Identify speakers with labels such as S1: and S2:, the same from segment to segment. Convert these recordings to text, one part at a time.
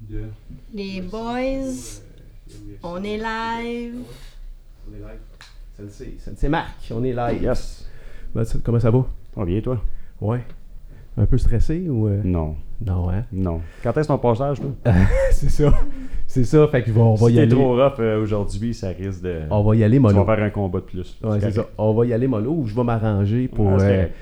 S1: de.
S2: Les boys, on est live.
S1: On est live. Sensei, Sensei Marc, on est live.
S3: Yes.
S1: Ben, ça- comment ça va?
S3: Ça va bien, toi?
S1: Ouais. Un peu stressé ou. euh,
S3: Non.
S1: Non, hein?
S3: Non. Quand est-ce ton passage, toi?
S1: c'est ça. C'est ça, fait qu'on va
S3: si
S1: y
S3: t'es
S1: aller.
S3: trop rough euh, aujourd'hui, ça risque de...
S1: On va y aller
S3: Tu
S1: mollo.
S3: vas faire un combat de plus.
S1: Ouais, c'est ça. On va y aller mollo ou je vais m'arranger pour
S3: Ouais, c'est
S1: euh,
S3: correct.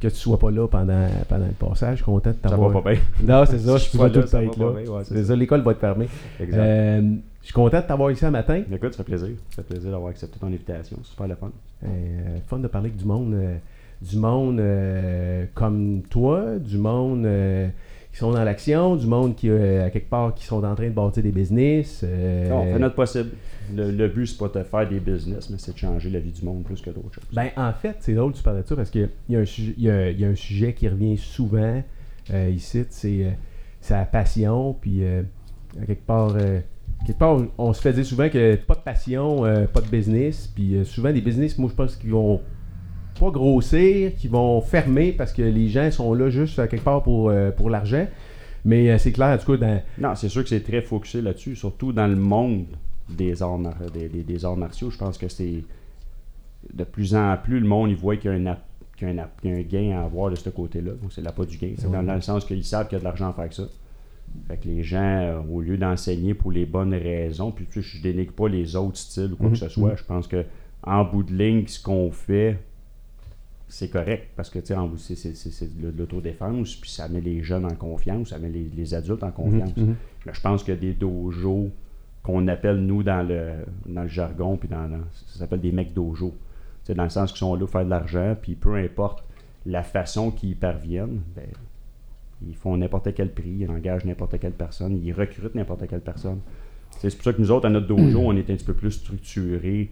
S1: Que tu sois pas là pendant, pendant le passage. Je suis content de
S3: Ça
S1: t'avoir.
S3: va pas bien.
S1: Non, c'est ça, je
S3: Je suis pas
S1: pas
S3: là,
S1: tout
S3: ça va pas
S1: là.
S3: bien, ouais, c'est
S1: ça, l'école va être fermée.
S3: Exact.
S1: Euh, je suis content de t'avoir ici ce matin.
S3: Écoute, ça fait plaisir. Ça fait plaisir d'avoir accepté ton invitation. C'est super le fun.
S1: Euh, fun de parler avec du monde, euh, du monde comme toi, du monde qui sont dans l'action, du monde qui, à quelque part, qui sont en train de bâtir des business.
S3: on fait notre possible. Le, le but, c'est pas de faire des business, mais c'est de changer la vie du monde plus que d'autres choses.
S1: Ben, en fait, c'est drôle que tu parles de ça parce qu'il y, a un sujet- il y a- il y a un sujet qui revient souvent euh, ici, c'est euh, c'est la passion. Puis, euh, quelque part, euh, quelque part, on, on se fait dire souvent que pas de passion, pas de business. Puis, souvent, des business, moi, je pense qu'ils vont pas grossir, qui vont fermer parce que les gens sont là juste quelque part pour, euh, pour l'argent. Mais euh, c'est clair, en tout cas, dans,
S3: Non, c'est sûr que c'est très focusé là-dessus, surtout dans le monde des arts, des, des- des arts martiaux. Je pense que c'est de plus en plus le monde, il voit qu'il y a un, app- qu'il y a un, app- qu'il y a un gain à avoir de ce côté-là. Donc, c'est l'appât du gain. C'est dans, dans le sens qu'ils savent qu'il y a de l'argent à faire avec ça. Fait que les gens, euh, au lieu d'enseigner pour les bonnes raisons, puis tu sais, je dénigre pas les autres styles ou quoi que ce soit, je pense que en bout de ligne, ce qu'on fait, c'est correct parce que tu sais, c'est, de l'autodéfense, puis ça met les jeunes en confiance, ça met les, les adultes en confiance. Mais je pense qu'il y a des dojos qu'on appelle, nous, dans le, dans le jargon, puis dans, dans- ça s'appelle des mecs dojo. Sais, dans le sens qu'ils sont là pour faire de l'argent, puis peu importe la façon qu'ils y parviennent, ben, ils font n'importe quel prix, ils engagent n'importe quelle personne, ils recrutent n'importe quelle personne. C'est c'est pour ça que nous autres, à notre dojo, on est un petit peu plus structuré.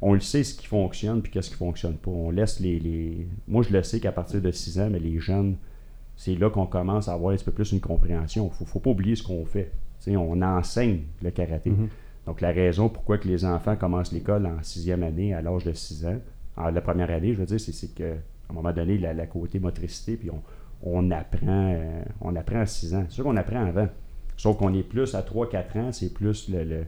S3: On le sait ce qui fonctionne puis qu'est-ce qui fonctionne pas. On laisse les, les- Moi, je le sais qu'à partir de 6 ans, mais les jeunes, c'est là qu'on commence à avoir un petit peu plus une compréhension. Faut, faut pas oublier ce qu'on fait. On enseigne le karaté. Donc, la raison pourquoi que les enfants commencent l'école en sixième année, à l'âge de 6 ans, en la première année, je veux dire, c'est, c'est que à un moment donné, la, la côté motricité, puis on, on apprend euh, on apprend à 6 ans. C'est sûr qu'on apprend avant. Sauf qu'on est plus à 3-4 ans, c'est plus le, le-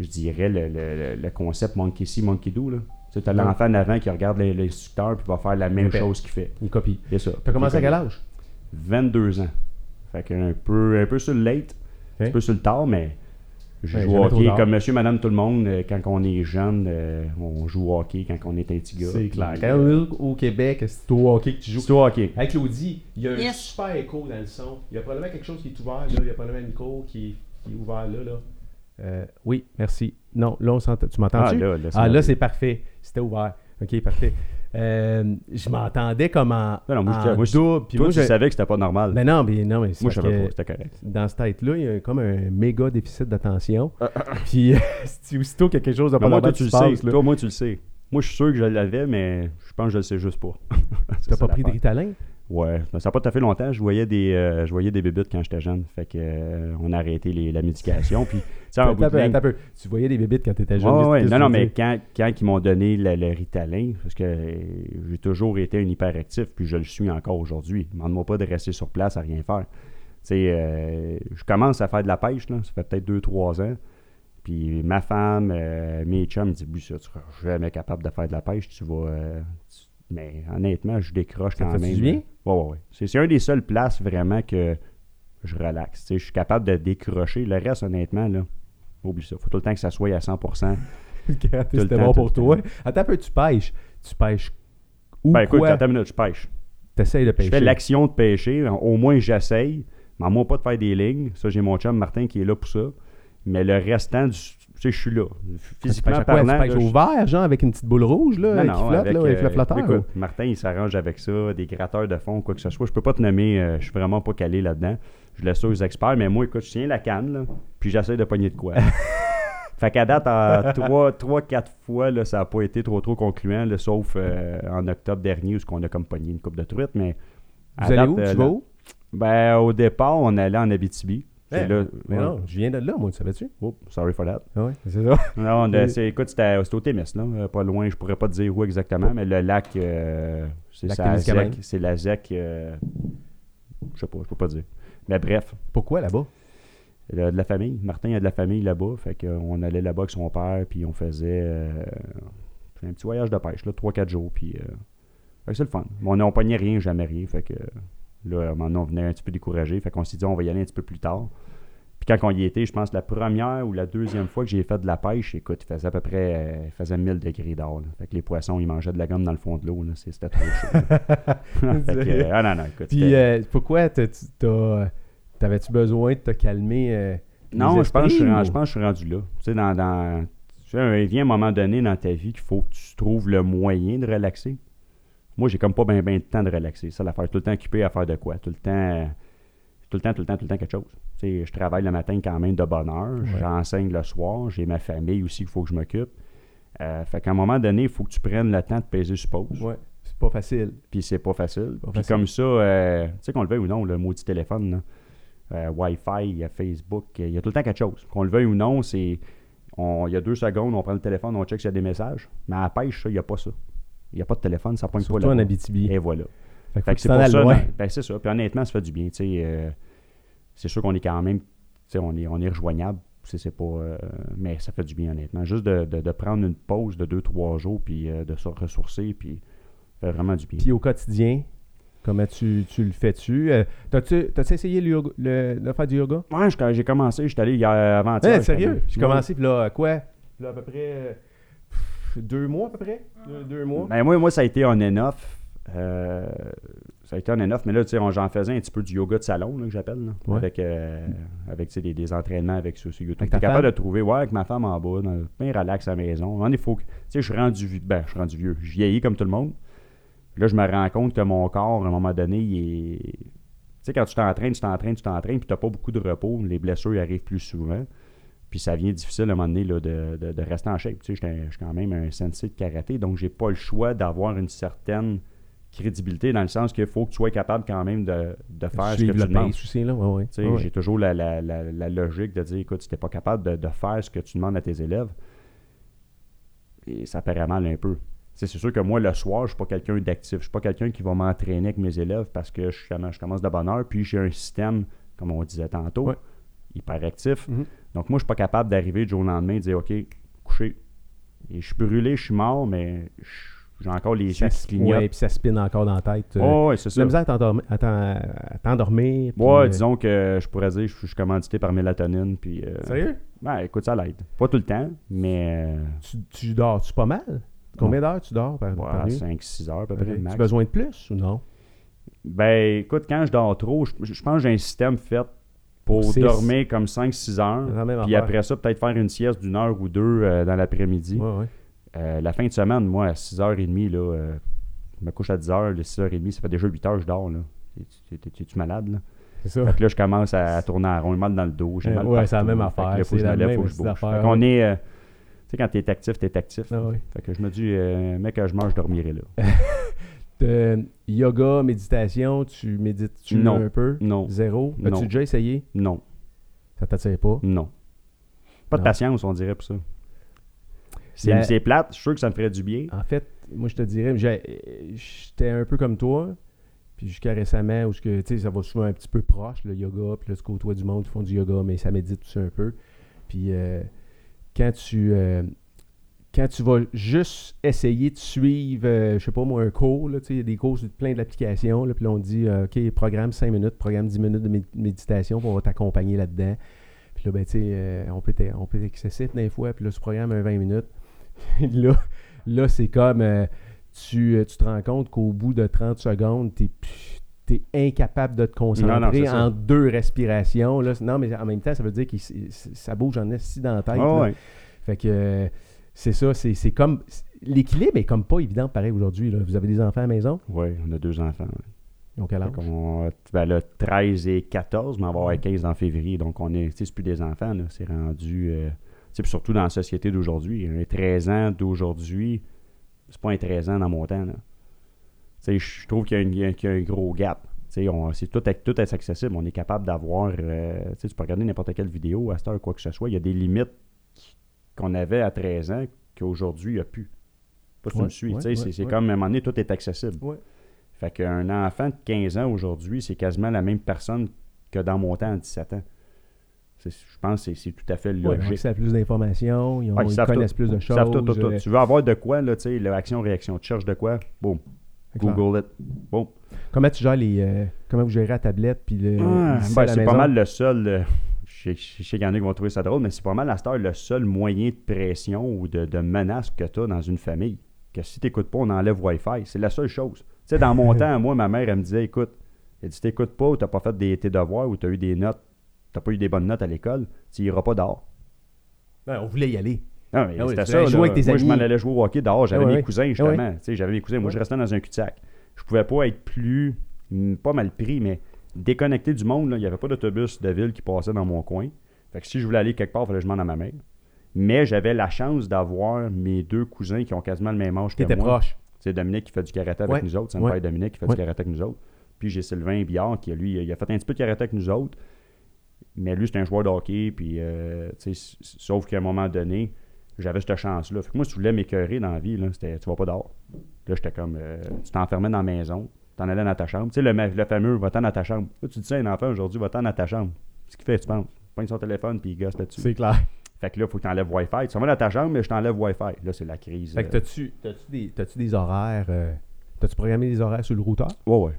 S3: je dirais, le, le- le concept monkey see, monkey do. Là. Tu as
S1: Ouais.
S3: l'enfant en avant qui regarde l'instructeur puis va faire la même chose qu'il fait.
S1: il copie.
S3: C'est ça.
S1: Tu as commencé à quel âge?
S3: 22 ans. Fait qu'un peu, un peu sur le late, un peu sur le tard, mais je
S1: Ouais,
S3: joue au hockey comme monsieur, madame, tout le monde. euh, Quand on est jeune, euh, on joue au hockey quand on est un petit gars.
S1: C'est clair. Quand on est au Québec, c'est au hockey que tu joues.
S3: C'est au hockey.
S1: Hey Claudie, il y a un super écho dans le son. Il y a probablement quelque chose qui est ouvert là. Il y a probablement un micro qui, qui est ouvert là. là. Euh, oui, merci. Non, là, on s'entend. Tu m'entends-tu?
S3: Ah, là, là, c'est
S1: Ah, là, c'est parfait. C'était ouvert. OK, parfait. Euh, je m'entendais comme en,
S3: Non, non, moi,
S1: en
S3: j'étais- moi, je-
S1: double. Puis
S3: Toi,
S1: moi,
S3: tu
S1: je-
S3: savais que c'était pas normal.
S1: Ben non, mais non, mais c'est
S3: moi, je savais
S1: que
S3: pas, c'était correct.
S1: dans cette tête-là, il y a comme un méga déficit d'attention. Puis, si aussitôt qu'il y a quelque chose de
S3: Mais
S1: pas
S3: moi, toi,
S1: normal
S3: tu le sais.
S1: là,
S3: Toi, moi, tu le sais. Moi, je suis sûr que je l'avais, mais je pense que je le sais juste pas.
S1: T'as pas pris de. Ritalin?
S3: Ouais, ça n'a pas tout à fait longtemps. Je voyais des, euh, je voyais des bébites quand j'étais jeune. Fait que euh, on a arrêté les- la médication. Puis, tu bout de
S1: peu. Tu voyais des bébites quand jeune.
S3: Ouais,
S1: juste-
S3: ouais,
S1: juste
S3: Non, non, mais quand, quand ils m'ont donné le, le Ritalin, parce que euh, j'ai toujours été un hyperactif, puis je le suis encore aujourd'hui. Demande-moi pas de rester sur place à rien faire. Tu sais, euh, je commence à faire de la pêche, là. Ça fait peut-être 2-3 ans. Puis ma femme, euh, mes chums me disent, ça, tu seras jamais capable de faire de la pêche, tu vas. tu- Mais honnêtement, je décroche quand même.
S1: du bien?
S3: Ouais, ouais, ouais. C'est, c'est un des seules places vraiment que je relaxe. Je suis capable de décrocher. Le reste, honnêtement, là, oublie ça. Faut tout le temps que ça soit à 100%.
S1: Le karaté,
S3: Tout le
S1: c'était
S3: temps,
S1: bon pour toi.
S3: temps.
S1: Attends un peu, tu pêches. Tu pêches où,
S3: Ben écoute,
S1: quoi?
S3: attends une minute, je pêche.
S1: T'essayes de
S3: Je
S1: pêcher.
S3: fais l'action de pêcher. Au moins, j'essaye. Mais moi pas de faire des lignes. Ça, j'ai mon chum Martin qui est là pour ça. Mais le restant, du, je suis là. Physiquement
S1: quoi?
S3: parlant.
S1: Tu pêches
S3: là,
S1: au
S3: je-
S1: vert, genre, avec une petite boule rouge, là,
S3: Non,
S1: qui
S3: non,
S1: flotte,
S3: avec,
S1: là, avec le
S3: euh,
S1: flotteur.
S3: écoute,
S1: ou-
S3: Martin, il s'arrange avec ça, des gratteurs de fond, quoi que ce soit. Je peux pas te nommer, euh, je suis vraiment pas calé là-dedans. Je laisse ça aux experts, mais moi, écoute, je tiens la canne, là, puis j'essaie de pogner de quoi. fait qu'à date, en 3-4 fois, là, ça n'a pas été trop trop concluant, là, sauf euh, en octobre dernier, où on a comme pogné une coupe de truite, mais...
S1: Vous allez
S3: date,
S1: où?
S3: euh,
S1: Tu vas où?
S3: Ben, au départ, on allait en Abitibi. C'est là-
S1: Mais
S3: ouais.
S1: non, je viens de là, moi, tu savais-tu?
S3: Oh, sorry for that.
S1: Ah ouais, c'est ça.
S3: Non, c'est- écoute, c'était c'était au Témis, là, euh, pas loin, je pourrais pas te dire où exactement, mais le lac, euh, c'est
S1: Lac Témiscamingue.
S3: ZEC, c'est la ZEC, euh, je sais pas, je peux pas dire. Mais bref,
S1: Pourquoi là-bas?
S3: Il a de la famille. Martin a de la famille là-bas. Fait qu'on allait là-bas avec son père, puis on faisait euh, un petit voyage de pêche, là, 3-4 jours. Puis, fait que c'est le fun. Mais on n'a rien, jamais rien. Fait que là, maintenant, on venait un petit peu découragé. Fait qu'on s'est dit, on va y aller un petit peu plus tard. Puis quand on y était, je pense la première ou la deuxième fois que j'ai fait de la pêche, écoute, il faisait à peu près euh, il faisait 1000 degrés d'or. Fait que les poissons, ils mangeaient de la gomme dans le fond de l'eau. C'était trop chaud. là. Fait que, euh, ah non, non, écoute.
S1: Puis euh, pourquoi t'avais-tu besoin de te calmer euh,
S3: Non, je pense, que je, pense que je suis rendu là. Tu sais, dans, dans, tu sais, il vient un moment donné dans ta vie qu'il faut que tu trouves le moyen de relaxer. Moi, j'ai comme pas bien de temps de relaxer. Ça, l'affaire, tout le temps occupé à faire de quoi? Tout le temps, tout le temps, tout le temps, tout le temps quelque chose. Je travaille le matin quand même de bonne heure.
S1: Ouais.
S3: J'enseigne le soir. J'ai ma famille aussi qu'il faut que je m'occupe. Euh, fait qu'à un moment donné, il faut que tu prennes le temps de peser sur pause.
S1: Ouais, c'est pas facile.
S3: Puis c'est pas facile.
S1: Pas
S3: Puis
S1: facile.
S3: comme ça, euh, tu sais qu'on le veuille ou non, le maudit téléphone, là, euh, Wi-Fi, il y a Facebook, il y a tout le temps quelque chose. Qu'on le veuille ou non, c'est. on- Il y a deux secondes, on prend le téléphone, on check s'il y a des messages. Mais à la pêche, ça, il n'y a pas ça. Il n'y a pas de téléphone, ça pogne pas
S1: Surtout en
S3: là.
S1: Abitibi.
S3: Et voilà.
S1: Fait
S3: Fait
S1: que
S3: c'est pour ça.
S1: loin.
S3: dans- ben, c'est ça. Puis honnêtement, ça fait du bien. euh, c'est sûr qu'on est quand même. On est, on est rejoignable. C'est pas. euh, mais ça fait du bien, honnêtement. Juste de, de- de prendre une pause de 2-3 jours, puis euh, de se ressourcer, puis ça fait vraiment du bien.
S1: Puis au quotidien, comment tu, tu le fais-tu? Euh, T'as-tu essayé le, le- de faire du yoga?
S3: Ouais, je- quand j'ai commencé, j'étais allé hier avant-hier. J'étais
S1: sérieux? J'ai commencé, puis là, quoi? Là, à peu près deux mois, à peu près? Deux, deux mois?
S3: Ben, moi, moi, ça a été on and off. Euh, ça a été on and off, mais là, tu sais, on- j'en faisais un petit peu du yoga de salon, là, que j'appelle, là,
S1: Ouais.
S3: avec, euh, avec tu sais, des, des entraînements avec sur, sur YouTube.
S1: Avec
S3: T'es
S1: ta
S3: capable
S1: femme?
S3: de trouver, ouais, avec ma femme en bas, dans, bien relax à la maison. Il faut que, tu sais, je suis rendu, ben, je suis rendu vieux, je vieillis comme tout le monde. Là, je me rends compte que mon corps, à un moment donné, il est... Tu sais, quand tu t'entraînes, tu t'entraînes, tu t'entraînes, puis tu n'as pas beaucoup de repos, les blessures ils arrivent plus souvent. Puis ça devient difficile à un moment donné là, de, de- de rester en shape. Tu sais, je suis quand même un sensei de karaté, donc j'ai pas le choix d'avoir une certaine crédibilité dans le sens qu'il faut que tu sois capable quand même de, de faire ce que tu demandes.
S1: aussi, là. Ouais, ouais.
S3: Tu sais,
S1: Ouais.
S3: J'ai toujours la, la- la- la logique de dire, écoute, si t'es pas capable de, de faire ce que tu demandes à tes élèves, et ça paraît mal un peu. Tu sais, C'est sûr que moi, le soir, je suis pas quelqu'un d'actif. Je suis pas quelqu'un qui va m'entraîner avec mes élèves parce que je, commence- je commence de bonne heure, puis j'ai un système, comme on disait tantôt, hyper actif.
S1: Mhm.
S3: Donc moi, je suis pas capable d'arriver du jour au lendemain et de dire, OK, coucher. Et je suis brûlé, je suis mort, mais j'ai encore les yeux
S1: Ça,
S3: qui clignotent.
S1: ouais, puis ça spinne encore dans la tête. euh,
S3: Oh, ouais, c'est
S1: Tu
S3: ça.
S1: la misère à t'endormir- puis,
S3: Ouais,
S1: euh,
S3: disons que je pourrais dire que je suis commandité par mélatonine. Puis, euh,
S1: Sérieux?
S3: Ouais, écoute, ça l'aide. Pas tout le temps, mais euh,
S1: Tu, tu dors-tu pas mal? Combien d'heures tu dors par,
S3: ouais,
S1: nuit?
S3: 5-6 heures à peu près.
S1: Tu
S3: max.
S1: as besoin de plus ou non?
S3: Ben, écoute, quand je dors trop, je, je pense que j'ai un système fait pour
S1: Six.
S3: dormir comme 5-6
S1: C'est la
S3: heures. Puis après ça, peut-être faire une sieste d'une heure ou deux euh, dans l'après-midi.
S1: Ouais, ouais.
S3: Euh, la fin de semaine, moi, à 6h30, là, euh, je me couche à 10h, les 6h30, ça fait déjà 8 heures que je dors. Là. T'es-tu malade? Là?
S1: C'est ça.
S3: Fait que là, je commence à, tourner en rond, mal dans le dos, j'ai mal
S1: ouais, c'est la même
S3: Fait que
S1: affaire,
S3: là, faut que je me lève, faut que je bouge. Fait qu'on est... tu sais, quand t'es actif, t'es actif.
S1: Ah.
S3: Fait que je me dis, euh, mec, quand je mange, je dormirai là.
S1: Euh, yoga, méditation, tu médites-tu
S3: Non.
S1: un peu?
S3: Non,
S1: Zéro? As-tu déjà essayé?
S3: non,
S1: Ça t'attire pas?
S3: non. Pas de
S1: Non.
S3: patience, on dirait, pour ça. C'est c'est plate, je suis sûr que ça me ferait du bien.
S1: En fait, moi, je te dirais, j'étais un peu comme toi. Puis jusqu'à récemment, où que, ça va souvent un petit peu proche, le yoga. Puis là, tu côtoies du monde qui font du yoga, mais ça médite tout ça un peu. Puis euh, quand tu... euh, quand tu vas juste essayer de suivre, euh, je sais pas moi, un cours, il y a des cours, sur plein d'applications, puis là, on dit, euh, OK, programme 5 minutes, programme 10 minutes de mé- méditation, puis on va t'accompagner là-dedans. Puis là, ben, tu sais, euh, on, peut être, on peut être excessif des fois, puis là, ce programme un 20 minutes. là, là c'est comme, euh, tu, tu te rends compte qu'au bout de 30 secondes, tu es, incapable de te concentrer
S3: Non, non,
S1: en deux respirations. Là. Non, mais en même temps, ça veut dire que ça bouge en esti dans la tête.
S3: Ah ouais.
S1: Fait que c'est ça, c'est c'est comme. L'équilibre est comme pas évident pareil aujourd'hui. Vous avez des enfants à la maison?
S3: Ouais, on a deux enfants. ouais.
S1: Ils ont quel âge?
S3: Fait qu'on- ben là, 13 et 14, mais on va avoir
S1: Ouais.
S3: 15 en février. Donc, on est, tu sais, c'est plus des enfants, là. C'est rendu. euh, tu sais, puis surtout dans la société d'aujourd'hui. Un 13 ans d'aujourd'hui, c'est pas un 13 ans dans mon temps, là. Tu sais, je trouve qu'il y, a y un gros gap. Tu sais, on- c'est tout, tout est accessible. On est capable d'avoir. euh, tu peux regarder n'importe quelle vidéo, à cette heure, quoi que ce soit. Il y a des limites qu'on avait à 13 ans qu'aujourd'hui, il n'y a plus. Pas si tu me suis.
S1: ouais, ouais,
S3: c'est comme à un moment donné, tout est accessible. Fait qu'un enfant de 15 ans aujourd'hui, c'est quasiment la même personne que dans mon temps à 17 ans. Je pense que c'est- tout à fait
S1: Ouais, ils ont
S3: logique.
S1: plus d'informations, ils,
S3: ils
S1: ils connaissent
S3: tout.
S1: plus de
S3: Ils
S1: choses.
S3: savent tout, tout, tout.
S1: euh,
S3: Tu veux avoir de quoi, là, tu sais, l'action-réaction. Tu cherches de quoi, boum. Google it. Boum.
S1: Comment tu gères les. euh, comment vous gérez la tablette puis le.
S3: Ah, ben, c'est pas mal le seul. euh, je sais- je sais qu'il y en a qui vont trouver ça drôle, mais c'est pas mal à cette heure le seul moyen de pression ou de, de menace que tu as dans une famille. Que si tu n'écoutes pas, on enlève Wi-Fi. C'est la seule chose. Tu sais, dans mon temps, moi, ma mère, elle me disait écoute, elle dit, si tu n'écoutes pas ou tu n'as pas fait des, tes devoirs ou tu as eu des notes, tu pas eu des bonnes notes à l'école, tu n'iras pas dehors.
S1: Ouais, on voulait y aller.
S3: Non, mais
S1: Ah oui,
S3: c'était ça.
S1: jouer avec tes
S3: moi, je
S1: amis.
S3: m'en allais jouer au hockey dehors. J'avais
S1: Ah
S3: mes
S1: ouais.
S3: cousins,
S1: Ah
S3: justement. Tu sais, J'avais mes cousins. Moi,
S1: Ouais.
S3: je restais dans un cul-de-sac. Je pouvais pas être plus, pas mal pris, mais déconnecté du monde. là. Il n'y avait pas d'autobus de ville qui passait dans mon coin. Fait que si je voulais aller quelque part, il fallait que je demande à ma mère. Mais j'avais la chance d'avoir mes deux cousins qui ont quasiment le même âge que moi.
S1: proche.
S3: C'est Dominique qui fait du karaté avec
S1: Ouais.
S3: nous autres. C'est
S1: Ouais.
S3: père Dominique qui fait
S1: Ouais.
S3: du karaté avec nous autres. Puis j'ai Sylvain Billard qui, lui, il a fait un petit peu de karaté avec nous autres. Mais lui, c'est un joueur de hockey. Puis, euh, sauf qu'à un moment donné, j'avais cette chance-là. Fait que moi, si tu voulais m'écœurer dans la vie, là, c'était tu vas pas dehors. Là, j'étais comme, euh, tu t'enfermais dans la maison, t'en allais dans ta chambre. Tu sais, le, le fameux, va-t'en dans ta chambre. Là, tu dis ça à un enfant aujourd'hui, va-t'en dans ta chambre. Ce qu'il fait, tu penses? Pogne son téléphone puis il gosse là-dessus.
S1: C'est clair.
S3: Fait que là, il faut que tu enlèves Wi-Fi. Tu vas dans ta chambre, mais je t'enlève Wi-Fi. Là, c'est la crise.
S1: Fait que
S3: euh.
S1: t'as-tu t'as-tu des, t'as-tu des horaires. euh, T'as-tu programmé des horaires sur le routeur?
S3: Ouais, ouais.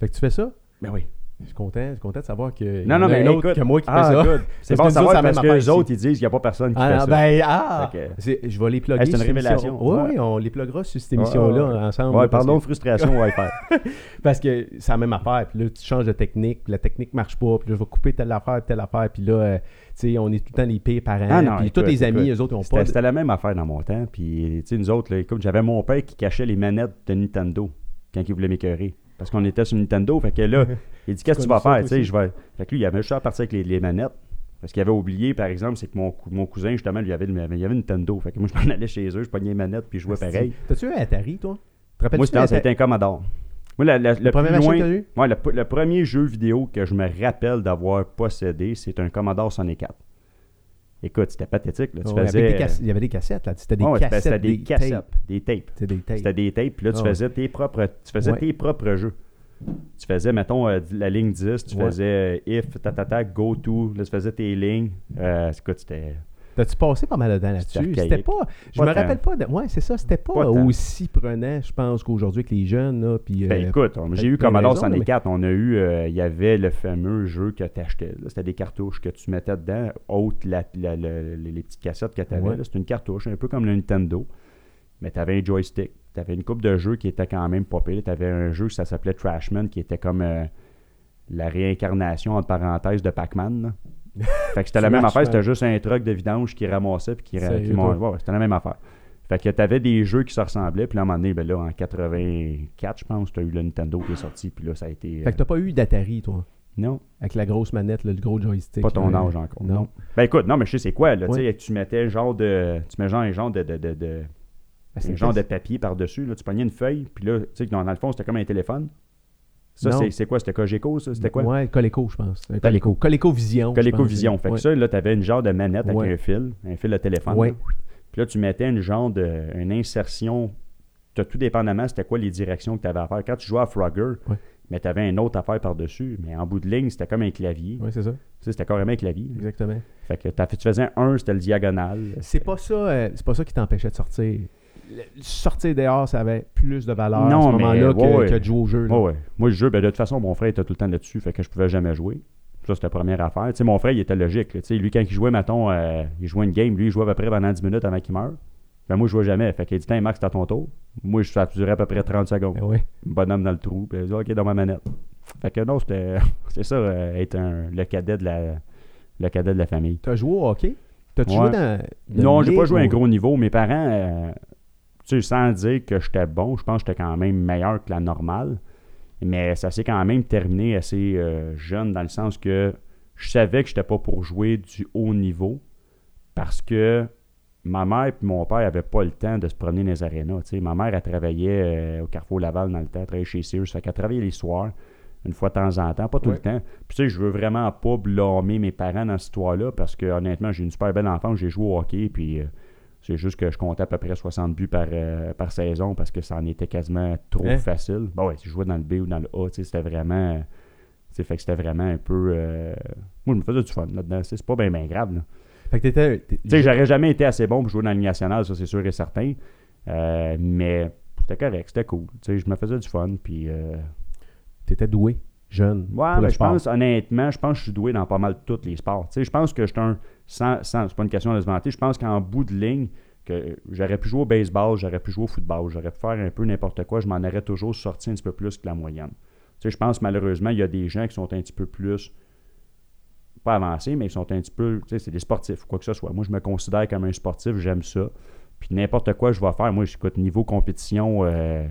S1: Fait que tu fais ça?
S3: Ben oui.
S1: Je suis content, je suis content de savoir que.
S3: Non, non, mais
S1: un autre
S3: écoute,
S1: que moi qui
S3: ah,
S1: fait ça.
S3: C'est bon
S1: nous
S3: savoir
S1: la
S3: parce que les autres, ils disent qu'il n'y a pas personne qui
S1: Ah,
S3: fait ça.
S1: ben, ah! C'est- Je vais les plugger.
S3: Hey, c'est une révélation.
S1: Oui,
S3: Ouais.
S1: oui, on les pluggera sur cette émission-là
S3: ouais, ouais.
S1: ensemble. Parce
S3: pardon,
S1: que-
S3: frustration Wi-Fi.
S1: Parce que c'est la même affaire. Puis là, tu changes de technique. puis la technique marche pas. Puis là, je vais couper telle affaire, telle affaire. Puis là, euh, tu sais, on est tout le temps les pires parents.
S3: Ah non,
S1: puis tous les amis, eux autres, ils ont pas. de-
S3: c'était la même affaire dans mon temps. Puis, tu sais, nous autres, écoute, j'avais mon père qui cachait les manettes de Nintendo quand il voulait m'écœurer. Parce qu'on était sur Nintendo. Fait que là, il dit Qu'est-ce que tu vas faire? sais, je vais. Fait que lui, il avait juste à partir avec les, les manettes. Parce qu'il avait oublié, par exemple, c'est que mon, cou- mon cousin, justement, lui avait, il avait une Nintendo. Fait que moi, je m'en allais chez eux, je pognais les manettes, puis je jouais pareil.
S1: T'as-tu eu un Atari, toi? Te
S3: Moi, c'était un Commodore. Moi, la- la- le, loin,
S1: eu?
S3: Ouais, le, le premier jeu vidéo que je me rappelle d'avoir possédé, c'est un Commodore 64. Écoute, c'était pathétique. Là. Tu faisais.
S1: des cass- Il y avait des cassettes, là. C'était des cassettes.
S3: c'était des, cassettes,
S1: tapes.
S3: des tapes.
S1: C'était des tapes.
S3: C'était des tapes, puis là, tu
S1: Ah ouais.
S3: faisais tes propres, tu faisais
S1: Ouais.
S3: tes propres jeux. Tu faisais, mettons, euh, la ligne 10, tu
S1: Ouais.
S3: faisais euh, if, tatata, go to, là, tu faisais tes lignes. Euh, écoute, c'était.
S1: T'as-tu passé pas mal de temps là-dessus? C'était pas. Je
S3: Pas
S1: me rappelle pas. De, ouais, c'est ça. C'était pas, aussi prenant, je pense, qu'aujourd'hui avec les jeunes. Là, puis,
S3: Ben
S1: euh,
S3: écoute, j'ai eu Commodore
S1: raisons, mais-
S3: 64. On a eu, euh, il y avait le fameux jeu que tu achetais. C'était des cartouches que tu mettais dedans, autre la- la- la- les, les petites cassettes que tu avais.
S1: Ouais.
S3: C'était une cartouche, un peu comme le Nintendo. Mais tu avais un joystick. Tu avais une coupe de jeux qui était quand même pas pire. Tu avais un jeu, ça s'appelait Trashman, qui était comme euh, la réincarnation, entre parenthèses, de Pac-Man. fait que c'était la même affaire. C'était juste un truc de vidange qui ramassait puis qui, qui
S1: toi?
S3: ouais, C'était la même affaire. Fait que tu avais des jeux qui se ressemblaient. Puis là, à un moment donné, ben là, en 84, je pense, tu as eu le Nintendo qui est sorti. Puis là, ça a été.
S1: Fait que t'as pas eu d'Atari, toi,
S3: non,
S1: avec la grosse manette, le gros joystick.
S3: pas ton
S1: là.
S3: âge encore.
S1: Non.
S3: Non. Ben écoute, non, mais je sais c'est quoi. Là,
S1: Ouais.
S3: tu sais, Tu mettais genre de. Tu mets genre un genre de. de, de, de-
S1: Ben, c'est
S3: un genre de papier par-dessus. là. Tu pognais une feuille. Puis là, tu sais, que dans, dans le fond, c'était comme un téléphone. Ça, c'est- c'est quoi? C'était Cogeco, ça? C'était quoi?
S1: Ouais, Coleco, je pense. Un
S3: Coleco.
S1: Coleco Vision.
S3: Coleco. Vision. Fait que ça, là, tu avais une genre de manette avec un fil, un fil de téléphone. Puis là, tu mettais une genre de. une insertion. T'as tout dépendamment, c'était quoi les directions que tu avais à faire. Quand tu jouais à Frogger, mais tu avais une autre affaire par-dessus. Mais en bout de ligne, c'était comme un clavier.
S1: Ouais, c'est ça.
S3: C'était carrément un clavier.
S1: Exactement.
S3: Fait que tu faisais un, c'était le diagonal.
S1: C'est pas ça, euh, c'est pas ça qui t'empêchait de sortir. Sortir dehors, ça avait plus de valeur
S3: Non,
S1: à ce moment-là que,
S3: ouais, ouais.
S1: que de jouer au jeu.
S3: Ouais. Moi, le jeu, ben, de toute façon, mon frère était tout le temps là-dessus, fait que je pouvais jamais jouer. Ça, c'était la première affaire. Mon frère, il était logique. là. Lui, quand il jouait, mettons, euh, il jouait une game, lui, il jouait à peu près pendant 10 minutes avant qu'il meure. Ben, moi, je jouais jamais. Fait qu'il dit, Tiens, Max, à ton tour. Moi, je- ça durait à peu près 30 secondes.
S1: Ben.
S3: Bonhomme dans le trou. Puis dit, OK, dans ma manette. Fait que non, c'était. C'est ça, euh, être un- le cadet de la. Le cadet de la famille.
S1: T'as joué au hockey? T'as-tu
S3: Ouais.
S1: joué dans. dans
S3: Non, j'ai pas joué à un gros niveau. Mes parents, euh, tu sais, sans dire que j'étais bon, je pense que j'étais quand même meilleur que la normale. Mais ça s'est quand même terminé assez euh, jeune dans le sens que je savais que j'étais pas pour jouer du haut niveau parce que ma mère et mon père n'avaient pas le temps de se promener dans les arénas. tu sais. Ma mère, elle travaillait euh, au Carrefour Laval dans le temps, elle travaillait chez Sears. Fait qu'elle travaillait les soirs, une fois de temps en temps, pas tout
S1: Ouais.
S3: le temps. Puis tu sais, je veux vraiment pas blâmer mes parents dans cette histoire-là parce que honnêtement, j'ai une super belle enfance, j'ai joué au hockey, puis euh, c'est juste que je comptais à peu près 60 buts par, euh, par saison parce que ça en était quasiment trop
S1: Hein?
S3: facile. Bon, ouais, si je jouais dans le B ou dans le A, c'était vraiment. Fait que c'était vraiment un peu. euh, Moi, je me faisais du fun là-dedans. C'est pas bien ben grave. là.
S1: Fait que t'étais.
S3: Tu sais, j'aurais jamais été assez bon pour jouer dans la Ligue nationale, ça c'est sûr et certain. Euh, mais c'était correct, c'était cool. Tu sais, je me faisais du fun. Puis, euh,
S1: T'étais doué, jeune.
S3: ouais, mais je pense, honnêtement, je pense que je suis doué dans pas mal tous les sports. Tu sais, je pense que je suis un. C'est pas une question de se vanter, je pense qu'en bout de ligne, que j'aurais pu jouer au baseball, j'aurais pu jouer au football, j'aurais pu faire un peu n'importe quoi, je m'en aurais toujours sorti un petit peu plus que la moyenne. Tu sais, je pense malheureusement, il y a des gens qui sont un petit peu plus pas avancés, mais ils sont un petit peu, tu sais, c'est des sportifs, quoi que ce soit. Moi, je me considère comme un sportif, j'aime ça. Puis n'importe quoi je vais faire, moi, j'écoute niveau compétition euh,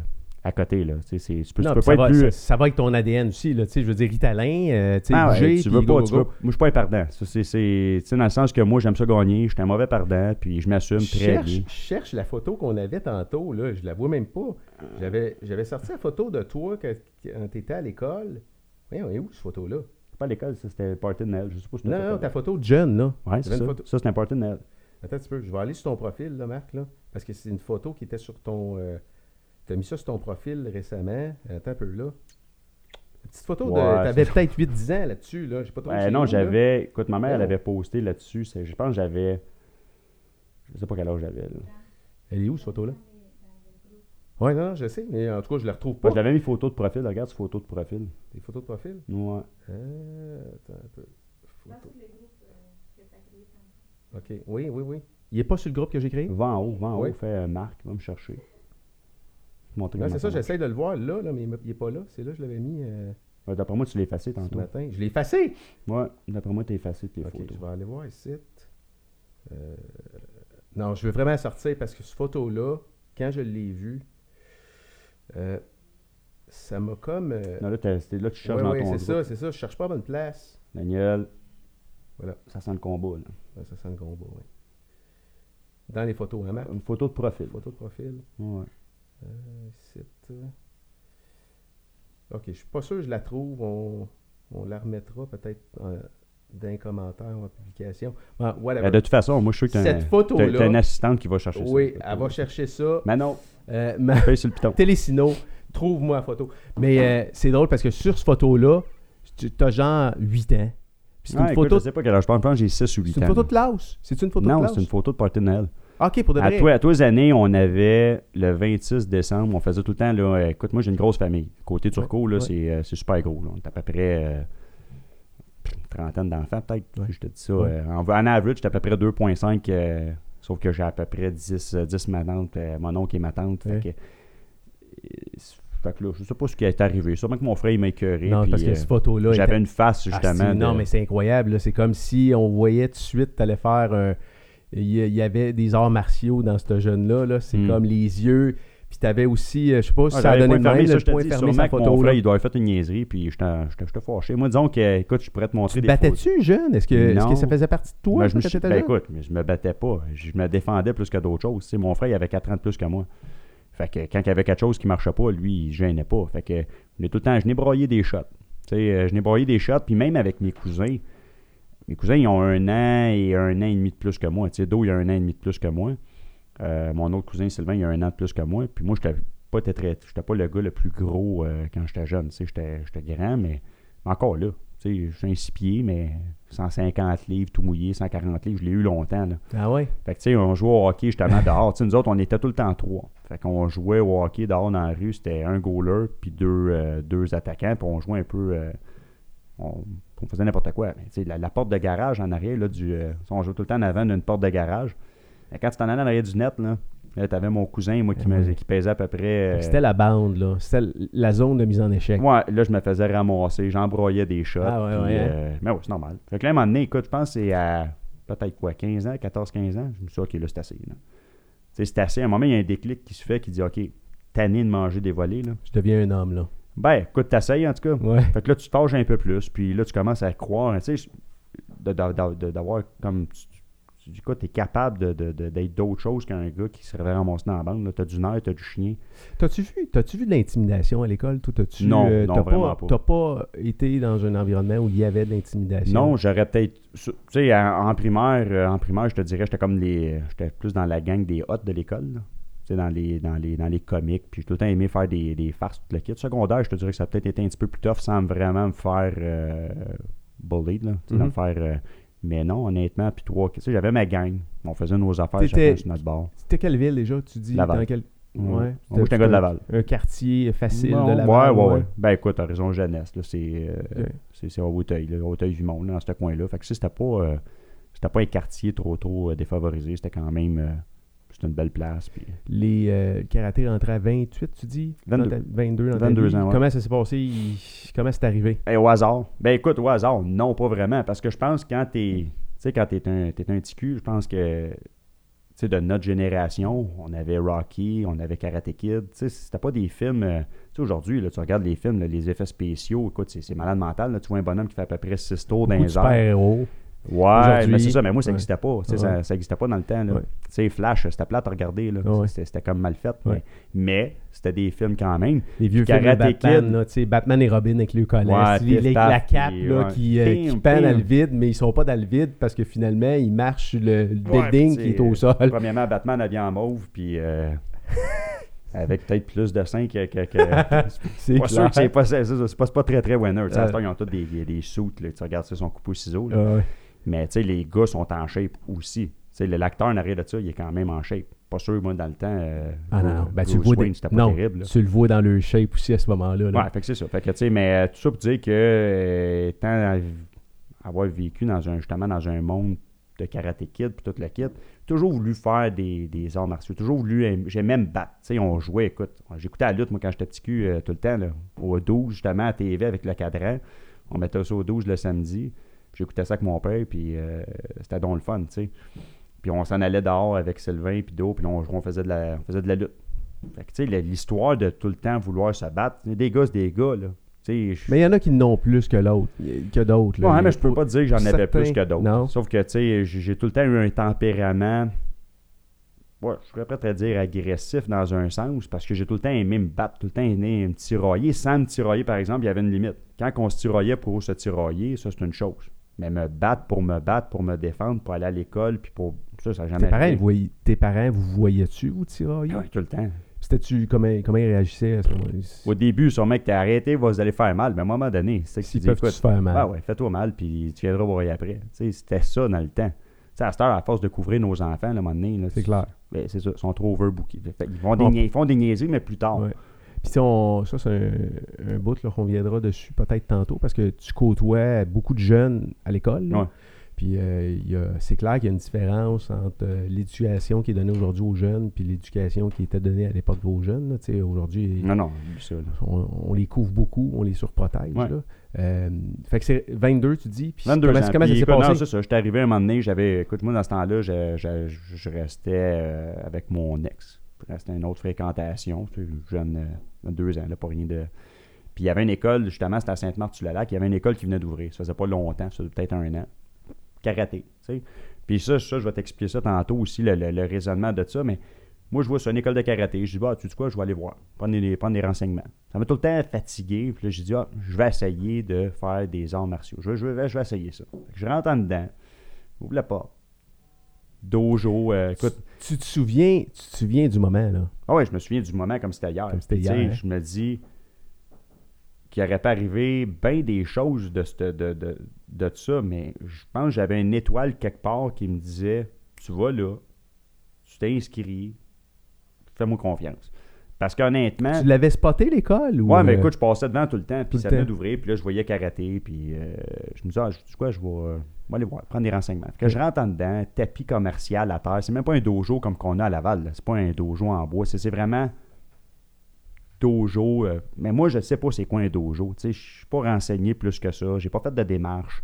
S3: à côté, là. Tu sais, c'est- tu peux, tu
S1: Non,
S3: peux
S1: puis
S3: pas
S1: ça, va,
S3: être plus...
S1: ça, ça va avec ton ADN aussi. Là, Tu sais, je veux dire, Ritalin, euh, tu sais,
S3: Ah ouais,
S1: bouger,
S3: tu veux pas,
S1: go,
S3: veux- moi, je suis pas un perdant. C'est, dans le sens que moi, j'aime ça gagner. Je suis un mauvais perdant, puis je m'assume
S1: Je
S3: très
S1: cherche,
S3: bien.
S1: je cherche la photo qu'on avait tantôt, là, je la vois même pas. J'avais, sorti la photo de toi quand, quand tu étais à l'école. Voyons, elle est où cette photo-là?
S3: C'est pas à l'école, ça, c'était party de Noël. Je sais pas si
S1: Non, non, ta photo de jeune, là.
S3: Ouais, c'est ça.
S1: photo-
S3: Ça, c'est un party de Noël.
S1: Attends un petit peu, je vais aller sur ton profil, là, Marc, là. Parce que c'est une photo qui était sur ton. Tu as mis ça sur ton profil récemment? Attends un peu, là. Une petite photo de.
S3: Ouais,
S1: T'avais
S3: c'est-
S1: peut-être 8-10 ans là-dessus, là. J'ai pas trop chez
S3: non, j'avais. Écoute, ma mère, elle
S1: Non.
S3: avait posté là-dessus. Je pense que j'avais. Je sais pas quel âge j'avais.
S1: Elle est où, cette photo-là? Ouais, non, non, je sais, mais en tout cas, je la retrouve pas.
S3: Moi, je l'avais mis photo de profil. Regarde cette photo de profil.
S1: Des photos de profil?
S3: Ouais.
S1: Euh, attends un peu. Photo. Ok, oui, oui, oui. Il est pas sur le groupe que j'ai créé?
S3: Va en haut, va en
S1: Oui.
S3: haut, fais euh, Marc, va me chercher.
S1: Non, c'est ça, j'essaie de le voir là, là mais il n'est pas là. C'est là que je l'avais mis euh,
S3: Ouais, D'après moi, tu l'as effacé
S1: ce
S3: tantôt.
S1: matin. Je l'ai effacé.
S3: Ouais, d'après moi, t'as effacé tes
S1: Ok,
S3: photos.
S1: je vais aller voir ici. Euh, non, je veux vraiment sortir parce que cette photo-là, quand je l'ai vue, euh, ça m'a comme.
S3: Non, là, c'était là tu cherches
S1: ouais, c'est ça, c'est ça. Je cherche pas à bonne place.
S3: Daniel.
S1: Voilà.
S3: Ça sent le combat, là.
S1: Ça sent le combat, oui. Dans les photos, hein, Marc?
S3: Une photo de profil.
S1: Photo de profil.
S3: Ouais.
S1: Euh. Ok, je suis pas sûr que je la trouve. On, on la remettra peut-être en- d'un commentaire en publication. Whatever.
S3: Ben, de toute façon, moi, je suis que
S1: Cette photo-là-
S3: une assistante qui va chercher ça.
S1: oui,
S3: Fait que-
S1: elle va chercher ça.
S3: Mais non,
S1: Euh, ma-
S3: sur le piton.
S1: Télésino, trouve-moi la photo. Mais euh, c'est drôle parce que sur cette photo-là, tu as genre 8 ans. C'est
S3: Ouais,
S1: une,
S3: écoute,
S1: photo,
S3: je sais pas quel âge je pense. J'ai 6 ou 8
S1: c'est une
S3: ans.
S1: photo de classe. C'est une photo de
S3: Non, c'est une photo de party de Noël.
S1: Ok, pour de
S3: À toi, à tous les années, on avait le 26 décembre, on faisait tout le temps, là, euh, écoute, moi j'ai une grosse famille. Côté Turcot, là,
S1: ouais.
S3: c'est, euh, c'est super gros. Là. On est à peu près euh, une trentaine d'enfants, peut-être.
S1: Ouais.
S3: Je te dis ça.
S1: Ouais.
S3: euh, en, en average, j'étais à peu près 2,5. euh, sauf que j'ai à peu près 10, euh, 10 ma tante, mon oncle et ma tante. Fait que, fait que là, je sais pas ce qui est arrivé. Sûrement que mon frère il m'a écœuré.
S1: non,
S3: puis,
S1: parce que
S3: euh,
S1: cette photo-là.
S3: j'avais
S1: était-
S3: une face,
S1: Ah,
S3: justement.
S1: non, mais c'est incroyable. là. C'est comme si on voyait tout de suite, t'allais faire un. Il y, avait des arts martiaux dans ce jeune-là. Là. C'est
S3: Hmm.
S1: comme les yeux. Puis t'avais aussi, euh, je sais pas si
S3: Ah,
S1: ça a donné
S3: le
S1: même, le
S3: je te
S1: point fermé sa photo.
S3: frère,
S1: là.
S3: il doit avoir fait une niaiserie, puis j'étais fâché. Moi, disons que, écoute, je pourrais te montrer
S1: Tu
S3: des
S1: battais-tu jeune? Est-ce que, est-ce que ça faisait partie de toi
S3: Ben, je me suis- ben, écoute, mais je me battais pas. Je me défendais plus que d'autres choses. Tu mon frère, il avait 4 ans de plus que moi. Fait que quand il y avait quelque chose qui marchait pas, lui, il gênait pas. Fait que tout le temps, je n'ai broyé des shots. Tu sais, euh, je n'ai broyé des shots, puis même avec mes cousins. Mes cousins, ils ont un an et un an et demi de plus que moi. Tu sais, Do, il a un an et demi de plus que moi. Euh, mon autre cousin, Sylvain, il a un an de plus que moi. Puis moi, j'étais pas, très- très- j'étais pas le gars le plus gros euh, quand j'étais jeune. Tu sais, j'étais grand, mais encore là. Tu sais, je suis un six pieds, mais 150 livres, tout mouillé, 140 livres, je l'ai eu longtemps. Là.
S1: Ah ouais?
S3: Fait que, tu sais, on jouait au hockey justement dehors. Tu sais, nous autres, on était tout le temps trois. Fait qu'on jouait au hockey dehors dans la rue. C'était un goaler, puis deux, euh, deux attaquants, puis on jouait un peu. on, on faisait n'importe quoi. Mais, la, la porte de garage en arrière, là, du, euh, on jouait tout le temps en avant d'une porte de garage. Quand tu t'en allais en arrière du net, là, là t'avais mon cousin, moi, qui, me-
S1: Ouais.
S3: qui pesait à peu près. euh,
S1: C'était la bande, là. C'était la zone de mise en échec.
S3: moi, là, je me faisais ramasser, j'embroyais des shots.
S1: Ah ouais,
S3: puis,
S1: ouais, hein?
S3: euh, mais ouais, c'est normal. Fait que là, à un moment donné, écoute, je pense que c'est à peut-être quoi, 15 ans, 14-15 ans. Je me suis dit, OK, là, c'est assez. c'est assez. À un moment, il y a un déclic qui se fait qui dit, OK, tanné de manger des volets, là.
S1: Je deviens un homme, là.
S3: Ben, écoute, t'essayes en tout cas.
S1: Ouais.
S3: Fait que là, tu te fâches un peu plus, puis là, tu commences à croire, tu sais, d'avoir comme. Tu, tu dis quoi, t'es capable d'être d'autre chose qu'un gars qui se réveille ramassé dans la bande. T'as du nerf, t'as du chien.
S1: T'as-tu vu, t'as-tu vu de l'intimidation à l'école? T'as-tu,
S3: Non,
S1: euh,
S3: non, vraiment pas.
S1: T'as pas été dans un environnement où il y avait de l'intimidation?
S3: Non, j'aurais peut-être. Tu sais, en, en primaire, euh, en primaire, je te dirais, j'étais comme les. J'étais plus dans la gang des hottes de l'école. Dans les, dans, les, dans les comics. Puis j'ai tout le temps aimé faire des, des farces, tout le kit. Secondaire, je te dirais que ça a peut-être été un petit peu plus tough sans vraiment me faire euh, bullied, là.
S1: Mhm.
S3: me faire. euh, mais non, honnêtement, puis toi, tu sais, j'avais ma gang. On faisait nos affaires chacun sur notre bord.
S1: C'était quelle ville déjà, tu dis?
S3: Laval.
S1: Dans quel...
S3: Ouais.
S1: Ouais.
S3: Moi, j'étais un gars de Laval.
S1: Un quartier facile de Laval.
S3: Ouais, ouais, ouais. Ben écoute, t'as raison, jeunesse. C'est, euh, à Hauteuil, là, Hauteuil-Vimont, là, dans ce coin-là. Fait que c'était pas, euh, c'était pas un quartier trop, trop euh, défavorisé. C'était quand même. C'était une belle place. Puis...
S1: Les euh, karaté rentraient à 28, tu dis?
S3: 22.
S1: Dans ta- 22 dans ta
S3: 22
S1: vie.
S3: ans, ouais.
S1: Comment ça s'est passé? Il- Comment c'est arrivé?
S3: Eh, au hasard. Ben écoute, au hasard, non, pas vraiment. Parce que je pense que quand t'es. Tu sais, quand t'es un, t'es un petit cul, je pense que. Tu sais, de notre génération, on avait Rocky, on avait Karate Kid. Tu sais, c'était pas des films. euh, tu sais, aujourd'hui, tu regardes les films, là, les effets spéciaux, écoute, c'est, c'est malade mental. là. Tu vois un bonhomme qui fait à peu près 6 tours
S1: de
S3: les airs.
S1: super-héros.
S3: Ouais, mais c'est ça, mais moi, ça
S1: ouais.
S3: n'existait pas. Ça
S1: Ouais.
S3: ça n'existait pas dans le temps. là.
S1: Ouais.
S3: Flash, c'était plate à regarder. Là. C'était, c'était comme mal fait. Mais, mais c'était des films quand même.
S1: Les vieux films de Batman, là, Batman et Robin avec le
S3: Ouais,
S1: les- les- la cape là, qui, euh, qui pend dans le vide, mais ils sont pas dans le vide parce que finalement, ils marchent sur le, building qui est au sol.
S3: Premièrement, Batman habillé en mauve, puis euh, avec peut-être plus de seins que. que, que-
S1: C'est
S3: pas sûr que c'est pas, c'est, c'est- c'est pas, très très winner.
S1: Euh.
S3: ils ont tous des, des, des suits. Là, tu regardes ça, son coupe au ciseau. là.
S1: Ah ouais.
S3: Mais tu sais, les gars sont en shape aussi. Tu sais, le- l'acteur en arrière de ça, il est quand même en shape. Pas sûr, moi, dans le temps. euh,
S1: Ah non, non. Ben, tu, le vois
S3: Wayne,
S1: dans-
S3: c'était pas
S1: non,
S3: terrible. là.
S1: tu le vois dans le shape aussi à ce moment-là. là.
S3: Ouais, fait que c'est ça. Fait que, tu sais, mais euh, tout ça pour dire que, euh, étant avoir vécu dans un, justement dans un monde de karaté kid puis tout le kit, toujours voulu faire des, des arts martiaux, toujours voulu, aim- j'aimais me battre. Tu sais, on jouait, écoute, j'écoutais la lutte, moi, quand j'étais petit cul, euh, tout le temps, là, au 12, justement, à TV avec le cadran. On mettait ça au 12 le samedi. J'écoutais ça avec mon père, puis euh, c'était donc le fun, tu sais. Puis on s'en allait dehors avec Sylvain, puis d'autres, puis on, on faisait de la, on faisait de la lutte. Fait que, tu sais, l'histoire de tout le temps vouloir se battre, des gars, c'est des gars, là.
S1: Mais il y en a qui n'ont plus que l'autre, que d'autres.
S3: Ouais, mais je peux pas dire que j'en avais plus que d'autres. Sauf que, tu sais, j'ai j'ai tout le temps eu un tempérament, ouais, je serais prêt à dire agressif dans un sens, parce que j'ai tout le temps aimé me battre, tout le temps aimé me tirailler. Sans me tirailler, par exemple, il y avait une limite. Quand on se tiraillait pour se tirailler, ça, c'est une chose. Mais me battre pour me battre, pour me défendre, pour aller à l'école, puis pour... Ça, ça jamais
S1: Tes parents, ils voyaient- tes parents, vous voyez-tu, vous tirailler?
S3: Ouais, tout le temps.
S1: C'était-tu, comment, comment ils réagissaient à ce moment-là?
S3: Au début, sûrement que t'es arrêté, vous allez faire mal, mais à un moment donné, c'est que tu
S1: S'ils peuvent se faire mal?
S3: Ah ouais, fais-toi mal, puis tu viendras voir après. C'était ça dans le temps. Tu sais, à cette heure, à force de couvrir nos enfants, là, à un moment donné,
S1: C'est clair.
S3: ben, c'est ça, ils sont trop overbookés. Fait qu'ils font des, ils font des niaiseries, mais plus tard.
S1: Ouais. Puis si on- ça, c'est un, un bout là, qu'on viendra dessus peut-être tantôt parce que tu côtoies beaucoup de jeunes à l'école. là.
S3: Ouais.
S1: Puis euh, y a- c'est clair qu'il y a une différence entre euh, l'éducation qui est donnée aujourd'hui aux jeunes puis l'éducation qui était donnée à l'époque aux jeunes. là. Aujourd'hui,
S3: Non, non,
S1: on, on les couvre beaucoup, on les surprotège.
S3: Ouais.
S1: là. Euh, fait que c'est 22, tu dis. Puis
S3: 22
S1: comment,
S3: ans.
S1: comment ça s'est
S3: écoute, non,
S1: passé?
S3: c'est ça. J'étais arrivé un moment donné, j'avais. Écoute, moi, dans ce temps-là, je, je- je restais avec mon ex. C'était une autre fréquentation. Jeune, 22 ans, là, pas rien de. Puis il y avait une école, justement, c'était à Sainte-Marthe-sur-le-Lac. Il y avait une école qui venait d'ouvrir. Ça faisait pas longtemps, ça peut-être un an. Karaté, tu sais. Puis ça, ça, je vais t'expliquer ça tantôt aussi, le, le- raisonnement de ça. Mais moi, je vois sur une école de karaté. Je dis, bah, tu sais quoi, je vais aller voir, prendre des, prendre des renseignements. Ça m'a tout le temps fatigué. Puis là, j'ai dit, ah, je vais essayer de faire des arts martiaux. Je, vais- je, vais, je vais essayer ça. Je rentre en dedans, ouvre la porte. Dojo, euh, écoute.
S1: Tu te souviens, tu te souviens du moment, là?
S3: Ah ouais, je me souviens du moment comme c'était hier.
S1: Comme c'était hier, hein?
S3: Je me dis qu'il aurait pas arrivé bien des choses de, cette- de, de, de ça, mais je pense que j'avais une étoile quelque part qui me disait Tu vas là, tu t'es inscrit, fais-moi confiance. Parce qu'honnêtement.
S1: Tu l'avais spoté l'école? ou,
S3: Ouais, mais
S1: euh,
S3: écoute, je passais devant tout le temps, puis ça venait d'ouvrir, puis là, je voyais karaté, puis euh, je me disais, ah, je dis quoi, je vais, je vais aller voir, prendre des renseignements. Fait que je rentre en dedans, tapis commercial à terre. C'est même pas un dojo comme qu'on a à Laval, c'est pas un dojo en bois, c'est c'est vraiment dojo. euh, mais moi, je sais pas c'est quoi un dojo, je suis pas renseigné plus que ça, j'ai pas fait de démarche.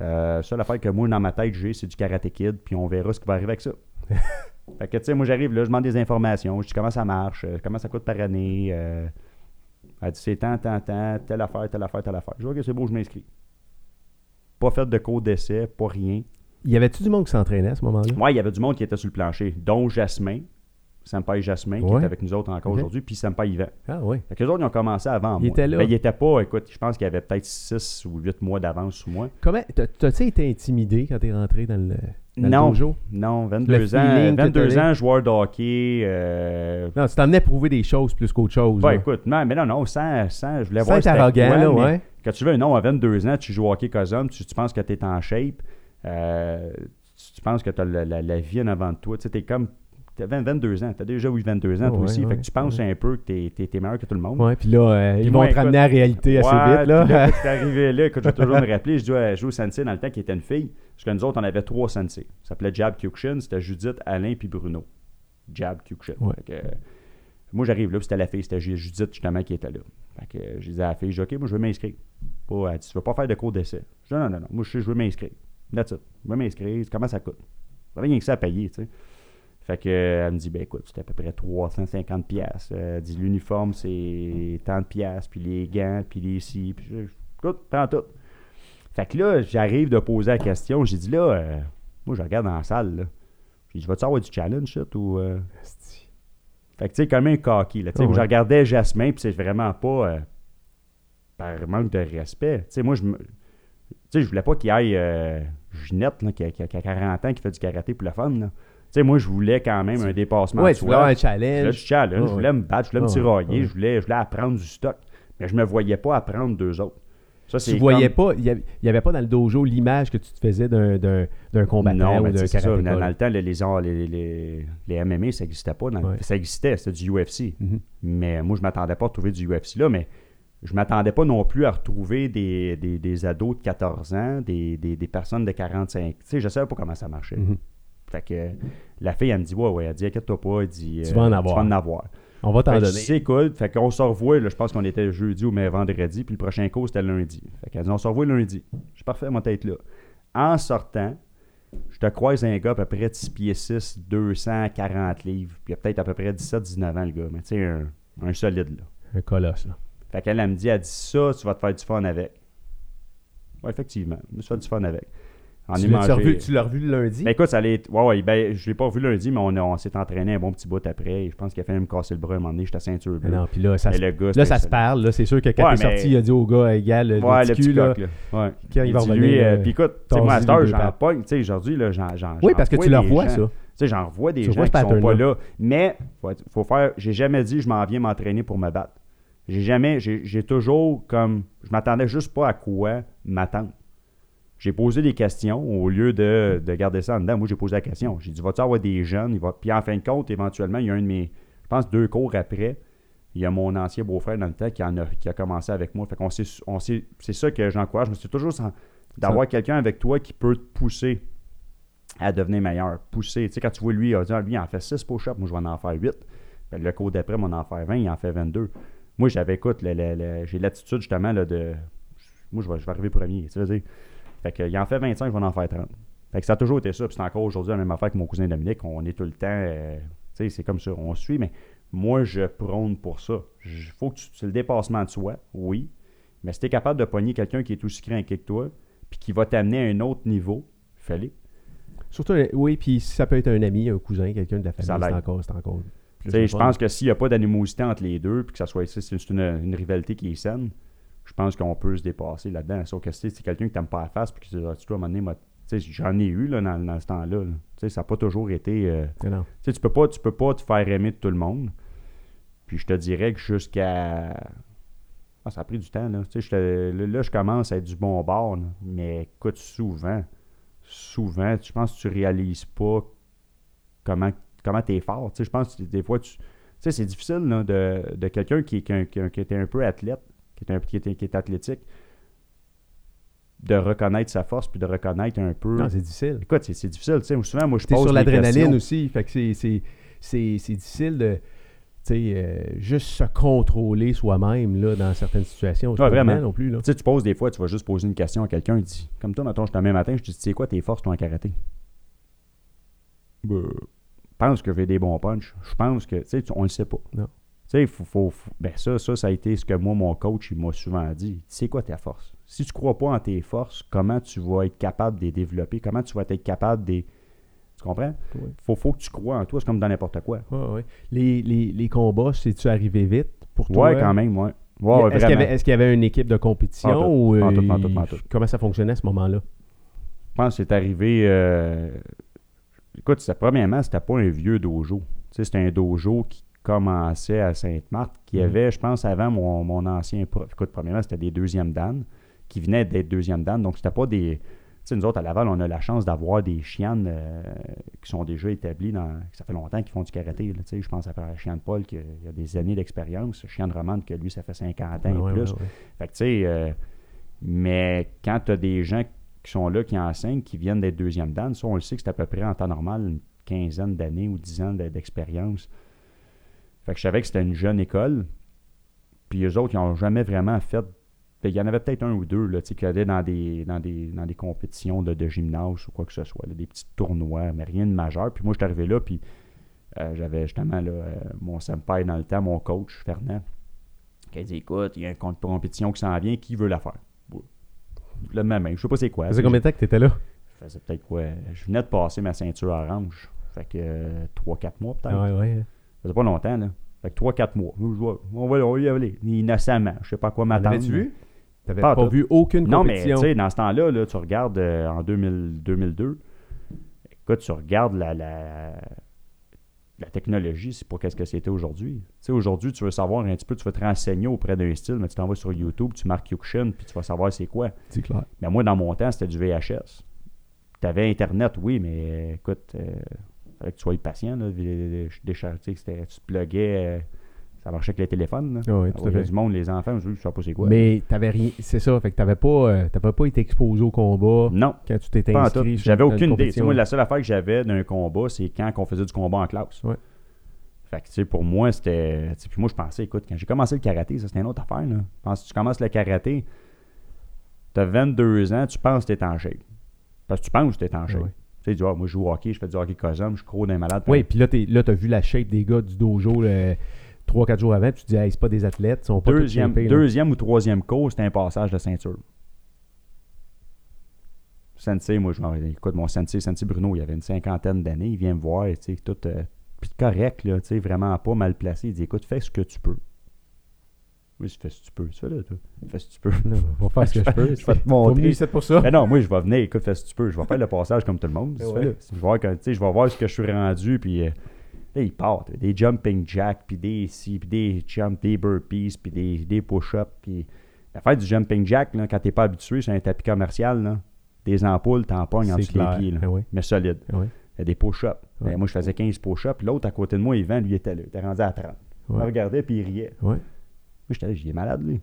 S3: Euh, seule affaire que moi, dans ma tête, j'ai, c'est du karaté kid, puis on verra ce qui va arriver avec ça. fait que, tu sais, moi, j'arrive là, je demande des informations, je dis comment ça marche, euh, comment ça coûte par année. euh, elle dit c'est tant, tant, tant, telle affaire, telle affaire, telle affaire. Je dis ok, c'est beau, je m'inscris. Pas fait de cours d'essai, pas rien.
S1: Y avait-tu du monde qui s'entraînait à ce moment-là?
S3: Moi, il y avait du monde qui était sur le plancher, dont Jasmin, Senpai Jasmin, qui
S1: Ouais.
S3: est avec nous autres encore
S1: Ok.
S3: aujourd'hui, puis Senpai Yvan.
S1: Ah oui.
S3: Fait que les autres, ils ont commencé avant
S1: Ils
S3: moi.
S1: étaient là.
S3: Ben, ils étaient pas, écoute, je pense qu'il y avait peut-être 6 ou 8 mois d'avance sur moi.
S1: Comment t'as- t'as-tu été intimidé quand t'es rentré dans le, dans le
S3: Non.
S1: dojo?
S3: Non,
S1: Le
S3: 22 ans,
S1: feeling que
S3: 22
S1: t'avais?
S3: ans, joueur de hockey. Euh...
S1: Non, tu t'emmenais prouver des choses plus qu'autre chose.
S3: bah,
S1: là.
S3: écoute, non, mais non, non, sans, sans je voulais
S1: Sans
S3: voir c'était
S1: arrogant,
S3: quoi,
S1: là,
S3: mais
S1: ouais.
S3: Quand tu veux un nom à 22 ans, tu joues au hockey cosum, tu, tu penses que tu es en shape, euh, tu, tu penses que tu as la, la- la vie en avant de toi. Tu sais, t'es comme. Tu as 22 ans, tu as déjà eu 22 ans
S1: Oh,
S3: toi aussi.
S1: ouais,
S3: fait que tu penses
S1: ouais.
S3: un peu que tu es, meilleur que tout le monde.
S1: Ouais, puis là, euh, ils vont te ramener à la réalité assez vite, là.
S3: arrivé là, écoute, je vais toujours me rappeler, je dois jouer au sensei dans le temps qui était une fille. Parce que nous autres, on avait trois sensei. Ça s'appelait Jab Kyokushin, c'était Judith, Alain puis Bruno. Jab Kyokushin. Euh, moi, j'arrive là, puis c'était la fille, c'était Ju- Judith justement qui était là. Fait que euh, je disais à la fille, je dis, OK, moi, je veux m'inscrire. Pas, elle dit, tu veux pas faire de cours d'essai? Je dis, non, non, non, moi, je, je veux m'inscrire. That's it. Je veux m'inscrire. Comment ça coûte? Rien que ça à payer, tu sais. Fait que, euh, elle me dit, ben écoute, c'était à peu près 350 pièces. Elle dit, l'uniforme, c'est tant de pièces, puis les gants, puis les ci, puis je, écoute, prends tout. Fait que là, j'arrive de poser la question. J'ai dit, là, euh, moi, je regarde dans la salle, là. J'ai dit, vas-tu avoir du challenge, shit, ou... euh? Fait que, tu sais, comme un coquille, là. Tu sais,
S1: ouais.
S3: je regardais Jasmin, puis c'est vraiment pas euh, par manque de respect. Tu sais, moi, je me... Tu sais, je voulais pas qu'il aille euh, Ginette, là, qui, a, qui a- qui a 40 ans, qui fait du karaté pour le fun, là. Tu sais, moi, je voulais quand même un dépassement
S1: Ouais,
S3: de
S1: tu voulais un challenge.
S3: challenge, je voulais me battre, je voulais me tirailler, je, voulais, je voulais apprendre du stock. Mais je me voyais pas apprendre deux autres. Ça,
S1: Tu voyais pas, il n'y avait pas dans le dojo l'image que tu te faisais d'un- combattant
S3: non,
S1: ou d'un karatéka.
S3: Dans, dans le temps, les, les, les, les, MMA, ça n'existait pas. dans-
S1: Ouais.
S3: Ça existait, c'était du UFC.
S1: Mhm.
S3: Mais moi, je m'attendais pas à trouver du UFC là, mais je m'attendais pas non plus à retrouver des, des, des ados de 14 ans, des, des, des personnes de 45. Tu sais, je savais pas comment ça marchait.
S1: Mhm.
S3: Fait que la fille, elle me dit, ouais, ouais, elle dit, inquiète-toi pas, elle dit,
S1: Tu vas en avoir.
S3: Tu vas en avoir.
S1: On va t'en donner.
S3: C'est cool. Fait qu'on se revoit, là, je pense qu'on était jeudi ou mais vendredi, puis le prochain cours, c'était lundi. Fait qu'elle dit, on se revoit lundi. Je suis parfait, moi, tête là. En sortant, je te croise un gars à peu près de 6 pieds 6, 240 livres, puis il a peut-être à peu près 17-19 ans, le gars, mais tu sais, un, un solide, là.
S1: Un colosse, là.
S3: Fait qu'elle, elle me dit, elle dit ça, tu vas te faire du fun avec. Ouais, effectivement, je me suis fait du fun avec.
S1: Tu l'as- revu, tu l'as revu le lundi?
S3: ben écoute, ça allait Ouais, ouais, ben, je l'ai pas revu lundi, mais on, a- on s'est entraîné un bon petit bout après. Je pense qu'il a fait me casser le bras un moment donné, j'étais à ceinture bleue.
S1: non, puis là, ça, se-
S3: le gars,
S1: là, ça se parle. Là, c'est sûr que quand
S3: Ouais,
S1: t'es
S3: mais-
S1: sorti, il a dit au gars, égal, le,
S3: Ouais, le
S1: petit cul, là.
S3: coq, là. Ouais.
S1: Quand il va
S3: dit,
S1: revenir,
S3: euh,
S1: euh,
S3: puis écoute, tu sais, moi, à cette heure, j'en pogne, tu sais, aujourd'hui, là, j'en,
S1: Oui, parce que tu le revois, ça.
S3: Tu sais, j'en revois des gens qui sont pas là. Mais, faut, faire, j'ai jamais dit, je m'en viens m'entraîner pour me battre. J'ai jamais, j'ai toujours comme, je m'attendais juste pas à quoi m'attendre. J'ai posé des questions au lieu de, de garder ça en dedans. Moi, j'ai posé la question. J'ai dit, vas-tu avoir des jeunes? Il va... Puis en fin de compte, éventuellement, il y a un de mes, je pense, deux cours après, il y a mon ancien beau-frère dans le temps qui, en a, qui a commencé avec moi. Fait qu'on on c'est ça que j'encourage. Mais c'est toujours d'avoir quelqu'un avec toi qui peut te pousser à devenir meilleur. Pousser. Tu sais, quand tu vois lui, il va dire, lui, il en fait 6 push-ups, moi, je vais en faire 8. Fait que le cours d'après, moi, on en fait 20, il en fait 22. Moi, j'avais, écoute, j'ai l'attitude, justement, là, de. Moi, je vais, je vais arriver premier. Tu dire. Fait que, il en fait 25, je vais en faire 30. Fait que ça a toujours été ça. Puis c'est encore aujourd'hui la même affaire que mon cousin Dominique. On est tout le temps. euh, tu sais, c'est comme ça. On suit, mais moi, je prône pour ça. Il faut que tu. C'est le dépassement de soi, oui. Mais si tu es capable de pogner quelqu'un qui est aussi craqué que toi, puis qui va t'amener à un autre niveau, fais-le.
S1: Surtout, euh, oui, puis ça peut être un ami, un cousin, quelqu'un de la famille, c'est encore, c'est encore
S3: je pense que s'il n'y a pas d'animosité entre les deux, puis que ça soit c'est une, une rivalité qui est saine, je pense qu'on peut se dépasser là-dedans. Sauf que si c'est quelqu'un qui t'aime pas la face, puis que tu dois, tu dois à un moment donné, tu j'en ai eu là, dans, dans ce temps-là. là. Tu ça n'a pas toujours été. euh, tu tu peux pas, tu peux pas te faire aimer de tout le monde. Puis je te dirais que jusqu'à. Ah, ça a pris du temps, là. Tu sais, je là, je commence à être du bon bord, là. Mais écoute, souvent, souvent, je pense que tu réalises pas comment, comment tu es fort. Tu sais, je pense que des fois, tu. Tu sais, c'est difficile là, de, de quelqu'un qui, qui, qui- qui était un peu athlète, qui est, un, qui, est, qui est athlétique, de reconnaître sa force puis de reconnaître un peu.
S1: Non, c'est difficile.
S3: Écoute, c'est c'est difficile. Tu sais, souvent, moi, je pose
S1: sur l'adrénaline aussi, fait que c'est- c'est c'est- c'est difficile de tu sais, euh, juste se contrôler soi-même là, dans certaines situations. C'est
S3: Ouais,
S1: pas
S3: vraiment.
S1: non plus. Là.
S3: Tu sais, tu poses des fois, tu vas juste poser une question à quelqu'un, il dit, comme toi, mettons, je t'en mets matin, je te dis, tu sais quoi tes forces, toi, en karaté? Je pense que j'ai des bons punchs. Je pense que, tu sais, on le sait pas.
S1: Non.
S3: Tu sais, faut, faut, faut- ben ça, ça, ça a été ce que moi, mon coach, il m'a souvent dit. C'est quoi ta force? Si tu crois pas en tes forces, comment tu vas être capable de les développer? Comment tu vas être capable de les- Tu comprends?
S1: Ouais.
S3: Faut, faut que tu crois en toi, c'est comme dans n'importe quoi.
S1: Ouais. Les, les, les combats, c'est-tu arrivé vite pour toi?
S3: Ouais, quand même, ouais. Ouais,
S1: est-ce, qu'il y
S3: vraiment.
S1: avait, est-ce qu'il y avait une équipe de compétition
S3: en tout,
S1: ou
S3: en tout, en
S1: comment ça fonctionnait à ce moment-là?
S3: Je pense que c'est arrivé. euh, Écoute, c'était- premièrement, c'était pas un vieux dojo. Tu sais, c'était un dojo qui commençait à Sainte-Marthe, qui
S1: Mhm.
S3: avait, je pense, avant mon, mon ancien prof. Écoute, premièrement, c'était des deuxièmes Dan, qui venaient d'être deuxième Dan. Donc, c'était pas des. Tu sais, nous autres, à Laval, on a la chance d'avoir des chiennes euh, qui sont déjà établies dans. Ça fait longtemps qu'ils font du karaté. là, tu sais. je pense à la chienne Paul qui a, des années d'expérience. Chienne Romane, que lui, ça fait 50 ans et
S1: Ouais,
S3: plus.
S1: ouais.
S3: Fait que, tu sais, euh, mais quand tu as des gens qui sont là, qui enseignent, qui viennent d'être deuxième dan, ça, on le sait que c'est à peu près en temps normal une quinzaine d'années ou dix ans de- d'expérience. Fait que je savais que c'était une jeune école. Puis eux autres, ils n'ont jamais vraiment fait. ben, Il y en avait peut-être un ou deux là, qui allaient dans des, dans des, dans des compétitions de, de gymnase ou quoi que ce soit, là, des petits tournois, mais rien de majeur. Puis moi, je suis arrivé là, puis euh, j'avais justement là, euh, mon senpai dans le temps, mon coach, Fernand, qui a dit Écoute, il y a une com- compétition qui s'en vient, qui veut la faire? Ouais. Le même, je sais pas c'est quoi.
S1: Ça faisait combien de temps que tu étais là?
S3: Je faisais peut-être quoi? Je venais de passer ma ceinture orange. Fait que 3-4 mois peut-être.
S1: Ouais, ouais.
S3: Ça faisait pas longtemps, là. Fait que 3-4 mois. Vois- on, va, on va y aller. Innocemment. Je sais pas à quoi m'attendre.
S1: L'avais-tu vu? T'avais
S3: Pas
S1: vu aucune
S3: Non, mais
S1: compétition?
S3: tu sais, dans ce temps-là, là, tu regardes euh, en 2000 2002, écoute, tu regardes la, la, la technologie, c'est pas qu'est-ce que c'était aujourd'hui. Tu sais, aujourd'hui, tu veux savoir un petit peu, tu veux te renseigner auprès d'un style, mais tu t'en vas sur YouTube, tu marques Yukshin, puis tu vas savoir c'est quoi.
S1: C'est clair.
S3: Mais moi, dans mon temps, c'était du VHS. Tu avais Internet, oui, mais écoute, euh, fallait que tu sois patient. Là, char- tu sais, que c'était- tu te pluguais, euh, ça marchait avec les téléphones. Là.
S1: Ah
S3: Ah
S1: tout à fait.
S3: du monde, les enfants, je ne sais pas c'est quoi.
S1: Mais t'avais rien. C'est ça, fait que t'avais pas, euh, t'avais pas été exposé au combat
S3: non,
S1: quand tu t'étais inscrit.
S3: J'avais
S1: une
S3: aucune idée. Moi, la seule affaire que j'avais d'un combat, c'est quand on faisait du combat en classe.
S1: Ouais.
S3: Fait que, tu sais, pour moi, c'était. Puis moi, je pensais, écoute, quand j'ai commencé le karaté, ça, c'était une autre affaire. Là. Je pense que tu commences le karaté, tu as 22 ans, tu penses que tu es en shape. Parce que tu penses que tu es en shape.
S1: Ouais.
S3: Tu sais, tu Ah, moi, je joue au hockey, je fais du hockey cosum, je cours d'un malade.
S1: Oui, puis là, là, t'as vu la shape des gars du dojo 3-4 jours avant, puis tu dis, hey, c'est pas des athlètes, ils sont pas
S3: Deuxième, deuxième ou troisième cours, c'était un passage de ceinture. Sensei, moi, je m'en écoute, mon sensei, sensei Bruno, il avait une cinquantaine d'années, il vient me voir, tu sais, tout, euh, puis correct, là, tu sais, vraiment pas mal placé. Il dit, écoute, fais ce que tu peux. Oui, je fais ce que tu peux. Fais là, toi. Fais ce que tu peux.
S1: On va faire ce que je peux.
S3: Je vais te montrer.
S1: ici pour ça.
S3: Mais non, moi, je vais venir, écoute, fais ce que tu peux. Je vais faire le passage comme tout le monde.
S1: Ben ouais.
S3: là. Je vais voir, je vais voir ce que je suis rendu, puis euh, là, il part. là. Des jumping jacks, puis des ici, puis des jumps, des burpees, puis des, des push-ups. Puis l'affaire du jumping jack, là, quand t'es pas habitué sur un tapis commercial, là, des ampoules, t'en pognes en
S1: C'est
S3: dessous des pieds, là,
S1: ouais.
S3: mais solide. Il y a des push-ups.
S1: Ouais.
S3: Ben, moi, je faisais 15 push-ups, l'autre à côté de moi, Yvan, lui, était là. Il était rendu à 30. Il me
S1: Ouais.
S3: regardait, puis il riait. J'étais là, malade, lui.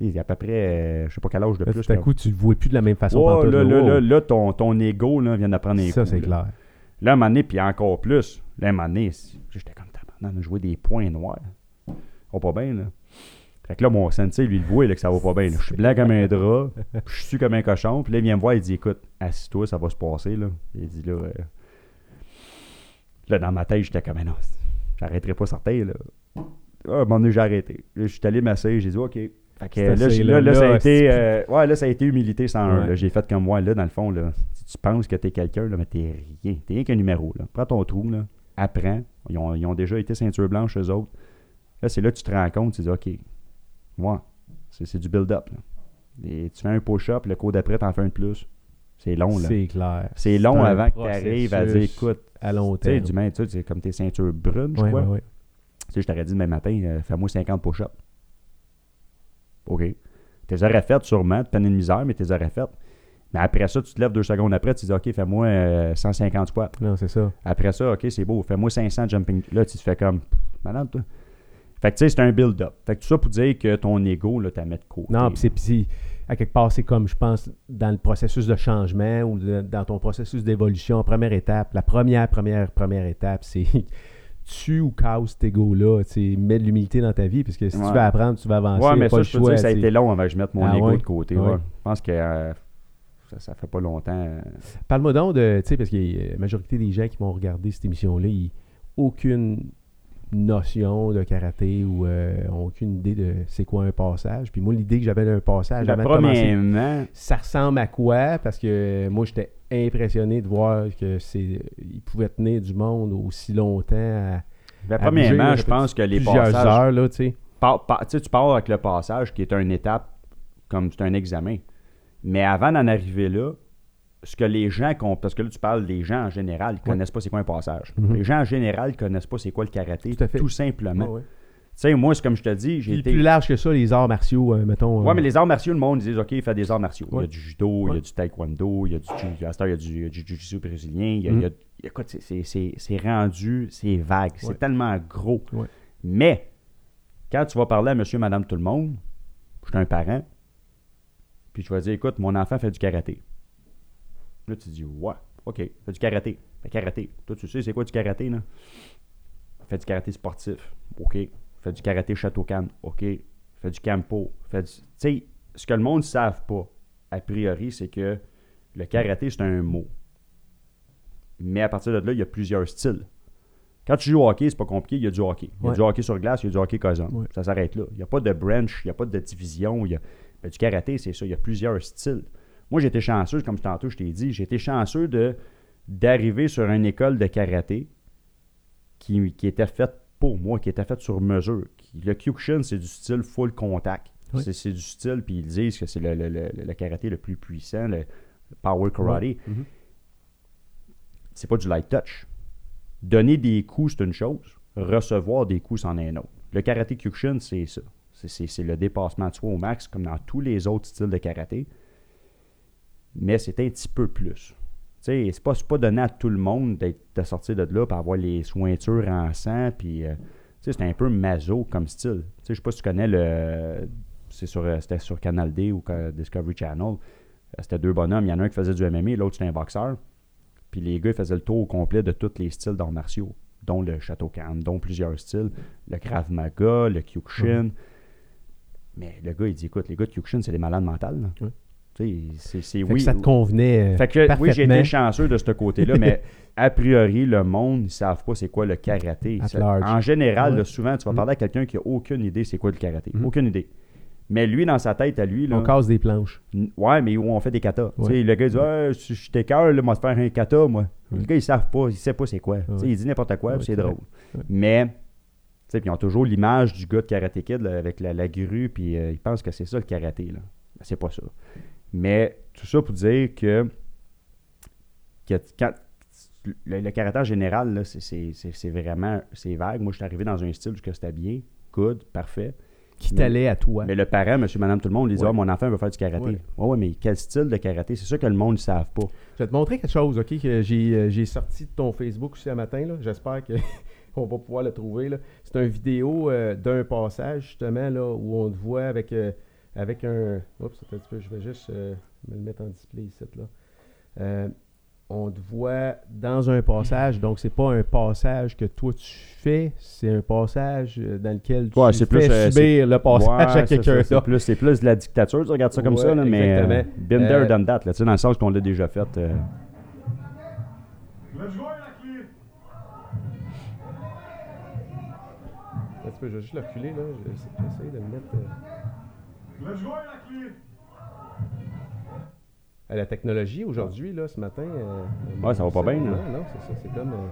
S3: Il y a à peu près, euh, je sais pas quel âge de
S1: Là,
S3: plus.
S1: tout à coup, tu le vois plus de la même façon. Pantoute,
S3: là,
S1: là.
S3: là,
S1: Wow.
S3: là, ton, ton ego là, vient de prendre un
S1: Ça, c'est clair.
S3: Là, à un moment donné, puis encore plus, là, à un moment donné, j'étais comme tabarnak, de jouer des points noirs. Va pas bien, là. Fait que là, mon sensei, lui, il voit là, que ça va pas bien. Je suis blanc comme un drap, je suis comme un cochon. Puis là, il vient me voir, il dit Écoute, assis-toi, ça va se passer. Là. Il dit là, euh, là, dans ma tête, j'étais comme, non, j'arrêterai pas certain. Là. Ah, à un moment donné, j'ai arrêté. Là, je suis allé m'asseoir, j'ai dit OK. Fait que là,
S1: assez, là,
S3: là, là, ça a
S1: là,
S3: été, euh, ouais, là, ça a été humilité 101.
S1: Ouais.
S3: là. J'ai fait comme moi, là, dans le fond, là, si tu penses que t'es quelqu'un, là, mais t'es rien. T'es rien qu'un numéro. Là. Prends ton trou, là, apprends. Ils ont, ils ont déjà été ceinture blanche, eux autres. Là, c'est là que tu te rends compte, tu dis, OK, ouais, c'est c'est du build-up. là. Et tu fais un push-up, le cours d'après, t'en fais un de plus. C'est long, là.
S1: C'est clair.
S3: C'est long avant que tu arrives à dire, écoute,
S1: À long
S3: tu sais,
S1: terme.
S3: du même, tu sais, c'est comme tes ceintures brunes, je
S1: Ouais,
S3: crois. Tu sais, je t'aurais dit demain matin, euh, fais-moi 50 push-ups. OK. T'es aurais faites sûrement, de peine de misère, mais t'es aurais faites. Mais après ça, tu te lèves deux secondes après, tu dis, OK, fais-moi euh, 150 squats.
S1: Non, c'est ça.
S3: Après ça, OK, c'est beau, fais-moi 500 jumping. Là, tu te fais comme, malade, toi. Fait que, tu sais, c'est un build-up. Fait que tout ça pour dire que ton ego, là, t'as mis de côté.
S1: Non, puis c'est, puis c'est- à quelque part, c'est comme, je pense, dans le processus de changement ou de- dans ton processus d'évolution, première étape, la première, première, première étape, c'est tu ou casse tu sais, mets de l'humilité dans ta vie, parce que si
S3: Ouais.
S1: tu veux apprendre, tu vas avancer,
S3: Ouais, mais
S1: pas
S3: ça,
S1: le
S3: je peux
S1: choix,
S3: dire que ça a été long avant que je mette mon
S1: Ah
S3: ego
S1: ouais?
S3: de côté.
S1: Ouais.
S3: Je pense que euh, ça, ça fait pas longtemps. euh,
S1: Parle-moi donc de, tu sais, parce que la majorité des gens qui vont regarder cette émission-là, ils n'ont aucune notion de karaté ou euh, ont aucune idée de c'est quoi un passage. Puis moi, l'idée que j'avais d'un passage avant de commencer, ça ressemble à quoi? Parce que moi, j'étais impressionné de voir que c'est il pouvait tenir du monde aussi longtemps à,
S3: Ben,
S1: à
S3: premièrement,
S1: bouger,
S3: je pense que les passages.
S1: heures, là, tu
S3: par- par- pars avec le passage qui est une étape comme c'est un examen. Mais avant d'en arriver là, ce que les gens parce que là tu parles des gens en général, ils
S1: Ouais.
S3: connaissent pas c'est quoi un passage.
S1: Mhm.
S3: Les gens en général connaissent pas c'est quoi le karaté,
S1: Tout
S3: simplement.
S1: Ouais, ouais.
S3: Tu sais, moi c'est comme je te dis, j'ai été
S1: plus large que ça, les arts martiaux, euh, mettons.
S3: Ouais,
S1: euh,
S3: mais les arts martiaux, le monde, ils disent, OK, il fait des arts martiaux. Il y a du judo, il y a du taekwondo, il y a du il y a du, jiu-jitsu brésilien. Il y a, il y quoi, c'est- c'est- c'est c'est rendu, c'est vague, c'est tellement gros. Mais, quand tu vas parler à monsieur, madame, tout le monde, je suis un parent, puis tu vas dire, écoute, mon enfant fait du karaté. Là, tu dis, ouais, OK, fait du karaté. Fait karaté. Toi, tu sais, c'est quoi du karaté, là? Fait du karaté sportif. OK. Fait du karaté Châteaucan. OK. Fait du campo. Du... Tu sais, ce que le monde ne savent pas, a priori, c'est que le karaté, c'est un mot. Mais à partir de là, il y a plusieurs styles. Quand tu joues au hockey, c'est pas compliqué, il y a du hockey. Il y a
S1: Ouais.
S3: du hockey sur glace, il y a du hockey cousin.
S1: Ouais.
S3: Ça s'arrête là. Il n'y a pas de branch, il n'y a pas de division. Il y a... ben, du karaté, c'est ça. Il y a plusieurs styles. Moi, j'étais chanceux, comme tantôt je t'ai dit, j'étais chanceux de d'arriver sur une école de karaté qui, qui était faite pour moi, qui était faite sur mesure. Le Kyokushin, c'est du style full contact.
S1: Oui.
S3: C'est, du style, puis ils disent que c'est le, le- le- le karaté le plus puissant, le power karate.
S1: Mhm.
S3: C'est pas du light touch. Donner des coups, c'est une chose. Recevoir des coups, c'en est un autre. Le karaté Kyokushin, c'est ça. C'est le dépassement de soi au max, comme dans tous les autres styles de karaté. Mais c'est un petit peu plus. Sais, c'est pas, donné à tout le monde d'être, de sortir de là pour avoir les sointures en sang. Puis, euh, c'est un peu maso comme style. Je sais pas si tu connais le. Sur, euh, c'était sur Canal D ou Discovery Channel. Euh, C'était deux bonhommes. Il y en a un qui faisait du MMA, l'autre c'était un boxeur. Puis les gars ils faisaient le tour au complet de tous les styles d'arts martiaux, dont le Shotokan, dont plusieurs styles, le Krav Maga, le Kyokushin. Mais le gars, il dit écoute, les gars de Kyokushin, c'est des malades mentales.
S1: Ouais.
S3: C'est, oui.
S1: ça te convenait. euh,
S3: Fait que oui, j'ai été chanceux de ce côté-là, mais a priori, le monde, ils savent pas c'est quoi le karaté. En général,
S1: Ouais.
S3: là, souvent, tu vas
S1: Mhm.
S3: parler à quelqu'un qui a aucune idée c'est quoi le karaté.
S1: Mhm.
S3: Aucune idée. Mais lui, dans sa tête, à lui, là,
S1: On casse des planches.
S3: Ouais, mais où on fait des katas.
S1: Ouais.
S3: Le gars il dit Ouais, si je t'écœure, moi, te faire un kata, moi. Les gars, ils savent pas, ils savent pas c'est quoi. Il dit n'importe quoi, c'est drôle. Mais, ils ont toujours l'image du gars de Karate Kid là, avec la, la grue, puis euh, ils pensent que c'est ça le karaté. Là. Ben, c'est pas ça. Mais tout ça pour dire que, que quand, le, le karaté en général, c'est- vraiment c'est vague. Moi, je suis arrivé dans un style où c'était bien, good, parfait.
S1: Qui t'allait à toi.
S3: Mais le parent, monsieur, madame, tout le monde, il dit
S1: Ouais.
S3: Ah, mon enfant veut faire du karaté.
S1: Ouais.
S3: Ouais, ouais, mais quel style de karaté? C'est ça que le monde ne savent pas.
S1: Je vais te montrer quelque chose, OK, que j'ai euh, sorti de ton Facebook aussi ce matin. là. J'espère qu'on va pouvoir le trouver. C'est une vidéo euh, d'un passage, justement, là, où on te voit avec, euh, avec un... Oups, un petit peu, je vais juste euh, me le mettre en display ici. Là. Euh, on te voit dans un passage, donc c'est pas un passage que toi tu fais, c'est un passage euh, dans lequel tu
S3: Ouais, c'est
S1: fais
S3: plus,
S1: subir le passage
S3: Ouais,
S1: à quelqu'un
S3: ça, c'est plus, c'est plus de la dictature, tu regardes ça comme
S1: Ouais,
S3: ça, là, mais euh, been there, done that, là, tu sais, dans le sens qu'on l'a déjà fait. euh.
S4: Let's go, la clé!
S1: Un petit peu, je vais juste le reculer, là. J'essa- J'essaie de le mettre... euh,
S4: go, la clé!
S1: à la technologie aujourd'hui, là, ce matin. euh,
S3: Ouais, ça va pas bien, là.
S1: Non, non, c'est ça, c'est comme. euh,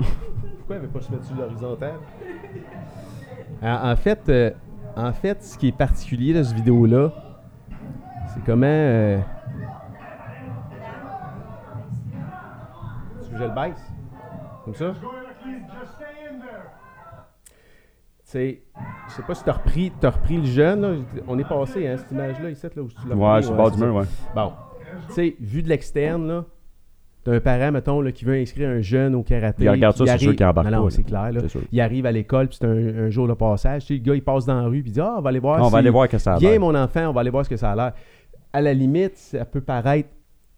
S1: Pourquoi elle veut pas se mettre sur l'horizontale? En, en fait, euh, en fait, ce qui est particulier de cette vidéo-là, c'est comment. euh, Tu veux que je le baisse? Comme ça?
S4: Let's go, la clé! Just stay in there!
S1: Sais, je sais pas si t'as repris, t'as repris le jeune, là. On est passé, hein, cette image-là, ici, là, où tu l'as
S3: Ouais, sur le bord du mur, ouais.
S1: Bon. Tu sais, vu de l'externe, là, t'as un parent, mettons, là, qui veut inscrire un jeune au karaté.
S3: Il regarde ça, c'est sûr qu'il embarque
S1: Non, non, c'est clair, là. Il arrive à l'école, puis c'est un, un jour de passage. Tu sais, le gars, il passe dans la rue, puis il dit Ah, on va aller voir.
S3: on va aller voir que ça a
S1: Viens, mon enfant, on va aller voir ce que ça a l'air. À la limite, ça peut paraître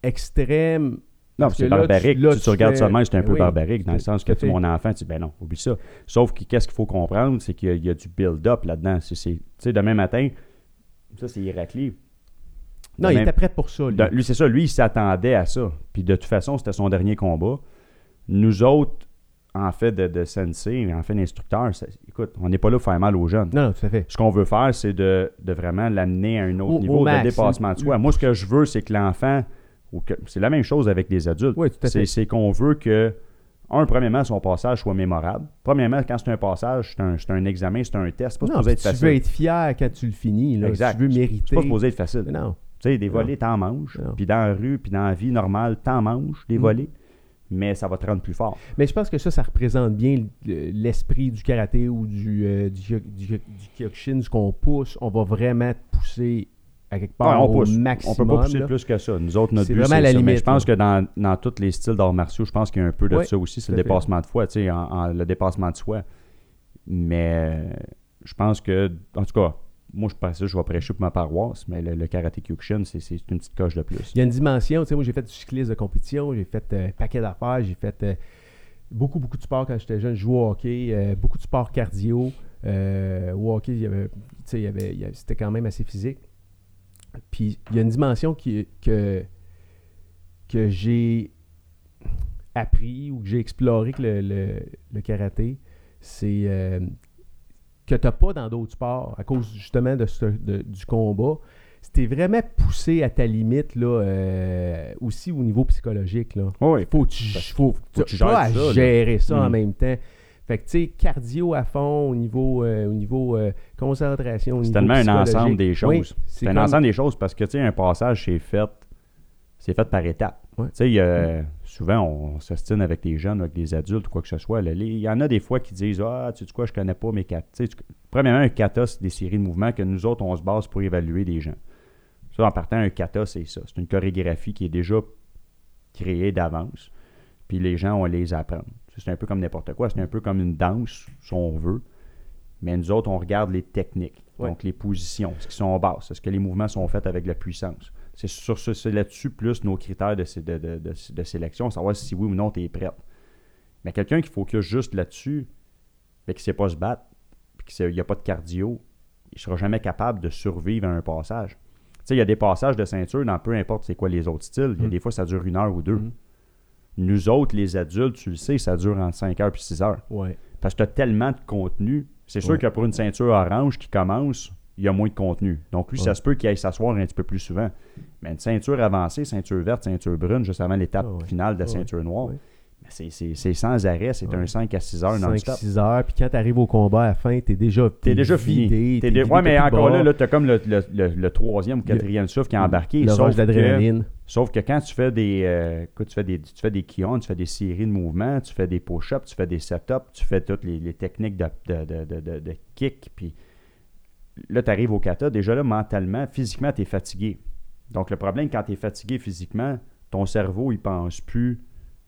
S1: extrême.
S3: Non, c'est
S1: là,
S3: barbarique.
S1: tu- là,
S3: si tu
S1: tu
S3: regardes
S1: fais-
S3: ça même, c'est un
S1: Ben
S3: peu
S1: oui,
S3: barbarique, dans le sens que tu mon enfant, tu dis, ben non, oublie ça. Sauf que qu'est-ce qu'il faut comprendre, c'est qu'il y a- il y, a du build-up là-dedans. Tu sais, demain matin, ça, c'est Héraclide.
S1: Non, il était prêt pour ça, lui.
S3: C'est ça. Lui, il s'attendait à ça. Puis de toute façon, c'était son dernier combat. Nous autres, en fait de, de sensei, en fait d'instructeur, écoute, on n'est pas là pour faire mal aux jeunes.
S1: Non, non, tout à fait.
S3: Ce qu'on veut faire, c'est de, de vraiment l'amener à un autre
S1: Au- au
S3: niveau
S1: max.
S3: de dépassement de soi. Moi, ce que je veux, c'est que l'enfant, c'est la même chose avec les adultes.
S1: Oui, tout à
S3: C'est
S1: fait.
S3: c'est qu'on veut que, un, premièrement, son passage soit mémorable. Premièrement, quand c'est un passage, c'est un, examen, c'est un test. Pas
S1: Non,
S3: supposé
S1: puis
S3: être
S1: tu
S3: facile.
S1: veux être fier quand tu le finis. Là.
S3: Exact.
S1: Tu veux mériter.
S3: C'est pas supposé être facile.
S1: Non.
S3: Tu sais, des volets, t'en manges. Puis dans la rue, puis dans la vie normale, t'en manges des
S1: Mm.
S3: volets. Mais ça va te rendre plus fort.
S1: Mais je pense que ça, ça représente bien le- l'esprit du karaté ou du, euh, du, du, du kyokushin, ce qu'on pousse. On va vraiment te pousser à quelque part
S3: Ouais, on
S1: au
S3: pousse.
S1: maximum.
S3: on peut pas pousser
S1: là.
S3: plus que ça. Nous autres, notre but, c'est
S1: la
S3: ça. Mais
S1: limite,
S3: je pense
S1: là.
S3: que dans, dans tous les styles d'arts martiaux, je pense qu'il y a un peu de ça aussi. C'est le
S1: fait.
S3: dépassement de foi, en- en- le dépassement de soi. Mais euh, je pense que, en tout cas, moi, je pense que je vais prêcher pour ma paroisse, mais le, le karaté Kyokushin, c'est une petite coche de plus.
S1: Il y a une dimension. Tu sais, moi, j'ai fait du cyclisme de compétition, j'ai fait euh, paquet d'affaires, j'ai fait euh, beaucoup, beaucoup de sport quand j'étais jeune. Je jouais au hockey, euh, beaucoup de sport cardio. Au hockey, il y avait, tu sais, il y avait, il y avait- c'était quand même assez physique. Puis il y a une dimension qui, que, que j'ai appris ou que j'ai exploré que le, le- le karaté, c'est euh, que tu n'as pas dans d'autres sports à cause justement de ce- de- du combat. C'était vraiment poussé à ta limite là, euh, aussi au niveau psychologique. Là.
S3: Oui,
S1: Faut que tu, faut,
S3: tu
S1: à
S3: ça, là.
S1: gérer ça en
S3: Mm.
S1: même temps. Fait que, tu sais, cardio à fond au niveau, euh, au niveau euh, concentration,
S3: c'est tellement un ensemble des
S1: Oui,
S3: choses. c'est un
S1: comme-
S3: ensemble des choses parce que, tu sais, un passage, c'est fait, c'est fait par étapes.
S1: Ouais.
S3: Tu sais, souvent, on, s'ostine avec les jeunes, avec les adultes ou quoi que ce soit. Il y en a des fois qui disent Ah, tu sais quoi, je connais pas mes sais, tu- Premièrement, un kata, c'est des séries de mouvements que nous autres, on se base pour évaluer des gens. Ça, en partant, un kata, c'est ça. C'est une chorégraphie qui est déjà créée d'avance. Puis les gens, on les apprend. C'est un peu comme n'importe quoi. C'est un peu comme une danse, si on veut. Mais nous autres, on regarde les techniques.
S1: Ouais.
S3: Donc, les positions, ce qui sont en basse, est-ce que les mouvements sont faits avec la puissance. C'est sur ce, c'est là-dessus plus nos critères de, de, de- de- de sélection, savoir si oui ou non tu es prête. Mais quelqu'un qui focus juste là-dessus, mais qui ne sait pas se battre, puis qu'il n'y a pas de cardio, il ne sera jamais capable de survivre à un passage. Tu sais, il y a des passages de ceinture dans peu importe c'est quoi les autres styles. Il y a
S1: Mm.
S3: des fois, ça dure une heure ou deux.
S1: Mm.
S3: Nous autres, les adultes, tu le sais, ça dure entre 5 heures et 6 heures.
S1: Ouais.
S3: Parce que tu as tellement de contenu. C'est sûr
S1: Ouais.
S3: que pour une ceinture orange qui commence, il y a moins de contenu. Donc lui, ça se peut qu'il aille s'asseoir un petit peu plus souvent. Mais une ceinture avancée, ceinture verte, ceinture brune, juste avant l'étape
S1: Ah
S3: finale de la
S1: Ah
S3: ceinture noire, c'est- sans arrêt. C'est
S1: Ouais.
S3: un 5 à 6 heures non-stop.
S1: 5-6 heures, puis quand tu arrives au combat à la fin, t'es déjà
S3: T'es déjà fini.
S1: vidé, vidé,
S3: ouais, mais encore là, tu as comme le, le- le- le troisième ou quatrième souffle qui est embarqué.
S1: Le
S3: sauf
S1: d'adrénaline.
S3: Sauf que quand tu fais des, euh, écoute, tu fais des, tu fais des kions, tu fais des séries de mouvements, tu fais des push-ups, tu fais des set-ups, tu fais toutes les, les techniques de, de, de, de, de- de kick, puis là, tu arrives au kata, déjà là, mentalement, physiquement, tu es fatigué. Donc, le problème, quand tu es fatigué physiquement, ton cerveau, il pense plus,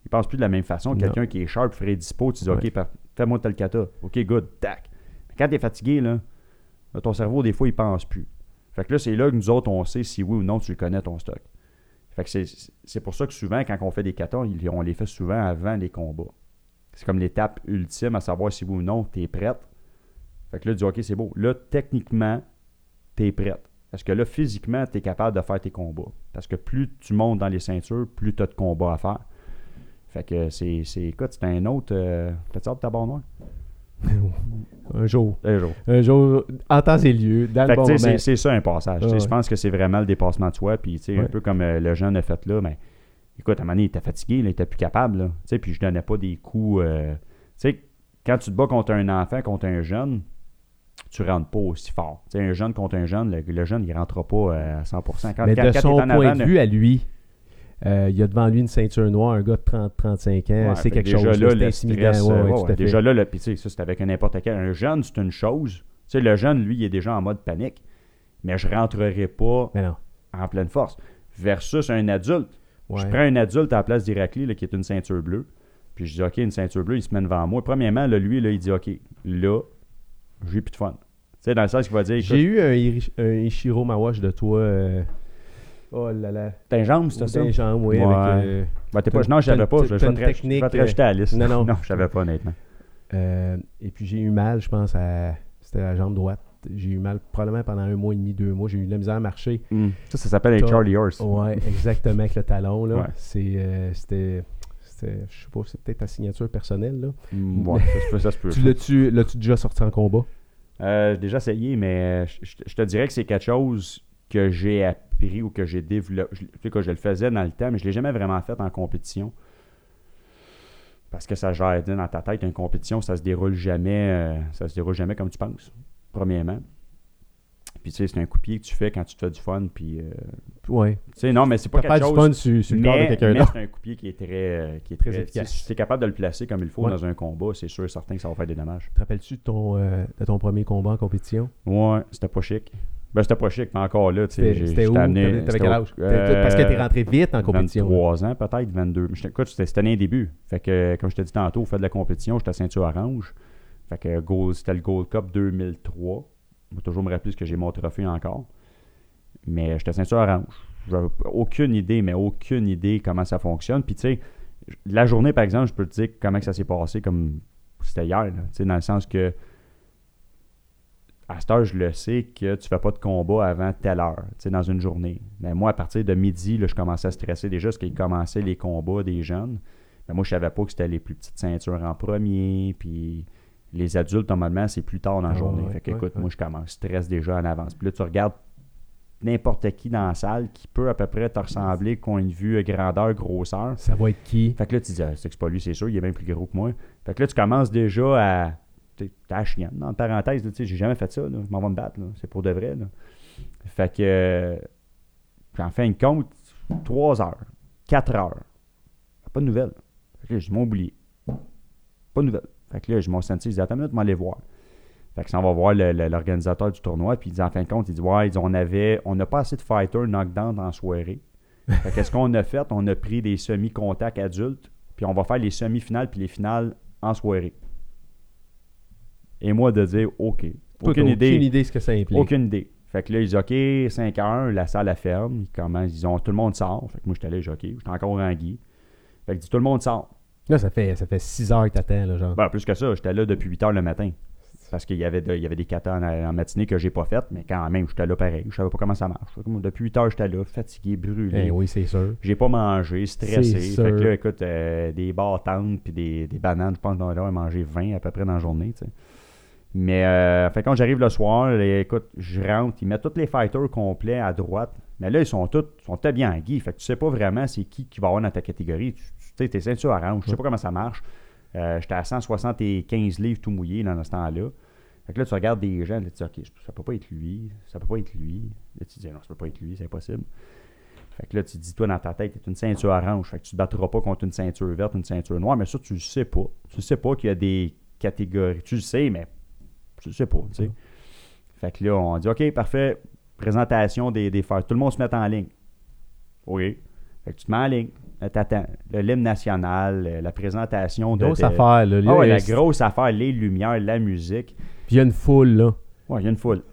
S3: il pense plus de la même façon. Quelqu'un qui est sharp, frais dispo, tu dis,
S1: Ouais.
S3: OK, fais-moi tel kata. OK, good, tac. Mais quand tu es fatigué, là, ton cerveau, des fois, il pense plus. Fait que là, c'est là que nous autres, on sait si oui ou non tu connais, ton stock. Fait que c'est, pour ça que souvent, quand on fait des katas, on les fait souvent avant les combats. C'est comme l'étape ultime à savoir si oui ou non tu es prête. Fait que là, tu dis, OK, c'est beau. Là, techniquement, tu es prête. Parce que là, physiquement, tu es capable de faire tes combats. Parce que plus tu montes dans les ceintures, plus tu as de combats à faire. Fait que c'est, écoute, c'est un autre. Euh, T'as-tu hâte de ta barre noire?
S1: Un jour.
S3: Un jour.
S1: Un jour, en temps et lieu, dans
S3: Fait
S1: le bon moment.
S3: c'est, ça un passage.
S1: Ah
S3: Je
S1: ouais.
S3: pense que c'est vraiment le dépassement de soi. Puis, tu sais, un
S1: Ouais.
S3: peu comme euh, le jeune a fait là, mais écoute, à un moment donné, il était fatigué, là, il était plus capable. Là. Tu sais, puis je donnais pas des coups. euh, tu sais, quand tu te bats contre un enfant, contre un jeune, tu rentres pas aussi fort. Tu sais, un jeune contre un jeune, le, le jeune, il rentrera pas euh, à 100%. Quand,
S1: Mais de
S3: quand
S1: son point
S3: avant,
S1: de vue à lui, euh, il y a devant lui une ceinture noire, un gars de 30-35 ans,
S3: Ouais,
S1: c'est quelque
S3: déjà
S1: chose. c'est intimidant. Ouais, ouais,
S3: ouais,
S1: tout
S3: ouais,
S1: à fait.
S3: déjà là, le, puis tu sais, ça c'est avec n'importe quel. Un jeune, c'est une chose. Tu sais, le jeune, lui, il est déjà en mode panique. Mais je rentrerai pas en pleine force. Versus un adulte. Je prends un adulte à la place d'Irakli, qui est une ceinture bleue. Puis je dis, OK, une ceinture bleue, il se met devant moi. Premièrement, là, lui, là, il dit, OK, là, j'ai plus de fun. Tu sais, dans le sens qu'il va dire,
S1: J'ai eu un, un Ishiro Mawash de toi. euh, Oh là là.
S3: t'as une jambe, c'était ça?
S1: d'un jambe, oui,
S3: Ouais.
S1: avec, euh,
S3: Ben, t'es pas,
S1: T'as-
S3: non, je savais
S1: t'as-
S3: pas. Je,
S1: t'as
S3: vais
S1: une
S3: te rajouter à la liste.
S1: non, non.
S3: non, je savais pas, honnêtement.
S1: euh, et puis j'ai eu mal, je pense, à. C'était la jambe droite. J'ai eu mal probablement pendant un mois et demi, deux mois. J'ai eu de la misère à marcher.
S3: Hmm. Ça, ça s'appelle un
S1: T'as-
S3: Charlie Horse.
S1: Ouais, exactement, avec le talon. Là.
S3: Ouais.
S1: C'est, euh, c'était, c'était- je sais pas, c'est peut-être ta signature personnelle. Là.
S3: Mm, ouais, ça se peut. Ça se peut.
S1: Tu l'as-tu l'as-tu déjà sorti en combat?
S3: Euh, j'ai déjà essayé, mais je- je te dirais que c'est quelque chose que j'ai appris ou que j'ai développé. Je, tu sais, que je le faisais dans le temps, mais je ne l'ai jamais vraiment fait en compétition. Parce que ça gère dans ta tête, une compétition, ça se déroule jamais, euh, ça se déroule jamais comme tu penses, premièrement. Puis tu sais, c'est un coup de pied que tu fais quand tu te fais du fun. Puis, euh,
S1: Ouais.
S3: tu sais, non, mais c'est pas quelque
S1: du
S3: chose.
S1: fun sur, sur le corps de quelqu'un d'autre.
S3: c'est un coup de pied qui est très, euh, qui est
S1: Très
S3: très,
S1: efficace.
S3: Si tu es capable de le placer comme il faut
S1: Ouais.
S3: dans un combat, c'est sûr et certain que ça va faire des dommages.
S1: Te rappelles-tu de ton, euh, de ton premier combat en compétition?
S3: Ouais, c'était pas chic. Ben, c'était pas chic, mais encore là, tu sais, j'étais amené-
S1: T'avais quel âge? Parce que t'es
S3: euh,
S1: rentré vite en compétition.
S3: 23 ans, peut-être, 22. Mais Écoute, c'était cette année début. Fait que, comme je t'ai dit tantôt, au fait de la compétition, j'étais à ceinture orange. Fait que c'était le Gold Cup 2003. Je vais toujours me rappeler ce que j'ai mon trophée encore. Mais j'étais à ceinture orange. J'avais aucune idée, mais aucune idée comment ça fonctionne. Puis, tu sais, la journée, par exemple, je peux te dire comment que ça s'est passé comme c'était hier. là. Tu sais, dans le sens que à cette heure, je le sais que tu fais pas de combat avant telle heure, tu sais, dans une journée. Mais moi, à partir de midi, là, je commençais à stresser déjà parce qu'ils commençaient les combats des jeunes. Mais moi, je savais pas que c'était les plus petites ceintures en premier, puis les adultes, normalement, c'est plus tard dans la
S1: Ah,
S3: journée.
S1: ouais,
S3: fait que,
S1: ouais,
S3: écoute,
S1: ouais.
S3: moi, je commence, stress déjà en avance. Puis là, tu regardes n'importe qui dans la salle qui peut à peu près te ressembler, coin de vue, grandeur, grosseur.
S1: Ça va être qui?
S3: Fait que là, tu dis, ah, c'est que c'est pas lui, c'est sûr, il est bien plus gros que moi. Fait que là, tu commences déjà à. La chienne. En parenthèse, tu sais, j'ai jamais fait ça. Je m'en vais me battre. C'est pour de vrai. Fait que. euh, puis en fin de compte, 3 heures, 4 heures. Pas de nouvelles. Fait que je m'en oublié. Pas de nouvelles. Fait que là, je m'en senti, je dis, attends une minute, m'en aller voir. Fait que ça, on va voir l'organisateur du tournoi, puis il dit, en fin de compte, il dit, ouais, on avait, on n'a pas assez de fighters knockdown en soirée. Fait qu'est-ce qu'on a fait? On a pris des semi-contacts adultes, puis on va faire les semi-finales puis les finales en soirée. Et moi de dire, OK. Aucune idée.
S1: Aucune idée ce que ça implique.
S3: Aucune idée. Fait que là, ils disent OK, 5 heures, la salle la ferme. Ils commencent, ils ont tout le monde sort. Fait que moi, j'étais allé, OK, j'étais encore en. Fait que dit tout le monde sort.
S1: Là, ça fait, ça fait 6 heures que t'attends, là, genre.
S3: Ben, plus que ça, j'étais là depuis 8 heures le matin. Parce qu'il y avait, de- il y avait des katas en, en matinée que j'ai pas faites, mais quand même, j'étais là pareil. Je savais pas comment ça marche. Depuis 8 heures, j'étais là, fatigué, brûlé.
S1: Eh oui, c'est sûr.
S3: J'ai pas mangé, stressé. Fait que là, écoute, euh, des bâtantes puis des, des bananes, je pense qu'on a mangé 20 à peu près dans la journée, tu sais. Mais euh, fait quand j'arrive le soir, écoute, je rentre, ils mettent tous les fighters complets à droite. Mais là, ils sont tous, sont tous bien en Guy. Fait que tu sais pas vraiment c'est qui qui va avoir dans ta catégorie. Tu sais, t'es ceinture orange. Je sais pas comment ça marche. Euh, J'étais à 175 livres tout mouillé dans ce temps-là. Fait que là, tu regardes des gens, là, tu dis, OK, ça peut pas être lui, ça peut pas être lui. Là, tu dis, non, ça peut pas être lui, c'est impossible. Fait que là, tu dis, toi, dans ta tête, tu une ceinture orange. Fait que tu te battras pas contre une ceinture verte, une ceinture noire. Mais ça, tu le sais pas. Tu sais pas qu'il y a des catégories. Tu le sais, mais le sais pas, tu sais. Fait que là, on dit, OK, parfait. Présentation des, des fers. Tout le monde se met en ligne. Oui. Fait que tu te mets en ligne. T'attends. Le l'hymne national, la présentation de.
S1: Grosse
S3: de-
S1: affaire, là.
S3: Ah ouais, la grosse affaire, les lumières, la musique.
S1: Puis il y a une foule, là.
S3: Ouais, il y a une foule.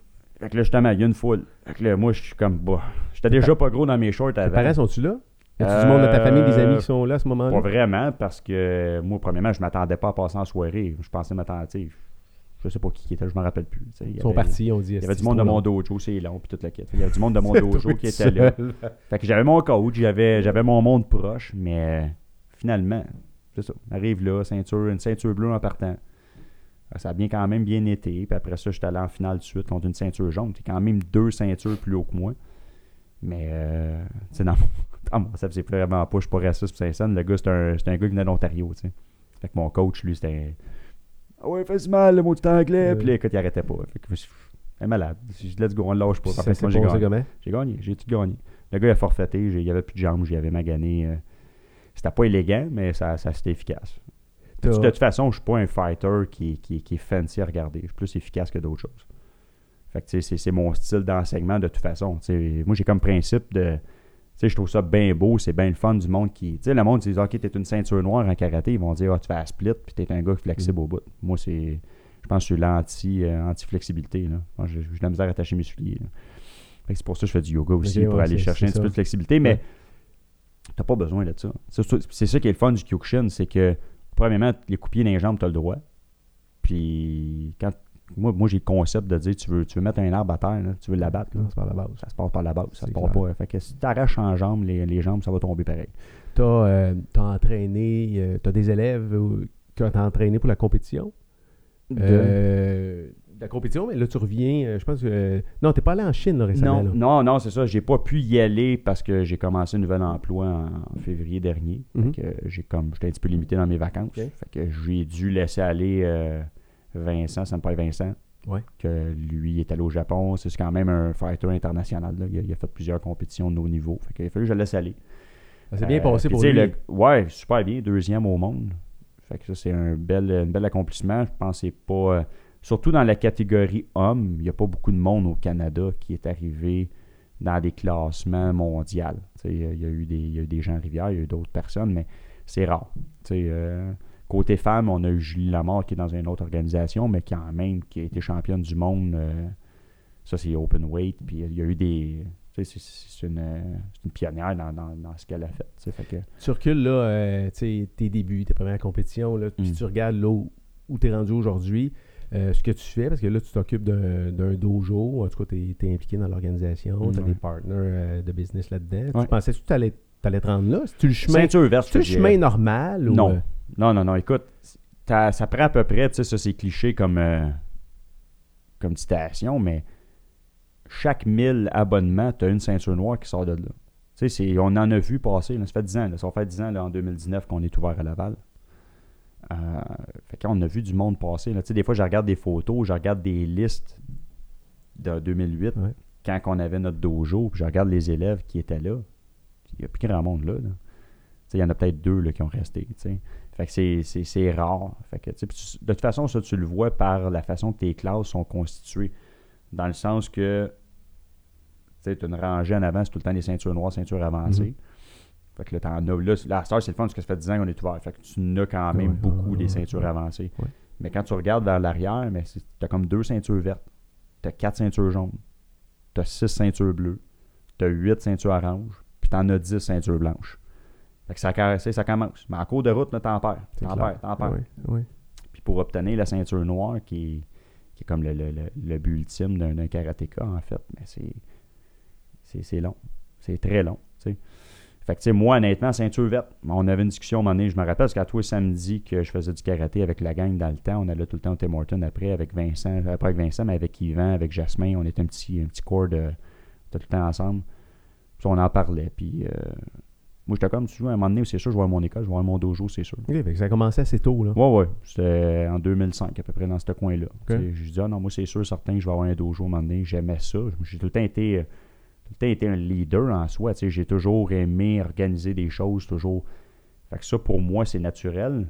S3: Fait que là, justement, il y a une foule. Fait que là, moi, je suis comme, bah, j'étais déjà pas gros dans mes shorts
S1: Tes
S3: avant.
S1: parents sont-tu là? Y a-tu du monde de ta famille, des amis qui sont là à ce moment-là?
S3: Pas vraiment, parce que moi, premièrement, je m'attendais pas à passer en soirée. Je pensais m'attendre, je sais pas qui était, je m'en rappelle plus. Il y
S1: Ils sont
S3: avait-
S1: partis, on dit.
S3: Il y avait du monde de mon dojo, c'est long, puis toute la quête. Il y avait du monde de mon
S1: C'est
S3: dojo qui était là. Fait que j'avais mon coach, j'avais, j'avais mon monde proche, mais euh, finalement, c'est ça. Arrive là, ceinture, une ceinture bleue en partant. Euh, Ça a bien quand même bien été. Puis après ça, j'étais allé en finale de suite contre une ceinture jaune. C'est quand même deux ceintures plus haut que moi. Mais, euh, tu sais, dans mon, ça faisait vraiment pas, je suis pas raciste pour saint Le gars, c'est un, c'est un gars qui venait d'Ontario, tu sais. Fait que mon coach, lui, c'était. Ah ouais, fais mal, le mot du anglais. Puis là, écoute, il arrêtait pas. Fait que je malade. Dit, let's go, on lâche pas.
S1: Ça
S3: Après, moi, j'ai gagné. J'ai gagné, j'ai tout gagné. Le gars il a forfaité, il n'y avait plus de jambes, j'y avais magané. euh, C'était pas élégant, mais ça, ça c'était efficace. De toute façon, je suis pas un fighter qui, qui, qui est fancy à regarder. Je suis plus efficace que d'autres choses. Fait que c'est c'est mon style d'enseignement de toute façon. Moi, j'ai comme principe de. Tu sais, je trouve ça bien beau, c'est bien le fun du monde qui. Tu sais, le monde dit Ok, t'es une ceinture noire en karaté. Ils vont dire Ah, tu fais un split, puis t'es un gars flexible au bout. Moi, c'est. Je pense que je suis l'anti, euh, J'ai de la misère à attacher mes souliers. c'est pour ça que je fais du yoga aussi, pour
S1: ouais,
S3: aller chercher un petit peu de flexibilité. Mais
S1: Ouais.
S3: t'as pas besoin de ça. C'est ça qui est le fun du Kyokushin, c'est que, premièrement, les coups de pied dans les jambes, t'as le droit. Puis, quand moi, moi j'ai le concept de dire tu veux, tu veux mettre un arbre à terre, là, tu veux l'abattre. là.
S1: Non, c'est par la base.
S3: Ça se passe par la base, ça se part
S1: clair.
S3: pas. Fait que si tu arraches en jambes, les, les jambes, ça va tomber pareil.
S1: Tu as, entraîné, tu as des élèves euh, que tu as entraîné pour la compétition? Euh, la compétition, mais là, tu reviens, euh, je pense que... euh, non, tu pas allé en Chine là, récemment.
S3: Non,
S1: là.
S3: non, non, c'est ça. J'ai pas pu y aller parce que j'ai commencé un nouvel emploi en, en février dernier. Que j'ai comme j'étais un petit peu limité dans mes vacances. Fait que j'ai dû laisser aller euh, Vincent, ça me paraît Vincent.
S1: Ouais.
S3: Que lui est allé au Japon. C'est quand même un fighter international. là. Il, a, il a fait plusieurs compétitions de haut niveau. Fait qu'il a fallu que je le laisse aller.
S1: Ça s'est bien
S3: Euh,
S1: passé pour lui.
S3: le- ouais, super bien. Deuxième au monde. Fait que ça, c'est un bel, un bel accomplissement. Je pense que c'est pas. euh, surtout dans la catégorie homme, il n'y a pas beaucoup de monde au Canada qui est arrivé dans des classements mondiaux. Il y, a eu des- il y a eu des gens Rivière, il y a eu d'autres personnes, mais c'est rare. Euh, côté femme, on a eu Julie Lamar qui est dans une autre organisation, mais quand même qui a été championne du monde. euh, ça, c'est open weight. Puis il y a eu des. tu sais, C'est c'est une, euh, c'est une pionnière dans, dans- dans ce qu'elle a fait. tu sais. Fait que,
S1: Tu recules, là, euh, tes débuts, tes premières compétitions, là, puis
S3: Mm.
S1: tu regardes là où, tu es rendu aujourd'hui, euh, ce que tu fais, parce que là, tu t'occupes d'un dojo, en tout cas, tu es, impliqué dans l'organisation, tu as
S3: Mm,
S1: des partners euh, de business là-dedans.
S3: Ouais.
S1: Tu pensais-tu que tu allais, te rendre là? C'est-tu le chemin,
S3: Ceinture verte,
S1: le
S3: je te dirais.
S1: chemin normal? Ou,
S3: Non.
S1: euh,
S3: Non, non, non. Écoute, t'as- ça prend à peu près, tu sais, ça c'est cliché comme, euh, comme citation, mais chaque 1000 abonnements, tu as une ceinture noire qui sort de là. Tu sais, c'est- on en a vu passer, là, ça fait 10 ans. là. ça va faire 10 ans là, en 2019 qu'on est ouvert à Laval. Euh, fait qu'on a vu du monde passer. Là. Tu sais, Des fois, je regarde des photos, je regarde des listes de 2008,
S1: Ouais.
S3: quand on avait notre dojo, puis je regarde les élèves qui étaient là. Il n'y a plus grand monde là. Tu Il y en a peut-être deux là, qui ont resté. tu. Fait que c'est- rare. Fait que, tu tu- de toute façon, ça, tu le vois par la façon que tes classes sont constituées. Dans le sens que tu as une rangée en avant, c'est tout le temps des ceintures noires, ceintures avancées. Fait que là, t'en as. Là, la star, c'est le fun parce que ça fait 10 ans qu'on est ouvert. Fait que tu en as quand même
S1: Ouais,
S3: beaucoup
S1: ouais,
S3: des ceintures
S1: ouais.
S3: avancées. Mais quand tu regardes vers l'arrière, mais c'est- t'as comme deux ceintures vertes. T'as quatre ceintures jaunes. T'as six ceintures bleues. T'as huit ceintures oranges. Puis t'en as dix ceintures blanches. Fait que ça, ça commence. Mais en cours de route, t'en perds. T'en perds, t'en perds. Puis pour obtenir la ceinture noire, qui est, qui est comme le, le- le- le but ultime d'un karatéka, en fait, mais c'est c'est c'est long. C'est très long. Fait que, tu sais, moi, honnêtement, ceinture verte, on avait une discussion à un moment donné, je me rappelle, parce qu'à tous les samedis que je faisais du karaté avec la gang dans le temps, on allait tout le temps au Tim Hortons après avec Vincent, pas avec Vincent, mais avec Yvan, avec Jasmin, on était un petit, un petit corps de, tout le temps ensemble. Puis on en parlait, puis euh, moi, j'étais comme, tu vois, à un moment donné, c'est sûr, je vais à mon école, je vais à mon dojo, c'est sûr.
S1: Ok, fait que ça a commencé assez tôt, là.
S3: Ouais, ouais. C'était en 2005, à peu près, dans ce coin-là. Sais, Je dis, ah non, moi, c'est sûr, certain que je vais avoir un dojo à un moment donné. J'aimais ça. J'ai tout le temps été, tout le temps été un leader en soi. Tu sais, J'ai toujours aimé organiser des choses, toujours. Fait que ça, pour moi, c'est naturel.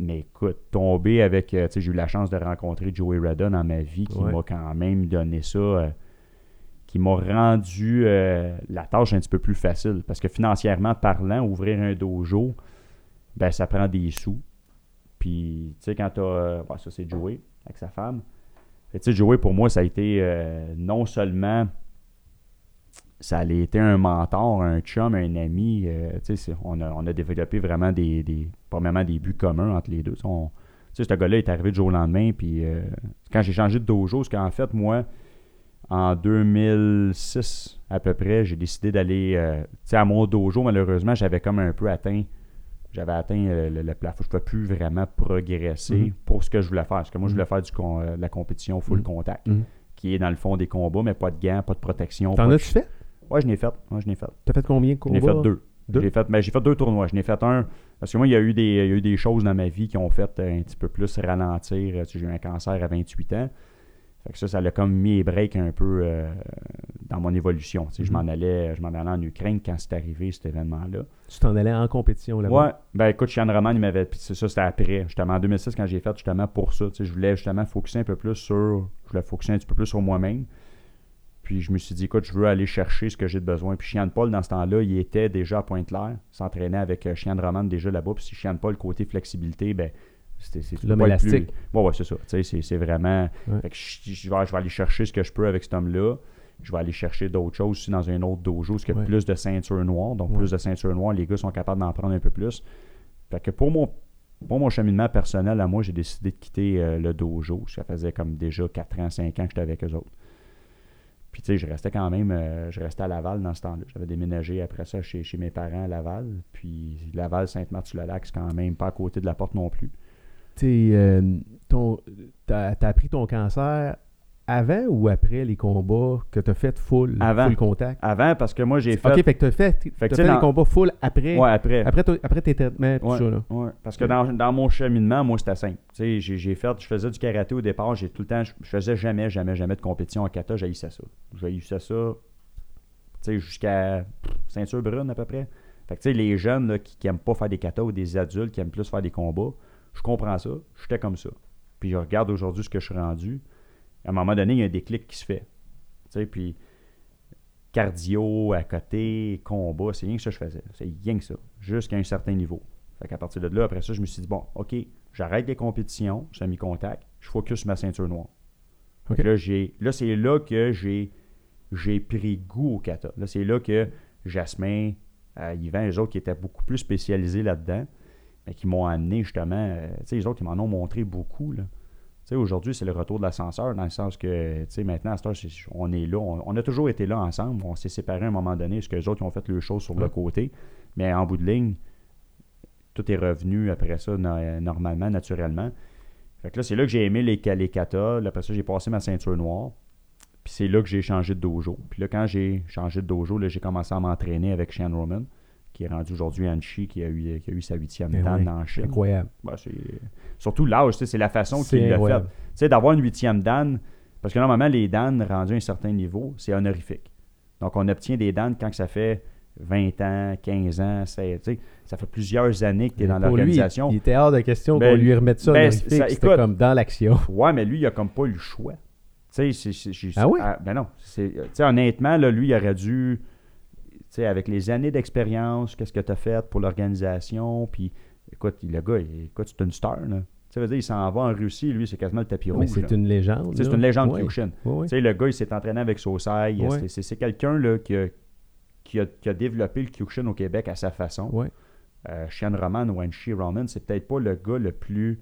S3: Mais écoute, tomber avec. euh, tu sais, J'ai eu la chance de rencontrer Joey Rada dans ma vie qui
S1: Ouais.
S3: m'a quand même donné ça. euh, qui m'a rendu euh, la tâche un petit peu plus facile. Parce que financièrement parlant, ouvrir un dojo, ben ça prend des sous. Puis, tu sais, quand t'as. euh, ouais, ça, c'est Joey avec sa femme. Tu sais, Joey, pour moi, ça a été euh, non seulement. Ça a été un mentor, un chum, un ami. euh, tu on a, on a développé vraiment des, des. Premièrement, des buts communs entre les deux. Tu sais, tu ce gars-là est arrivé du jour au lendemain. Puis, euh, quand j'ai changé de dojo, c'est qu'en fait, moi, en 2006 à peu près, j'ai décidé d'aller. euh, à mon dojo, malheureusement, j'avais comme un peu atteint j'avais atteint euh, le, le plafond. Je ne pouvais plus vraiment progresser
S1: Mhm.
S3: pour ce que je voulais faire. Parce que moi, je
S1: Mhm.
S3: voulais faire du con- euh, de la compétition full
S1: Mhm.
S3: contact,
S1: Mhm.
S3: qui est dans le fond des combats, mais pas de gants, pas de protection.
S1: T'en as-tu fait?
S3: Ouais, je l'ai fait. Ouais, je l'ai fait.
S1: T'as fait combien de
S3: Je l'ai
S1: combats?
S3: fait deux.
S1: Deux?
S3: J'ai fait, ben, j'ai fait deux tournois. Je n'ai fait un. Parce que moi, il y, a eu des, il y a eu des choses dans ma vie qui ont fait un petit peu plus ralentir. J'ai eu un cancer à 28 ans. Fait que ça, ça l'a comme mis les breaks un peu euh, dans mon évolution. Sais, Je
S1: Mhm.
S3: m'en allais, je m'en allais en Ukraine quand c'est arrivé cet événement-là.
S1: Tu t'en allais en compétition là-bas?
S3: Ouais, ben écoute, Sean Roman, il m'avait. Puis ça, c'était après. Justement, en 2006, quand j'ai fait justement pour ça. Je voulais justement focuser un peu plus sur. Je voulais focuser un petit peu plus sur moi-même. Puis je me suis dit, écoute, je veux aller chercher ce que j'ai de besoin. Puis Chian Paul, dans ce temps-là, il était déjà à Pointe-Claire. S'entraînait avec euh, Chian Roman déjà là-bas. Puis si Chian Paul, côté flexibilité, ben. C'est,
S1: L'homme élastique.
S3: Plus... Ouais, ouais, c'est ça. Tu sais, c'est, vraiment.
S1: Ouais.
S3: Fait que je, je vais, je vais aller chercher ce que je peux avec cet homme-là. Je vais aller chercher d'autres choses aussi dans un autre dojo, parce qu'il y a
S1: Ouais.
S3: plus de ceintures noires. Donc, plus de ceintures noires, les gars sont capables d'en prendre un peu plus. Fait que pour mon, pour mon cheminement personnel, à moi, j'ai décidé de quitter euh, le dojo. Ça faisait comme déjà 4 ans, 5 ans que j'étais avec eux autres. Puis, tu sais, je restais quand même, euh, je restais à Laval dans ce temps-là. J'avais déménagé après ça chez, chez mes parents à Laval. Puis, Laval, Sainte-Marthe-sur-le-Lac, c'est quand même pas à côté de la porte non plus.
S1: Tu euh, t'as as appris ton cancer avant ou après les combats que t'as fait full,
S3: Avant.
S1: full contact?
S3: Avant, parce que moi, j'ai fait.
S1: Ok, fait que t'as fait, t'as
S3: Fait que
S1: fait
S3: tu sais,
S1: les
S3: dans-
S1: combats full après,
S3: Ouais, après.
S1: après, après tes traitements, tout
S3: Ouais,
S1: ça. Là.
S3: ouais. Parce que dans, dans mon cheminement, moi, c'était simple. Tu sais, j'ai, j'ai fait, je faisais du karaté au départ, j'ai tout le temps, je, je faisais jamais, jamais, jamais de compétition en kata, j'haïssais ça. J'haïssais ça, tu sais, jusqu'à ceinture brune à peu près. Fait que, tu sais, les jeunes là, qui, qui aiment pas faire des katas ou des adultes qui aiment plus faire des combats, je comprends ça, j'étais comme ça. Puis je regarde aujourd'hui ce que je suis rendu. À un moment donné, il y a un déclic qui se fait. Tu sais, puis cardio à côté, combat, c'est rien que ça que je faisais. C'est rien que ça, jusqu'à un certain niveau. Fait qu'à partir de là, après ça, je me suis dit, bon, OK, j'arrête les compétitions, semi-contact, je focus sur ma ceinture noire. Fait que
S1: Ok.
S3: Là, j'ai, là, c'est là que j'ai, j'ai pris goût au kata. Là, c'est là que Jasmin, euh, Yvan, les autres qui étaient beaucoup plus spécialisés là-dedans, mais qui m'ont amené justement, euh, tu sais, les autres, ils m'en ont montré beaucoup, là. Tu sais, aujourd'hui, c'est le retour de l'ascenseur, dans le sens que, tu sais, maintenant, à cette heure, on est là. On, on a toujours été là ensemble. On s'est séparés à un moment donné, parce que les autres, ils ont fait le choses sur le côté. Mais en bout de ligne, tout est revenu après ça, no- normalement, naturellement. Fait que là, c'est là que j'ai aimé les, les katas. Après ça, j'ai passé ma ceinture noire. Puis c'est là que j'ai changé de dojo. Puis là, quand j'ai changé de dojo, là, j'ai commencé à m'entraîner avec Shane Roman, qui est rendu aujourd'hui Anchi, qui a eu, qui a eu sa huitième
S1: Eh
S3: dan
S1: ouais,
S3: en Chine.
S1: Incroyable.
S3: Ben, surtout l'âge, c'est la façon qu'il l'a fait. sais, d'avoir une huitième dan, parce que normalement, les dan rendus à un certain niveau, c'est honorifique. Donc, on obtient des dan quand ça fait 20 ans, 15 ans, c'est- tu sais, ça fait plusieurs années que tu es dans l'organisation.
S1: il était hors de question
S3: Ben,
S1: qu'on lui remette ça
S3: ben, ça-
S1: C'était comme dans l'action.
S3: Ouais, mais lui, il a comme pas eu le choix. Tu sais,
S1: Ah oui?
S3: ben non. c'est- Tu sais, honnêtement, là, lui, il aurait dû, sais, avec les années d'expérience, qu'est-ce que tu as fait pour l'organisation, puis écoute, il- le gars, il- écoute, c'est une star, là. Tu sais, il s'en va en Russie, lui, c'est quasiment le tapis
S1: Mais
S3: rouge.
S1: c'est une légende.
S3: C'est une légende
S1: Ouais.
S3: Kyokushin.
S1: Ouais,
S3: le gars, il s'est entraîné avec Sosai. C'est- quelqu'un qui, a, qui, a, qui a développé le Kyokushin au Québec à sa façon. Euh, Shian Roman ou Anshi Roman, c'est peut-être pas le gars le plus.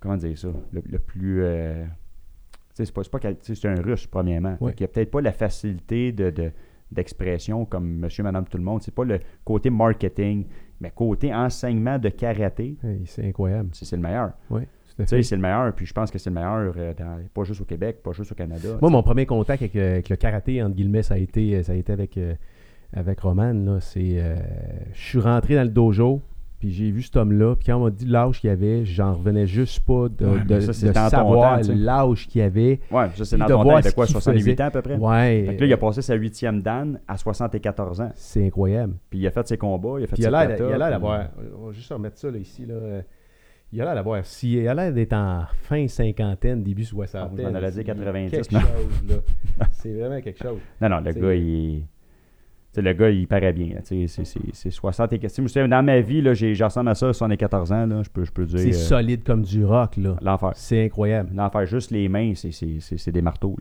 S3: Comment dire ça Le, le plus. euh, tu sais, c'est pas, c'est pas c'est un russe, premièrement. Qu'il a peut-être pas la facilité de. de- d'expression comme monsieur, madame, tout le monde. C'est pas le côté marketing, mais côté enseignement de karaté,
S1: Hey, C'est incroyable.
S3: c'est le meilleur. Tu sais,
S1: fait.
S3: c'est le meilleur, puis je pense que c'est le meilleur, euh, dans- pas juste au Québec, pas juste au Canada.
S1: Moi, mon premier contact avec, euh, avec le karaté, entre guillemets, ça a été, ça a été avec, euh, avec Roman. là. C'est, euh, je suis rentré dans le dojo, puis j'ai vu cet homme-là. Puis quand on m'a dit l'âge qu'il avait, j'en revenais juste pas de,
S3: Ouais,
S1: de-
S3: ça,
S1: de savoir l'âge qu'il avait.
S3: Ouais, ça c'est dans ton temps, il quoi,
S1: qu'il
S3: 68
S1: faisait.
S3: ans à peu près?
S1: Ouais.
S3: Fait que là, il a passé sa huitième dan à 74 ans.
S1: C'est incroyable.
S3: Puis il a fait ses combats, il a fait
S1: Puis
S3: ses
S1: a
S3: katas,
S1: il a l'air d'avoir. On va juste remettre ça là, ici. Là. Euh, Il a l'air d'avoir. Si, il a l'air d'être en fin cinquantaine, début soixantaine.
S3: Ah, vous en avez dit
S1: C'est
S3: 90,
S1: Quelque chose, là. C'est vraiment quelque chose.
S3: Non, non, le gars, il... le gars, il paraît bien. C'est c'est- c'est 60 et... c'est- Dans ma vie, ressemble à ça, 74 ans, là, je peux, je peux dire...
S1: C'est
S3: euh,
S1: solide comme du rock, là.
S3: L'enfer.
S1: C'est incroyable.
S3: L'enfer, juste les mains, c'est- des marteaux.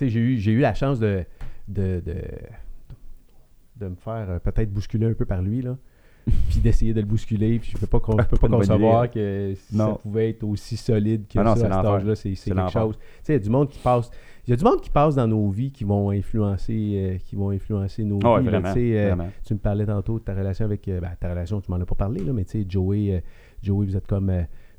S1: J'ai eu, eu la chance de, de, de, de me faire euh, peut-être bousculer un peu par lui, là. Puis d'essayer de le bousculer. Puis je peux pas, con- je peux pas concevoir que
S3: Non.
S1: ça pouvait être aussi solide que
S3: Ah non,
S1: ça
S3: c'est
S1: à cet âge-là. C'est, c'est
S3: C'est
S1: quelque
S3: l'enfer.
S1: chose. Tu sais, il y a du monde qui passe. Il y a du monde qui passe dans nos vies qui vont influencer, euh, qui vont influencer nos vies.
S3: vraiment,
S1: euh, tu me parlais tantôt de ta relation avec. euh, ben, ta relation, tu m'en as pas parlé, là, mais tu sais, Joey, Joey, vous êtes comme.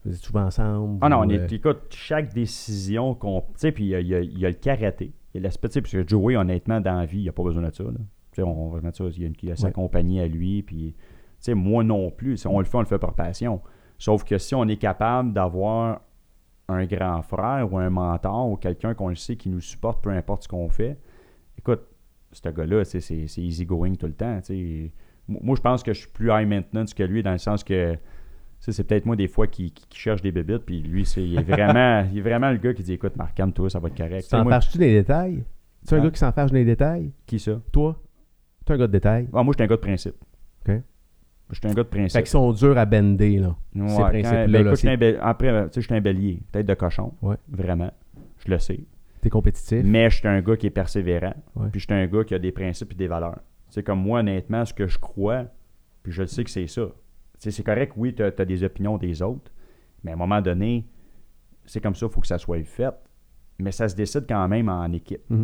S1: vous êtes souvent ensemble.
S3: Ah non, on est, écoute, chaque décision qu'on. Tu sais, puis il y y a- il y a le karaté. Il y a l'aspect, parce que Joey, honnêtement, dans la vie, il n'y a pas besoin de ça. là. Tu sais, on va mettre ça, il y a, une- il y a sa
S1: Ouais.
S3: compagnie à lui, puis. Tu sais, moi non plus. Si on le fait, on le fait par passion. Sauf que si on est capable d'avoir un grand frère ou un mentor ou quelqu'un qu'on le sait qui nous supporte, peu importe ce qu'on fait, écoute, ce gars-là, tu c'est c'est easy going tout le temps. tu. Moi, je pense que je suis plus high maintenance que lui dans le sens que tu c'est peut-être moi des fois qui, qui, qui cherche des bébites, puis lui, c'est, il, est vraiment, il est vraiment le gars qui dit écoute, Marc, calme-toi, ça va être correct.
S1: Tu
S3: Tu
S1: t'en
S3: moi,
S1: fâches-tu des détails? Tu es un
S3: Ah.
S1: gars qui s'en fâche des détails?
S3: qui ça?
S1: Toi? Tu es un gars de détails?
S3: Ah, Moi, je suis un gars de principe.
S1: OK.
S3: Je suis un gars de principe.
S1: Fait qu'ils sont durs à bender, là.
S3: Ouais,
S1: ces principes-là,
S3: ben,
S1: là,
S3: écoute, après, tu sais, je suis un bélier, tête de cochon.
S1: Ouais.
S3: Vraiment. Je le sais.
S1: T'es compétitif.
S3: Mais je suis un gars qui est persévérant.
S1: Ouais.
S3: Puis je suis un gars qui a des principes et des valeurs. C'est comme moi, honnêtement, ce que je crois, puis je le sais que c'est ça. c'est correct, oui, tu as, des opinions des autres, mais à un moment donné, c'est comme ça, il faut que ça soit fait. Mais ça se décide quand même en équipe. Tu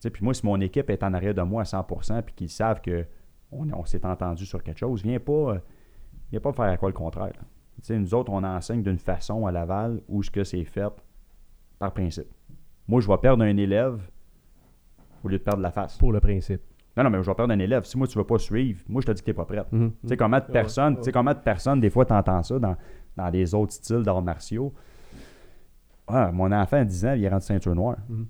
S3: sais, Puis moi, si mon équipe est en arrière de moi à 100% puis qu'ils savent que on, on s'est entendu sur quelque chose, viens pas, euh, viens pas faire à quoi le contraire. là. Tu sais, nous autres, on enseigne d'une façon à Laval où ce que c'est fait par principe. Moi, je vais perdre un élève au lieu de perdre la face.
S1: Pour le principe.
S3: Non, non, mais je vais perdre un élève. Si moi, tu ne veux pas suivre, moi, je te dis que tu n'es pas prête.
S1: Mhm.
S3: Tu sais, comment de personnes, tu sais, comment de personnes, des fois, tu entends ça dans, dans les autres styles d'arts martiaux. Ah, mon enfant à 10 ans, il est rendu ceinture noire.
S1: Mhm.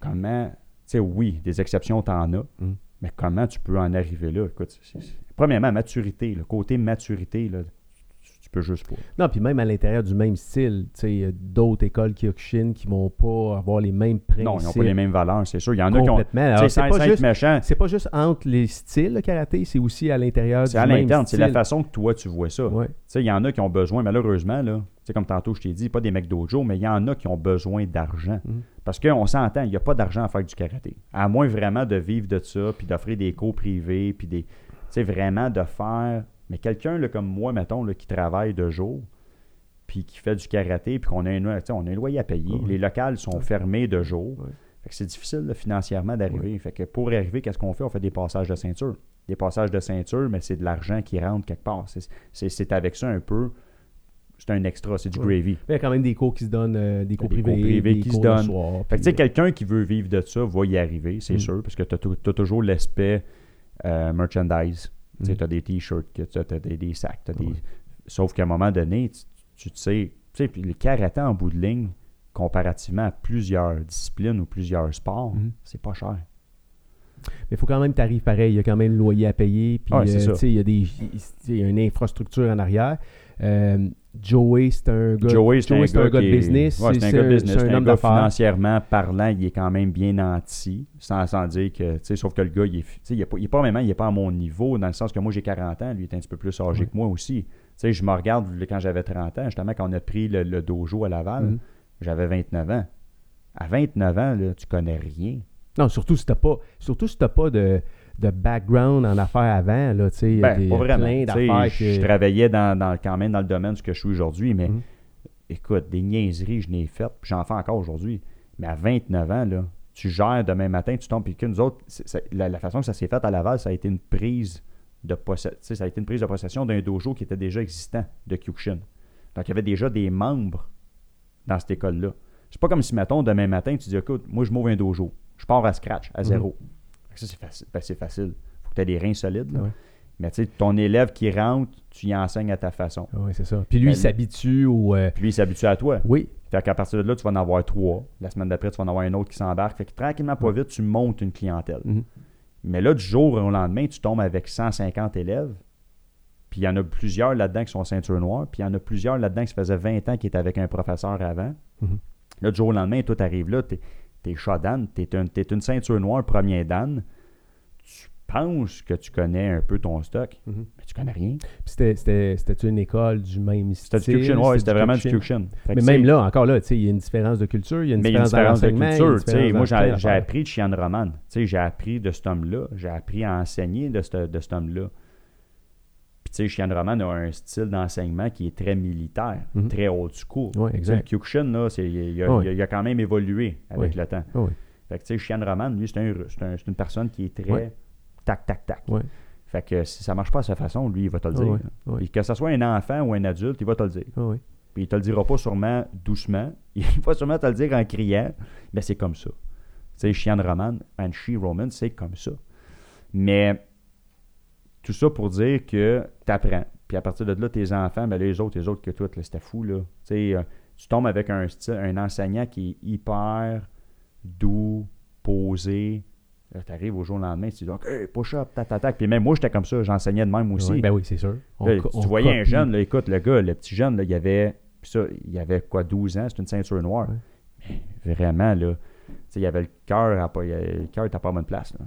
S3: Comment, tu sais, oui, des exceptions, tu en as,
S1: Mhm.
S3: Mais comment tu peux en arriver là? Écoute, premièrement, maturité, le côté maturité, peux juste pas.
S1: Non, puis même à l'intérieur du même style, tu sais, il y a d'autres écoles Kyokushin qui vont pas avoir les mêmes principes.
S3: Non, ils n'ont pas les mêmes valeurs, c'est sûr. Il y en a qui ont.
S1: Complètement. C'est pas juste-
S3: méchant,
S1: pas juste entre les styles, le karaté, c'est aussi à l'intérieur du
S3: c'est à
S1: même
S3: l'interne, c'est la façon que toi, tu vois ça.
S1: Ouais.
S3: Tu sais, il y en a qui ont besoin, malheureusement, là, tu sais, comme tantôt je t'ai dit, pas des mecs dojo, mais il y en a qui ont besoin d'argent.
S1: Mhm.
S3: Parce qu'on s'entend, il n'y a pas d'argent à faire du karaté. À moins vraiment de vivre de ça, puis d'offrir des cours privés, puis des. Tu sais, vraiment de faire. Mais quelqu'un comme moi, mettons, là, qui travaille de jour, puis qui fait du karaté, puis qu'on a on a un loyer à payer, les locales sont fermés de jour. Fait que c'est difficile là, financièrement d'arriver. Fait que pour arriver, qu'est-ce qu'on fait? On fait des passages de ceinture. Des passages de ceinture, mais c'est de l'argent qui rentre quelque part. C'est- avec ça un peu. C'est un extra, c'est du
S1: Ouais.
S3: gravy.
S1: Mais il y a quand même des cours qui se donnent, euh, des cours
S3: des cours
S1: privés,
S3: privés
S1: des
S3: qui
S1: cours
S3: se donnent.
S1: soir,
S3: Fait que tu sais,
S1: euh,
S3: quelqu'un qui veut vivre de ça va y arriver, c'est
S1: Mm.
S3: sûr, parce que tu as, toujours l'aspect euh, merchandise. Tu
S1: Mm.
S3: as des t-shirts, tu as des, des sacs, t'as des...
S1: Ouais.
S3: Sauf qu'à un moment donné, tu, tu te sais, tu sais, puis le karaté en bout de ligne, comparativement à plusieurs disciplines ou plusieurs sports,
S1: Mhm.
S3: c'est pas cher.
S1: Mais il faut quand même que tu arrives pareil. Il y a quand même le loyer à payer. Puis,
S3: Ouais,
S1: euh, tu il y a des, il y a une infrastructure en arrière. Euh, Joey, c'est un gars,
S3: Joey, c'est un,
S1: un gars de business.
S3: ouais, c'est un gars de business.
S1: c'est
S3: C'est
S1: un
S3: un
S1: homme
S3: gars financièrement parlant, il est quand même bien nanti, sans, sans dire que, tu sais, sauf que le gars, il est, il est pas, il est pas vraiment, il est pas à mon niveau, dans le sens que moi, j'ai 40 ans, lui, il est un petit peu plus âgé
S1: Ouais.
S3: que moi aussi. Tu sais, je me regarde quand j'avais 30 ans, justement, quand on a pris le, le dojo à Laval,
S1: Mhm.
S3: j'avais 29 ans. À 29 ans, là, tu connais rien.
S1: Non, surtout si tu n'as pas, surtout si t'as pas de, de background en affaires avant. Là, tu sais, il y a
S3: Ben,
S1: des,
S3: vraiment.
S1: plein d'affaires
S3: Je travaillais dans, dans- quand même dans le domaine de ce que je suis aujourd'hui, mais
S1: Mhm.
S3: écoute, des niaiseries, je n'ai faites, puis j'en fais encore aujourd'hui. Mais à 29 ans, là, tu gères demain matin, tu tombes, puis que nous autres, la, la façon que ça s'est fait à Laval, ça a été une prise de possession, ça a été une prise de possession d'un dojo qui était déjà existant de Kyokushin. Donc, il y avait déjà des membres dans cette école-là. C'est pas comme si, mettons, demain matin, tu dis, écoute, moi, je m'ouvre un dojo. Je pars à scratch, à zéro. Que Ça, c'est facile. Ben, c'est facile. faut que tu aies des reins solides. là.
S1: Ouais.
S3: Mais tu sais, ton élève qui rentre, tu y enseignes à ta façon.
S1: Oui, c'est ça. Puis lui,
S3: Ben,
S1: il s'habitue au... euh,
S3: Puis lui, il s'habitue à toi.
S1: Oui,
S3: Fait qu'à partir de là, tu vas en avoir trois. La semaine d'après, tu vas en avoir un autre qui s'embarque. Fait que tranquillement, pas vite, tu montes une clientèle.
S1: Mhm.
S3: Mais là, du jour au lendemain, tu tombes avec 150 élèves. Puis il y en a plusieurs là-dedans qui sont ceinture noire. Puis il y en a plusieurs là-dedans qui se faisaient 20 ans qui étaient avec un professeur avant.
S1: Mhm.
S3: Là, du jour au lendemain, toi, t'arrives là, t'es, t'es shot dan, t'es, un- t'es une ceinture noire premier dan. Tu penses que tu connais un peu ton stock,
S1: Mhm.
S3: mais tu connais rien.
S1: C'était, une école du même style.
S3: C'était du Kyokushin, ouais, c'était vraiment du
S1: Kyokushin. Mais même là, encore là, il y a une différence de culture, il y a une
S3: Mais il y a une
S1: différence,
S3: de culture. Moi, j'ai, appris de Chian Roman. J'ai appris de cet homme-là. J'ai appris à enseigner de, ce- de cet homme-là. Sais, Chian Roman a un style d'enseignement qui est très militaire,
S1: Mhm.
S3: très Tu sais,
S1: exact.
S3: Le Kyokushin, là, il, a, quand même évolué avec le temps. Fait que, tu sais, Chian Roman, lui, c'est, un, un- c'est une personne qui est très tac, tac, tac. Fait que si ça marche pas à sa façon, lui, il va te le dire. Puis que ce soit un enfant ou un adulte, il va te le dire.
S1: Oui.
S3: Puis il te le dira pas sûrement doucement. Il va sûrement te le dire en criant. Mais c'est comme ça. Tu sais, Chien Roman, and She Roman, c'est comme ça. Mais tout ça pour dire que tu apprends. Puis à partir de là, tes enfants, ben les autres, les autres que toi, c'était fou. Là. Euh, tu tombes avec un, style, un enseignant qui est hyper doux, posé. Tu arrives au jour au lendemain, tu dis OK, push-up, tac, tac, tac. Puis même moi, j'étais comme ça, j'enseignais de même aussi.
S1: Ouais, ben oui, c'est sûr. On
S3: Là,
S1: co-
S3: tu voyais un jeune, là, écoute, le gars, le petit jeune, là, il avait, ça, il avait quoi, 12 ans, c'est une ceinture noire. Mais vraiment, là, il avait le cœur, le cœur était pas à bonne place. Là.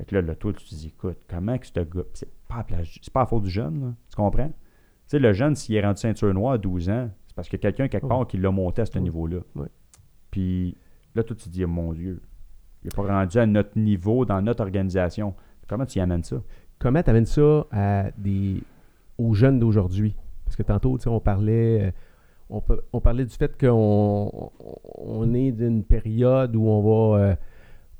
S3: Fait que là, là, toi, tu te dis, écoute, comment que ce gars, c'est pas, pas à faute du jeune, là, tu comprends? Tu sais, le jeune, s'il est rendu ceinture noire à 12 ans, c'est parce a quelqu'un quelque part qui l'a monté à ce niveau-là. Puis là, toi, tu te dis, mon Dieu, il n'est pas rendu à notre niveau dans notre organisation. Comment tu y amènes ça?
S1: Comment tu amènes ça à des aux jeunes d'aujourd'hui? Parce que tantôt, tu sais, on parlait, euh, on, on parlait du fait qu'on on est d'une période où on va euh,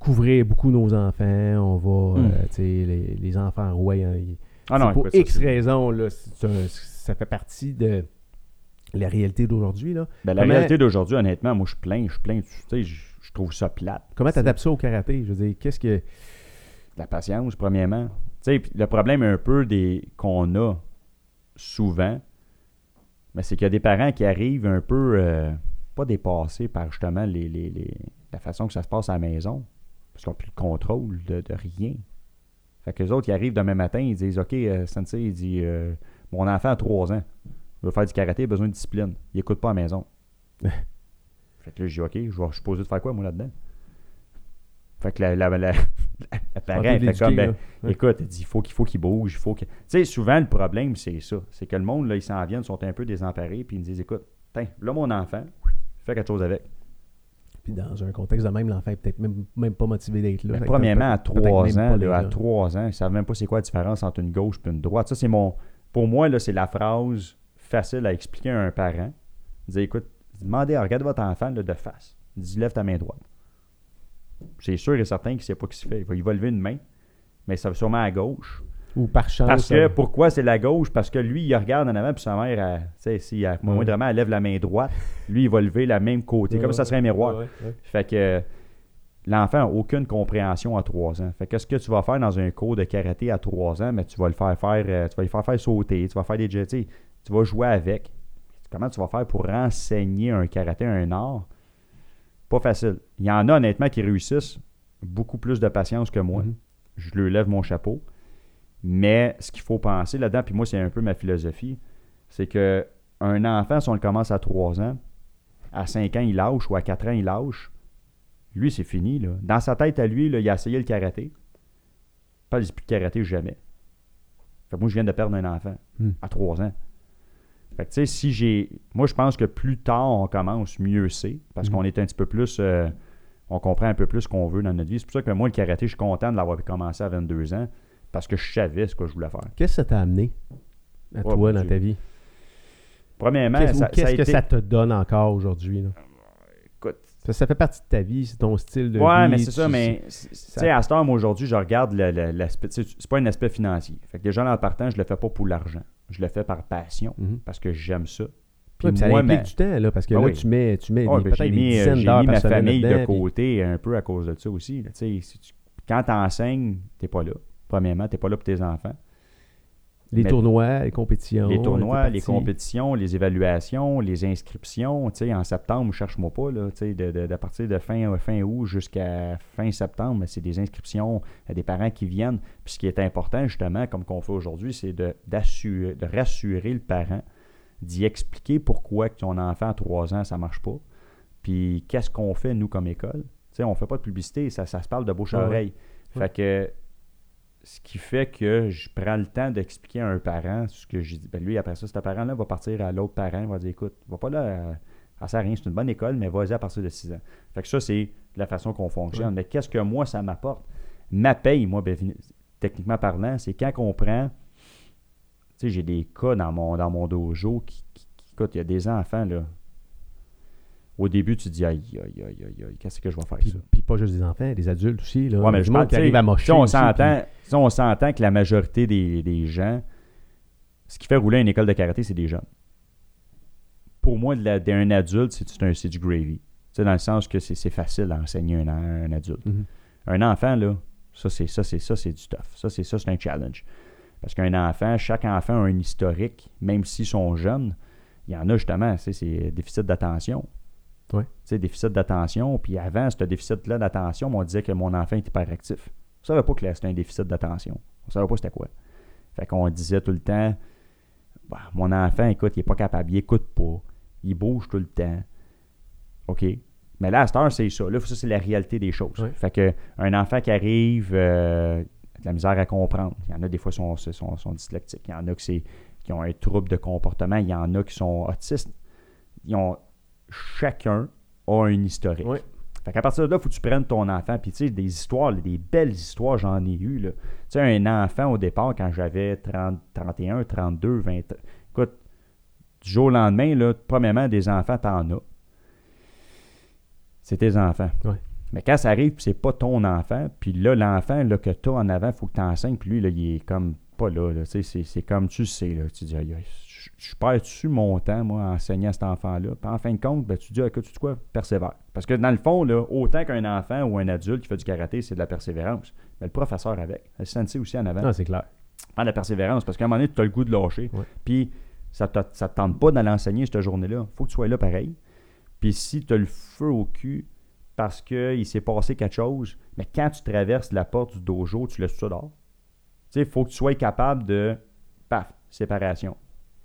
S1: couvrir beaucoup nos enfants, on va,
S3: Mm.
S1: euh, tu sais, les, les enfants rois, hein,
S3: Ah non,
S1: pour
S3: écoute,
S1: X raisons, là, ça fait partie de la réalité d'aujourd'hui. là.
S3: Ben, la
S1: Comment-
S3: réalité d'aujourd'hui, honnêtement, moi, je suis plein, je suis plein, tu sais, je, trouve ça plate.
S1: Comment tu adaptes ça au karaté? Je veux dire, qu'est-ce que.
S3: La patience, premièrement. Tu sais, puis le problème un peu des qu'on a souvent, mais c'est qu'il y a des parents qui arrivent un peu, euh, pas dépassés par justement les, les- les- la façon que ça se passe à la maison, parce qu'ils n'ont plus le contrôle de, de rien. Fait que les autres, ils arrivent demain matin, ils disent Ok, euh, Sensei, il dit euh, Mon enfant a 3 ans, il veut faire du karaté, il a besoin de discipline. Il écoute pas à la maison. fait que là, je dis Ok, je, suis supposé de faire quoi, moi, là-dedans? Fait que la, la, la, parent, fait comme ben.
S1: Ouais.
S3: Écoute, il dit, il faut qu'il faut qu'il bouge, il faut que. Tu sais, souvent, le problème, c'est ça. C'est que le monde, là, ils s'en viennent, sont un peu désemparés, puis ils me disent, écoute, tiens, là, mon enfant, fais quelque chose avec.
S1: Puis dans un contexte de même, l'enfant est peut-être même, même pas motivé d'être là.
S3: Mais premièrement, à
S1: peut-être
S3: 3
S1: même
S3: ans, là, à
S1: là.
S3: 3 ans, ils savent même pas c'est quoi la différence entre une gauche et une droite. Ça, c'est mon. Pour moi, là, c'est la phrase facile à expliquer à un parent. Dire, écoute, demandez, regardez votre enfant là, de face. Dis, lève ta main droite. C'est sûr et certain qu'il ne sait pas ce qu'il fait. Il va, il va lever une main, mais ça va sûrement à gauche.
S1: Ou par chance.
S3: Parce que,
S1: euh,
S3: pourquoi c'est la gauche? Parce que lui, il regarde en avant, puis sa mère, elle, tu sais, si
S1: Ouais.
S3: moindrement, elle lève la main droite, lui, il va lever la même côté,
S1: ouais,
S3: comme ça serait un miroir.
S1: ouais.
S3: Fait que l'enfant n'a aucune compréhension à 3 ans. Fait que ce que tu vas faire dans un cours de karaté à 3 ans, mais tu vas le faire faire, euh, tu vas le faire faire sauter, tu vas faire des jets, tu vas jouer avec. Comment tu vas faire pour enseigner un karaté, un art? Pas facile. Il y en a honnêtement qui réussissent beaucoup plus de patience que moi.
S1: Mhm.
S3: Je lui lève mon chapeau. Mais ce qu'il faut penser là-dedans, puis moi, c'est un peu ma philosophie, c'est que un enfant, si on le commence à 3 ans, à 5 ans, il lâche ou à 4 ans, il lâche, lui, c'est fini. Là. Dans sa tête à lui, là, il a essayé le karaté. Pas plus de karaté jamais. Fait que moi, je viens de perdre un enfant
S1: Hmm.
S3: à 3 ans. Fait que, tu sais, si j'ai. Moi, je pense que plus tard on commence, mieux c'est. Parce
S1: Mhm.
S3: qu'on est un petit peu plus. euh, on comprend un peu plus ce qu'on veut dans notre vie. C'est pour ça que moi, le karaté, je suis content de l'avoir commencé à 22 ans. Parce que je savais ce que je voulais faire.
S1: Qu'est-ce que ça t'a amené à
S3: Oh,
S1: toi dans
S3: Dieu.
S1: ta vie?
S3: Premièrement,
S1: Qu'est-ce ou
S3: ça,
S1: qu'est-ce
S3: ça a
S1: que ça te donne encore aujourd'hui? là?
S3: Écoute,
S1: Ça, ça fait partie de ta vie, c'est ton style de vie.
S3: Ouais, mais c'est
S1: tu-
S3: ça, mais tu
S1: ça-
S3: sais, à heure, moi, aujourd'hui, je regarde l'aspect. C'est pas un aspect financier. Fait que déjà, en partant, je le fais pas pour l'argent. Je le fais par passion,
S1: Mhm.
S3: parce que j'aime ça. Puis
S1: Ouais, puis ça
S3: moi,
S1: implique
S3: ma-
S1: du temps, là, parce que
S3: Ah
S1: là,
S3: oui.
S1: tu mets, tu mets
S3: Ouais,
S1: des-
S3: ben,
S1: peut-être
S3: mis, euh,
S1: dizaines
S3: j'ai
S1: d'heures
S3: mis ma famille de
S1: puis-
S3: côté un peu à cause de ça aussi. là. Tu sais, si tu- quand tu enseignes, tu pas là. Premièrement, tu pas là pour tes enfants.
S1: Les
S3: Mais-
S1: tournois, les compétitions.
S3: les tournois, les compétitions, les évaluations, les inscriptions. Tu sais, en septembre, cherche-moi pas, là, tu sais, de, de, de partir de fin, fin août jusqu'à fin septembre, c'est des inscriptions à des parents qui viennent. Puis ce qui est important, justement, comme qu'on fait aujourd'hui, c'est de, d'assurer, de rassurer le parent, d'y expliquer pourquoi ton enfant à 3 ans, ça marche pas. Puis qu'est-ce qu'on fait, nous, comme école? Tu sais, on fait pas de publicité, ça, ça se parle de bouche à
S1: ouais.
S3: oreille. Fait que ce qui fait que je prends le temps d'expliquer à un parent ce que j'ai dit. Ben lui, après ça, ce parent-là va partir à l'autre parent, il va dire écoute, va pas là, euh, ça sert à rien, c'est une bonne école, mais vas-y à partir de 6 ans. Fait que ça, c'est la façon qu'on fonctionne.
S1: Ouais.
S3: Mais qu'est-ce que moi, ça m'apporte? Ma paye, moi, ben, techniquement parlant, c'est quand on prend. Tu sais, j'ai des cas dans mon, dans mon dojo qui, qui- qui- écoute, il y a des enfants, là. Au début, tu te dis, aïe, aïe, aïe, aïe, aïe, qu'est-ce que je vais faire
S1: Puis,
S3: ça?
S1: puis pas juste des enfants, des adultes aussi. Là.
S3: Ouais, mais je pense,
S1: qui
S3: tu sais,
S1: arrive à mocher.
S3: si on s'entend, que la majorité des, des gens, ce qui fait rouler une école de karaté, c'est des jeunes. Pour moi, d'un adulte, c'est du gravy. Tu sais, dans le sens que c'est facile à enseigner un, un adulte.
S1: Mhm.
S3: Un enfant, là, ça, c'est ça, c'est ça, c'est du tough. Ça, c'est ça, c'est un challenge. Parce qu'un enfant, chaque enfant a un historique, même s'ils sont jeunes. Il y en a justement, c'est déficit d'attention.
S1: Ouais.
S3: Tu sais, déficit d'attention. Puis avant, ce déficit-là d'attention, on disait que mon enfant est hyperactif. On savait pas que c'était un déficit d'attention. On savait pas c'était quoi. Fait qu'on disait tout le temps, Bah, mon enfant, écoute, il est pas capable, il écoute pas, il bouge tout le temps. OK. Mais là, à cette heure, c'est ça. Là, ça, c'est la réalité des choses. Fait que un enfant qui arrive, euh, de la misère à comprendre. Il y en a des fois qui sont, sont, sont dyslexiques. Il y en a qui, qui ont un trouble de comportement. Il y en a qui sont autistes. Ils ont, chacun a un historique.
S1: Ouais.
S3: Fait qu'à partir de là, il faut que tu prennes ton enfant. Puis, tu sais, des histoires, des belles histoires, j'en ai eu. Tu sais, un enfant au départ, quand j'avais 30, 31, 32, 20. Écoute, du jour au lendemain, là, premièrement, des enfants, t'en as. C'est tes enfants.
S1: Ouais.
S3: Mais quand ça arrive, c'est pas ton enfant, puis là, l'enfant là, que tu as en avant, il faut que tu enseignes, puis lui, là, il est comme pas là. là. Tu sais, c'est, comme tu le sais. Là. Tu dis, aïe, aïe, je, perds-tu mon temps, moi, à enseigner à cet enfant-là? Puis en fin de compte, ben, tu dis, écoute, tu quoi, persévère. Parce que dans le fond, là, autant qu'un enfant ou un adulte qui fait du karaté, c'est de la persévérance. Mais le professeur avec, le sensei aussi en avant.
S1: Non, c'est clair.
S3: Prends de la persévérance, parce qu'à un moment donné, tu as le goût de lâcher. Puis ça ne te tente pas d'aller enseigner cette journée-là. faut que tu sois là pareil. Puis si tu as le feu au cul parce qu'il s'est passé quelque chose, mais quand tu traverses la porte du dojo, tu laisses ça dehors. Tu sais, il faut que tu sois capable de, paf, séparation.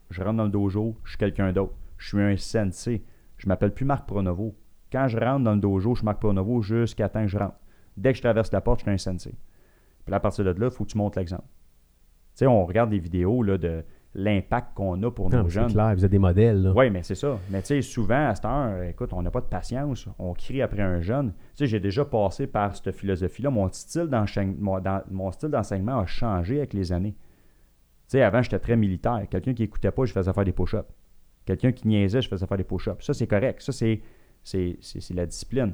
S3: Je rentre dans le dojo, je suis quelqu'un d'autre. Je suis un sensei. Je m'appelle plus Marc Pronovo. Quand je rentre dans le dojo, je suis Marc Pronovo jusqu'à temps que je rentre. Dès que je traverse la porte, je suis un sensei. Puis à partir de là, il faut que tu montres l'exemple. Tu sais, on regarde des vidéos là, de l'impact qu'on a pour
S1: Non,
S3: nos
S1: mais c'est
S3: jeunes.
S1: clair, vous êtes des modèles.
S3: Oui, mais c'est ça. Mais tu sais, souvent, à cette heure, écoute, on n'a pas de patience. On crie après un jeune. Tu sais, j'ai déjà passé par cette philosophie-là. Mon style d'enseignement mon, dans- mon style d'enseignement a changé avec les années. Tu sais, avant, j'étais très militaire. Quelqu'un qui écoutait pas, je faisais faire des push-ups. Quelqu'un qui niaisait, je faisais faire des push-ups. Ça, c'est correct. Ça, c'est, c'est, la discipline.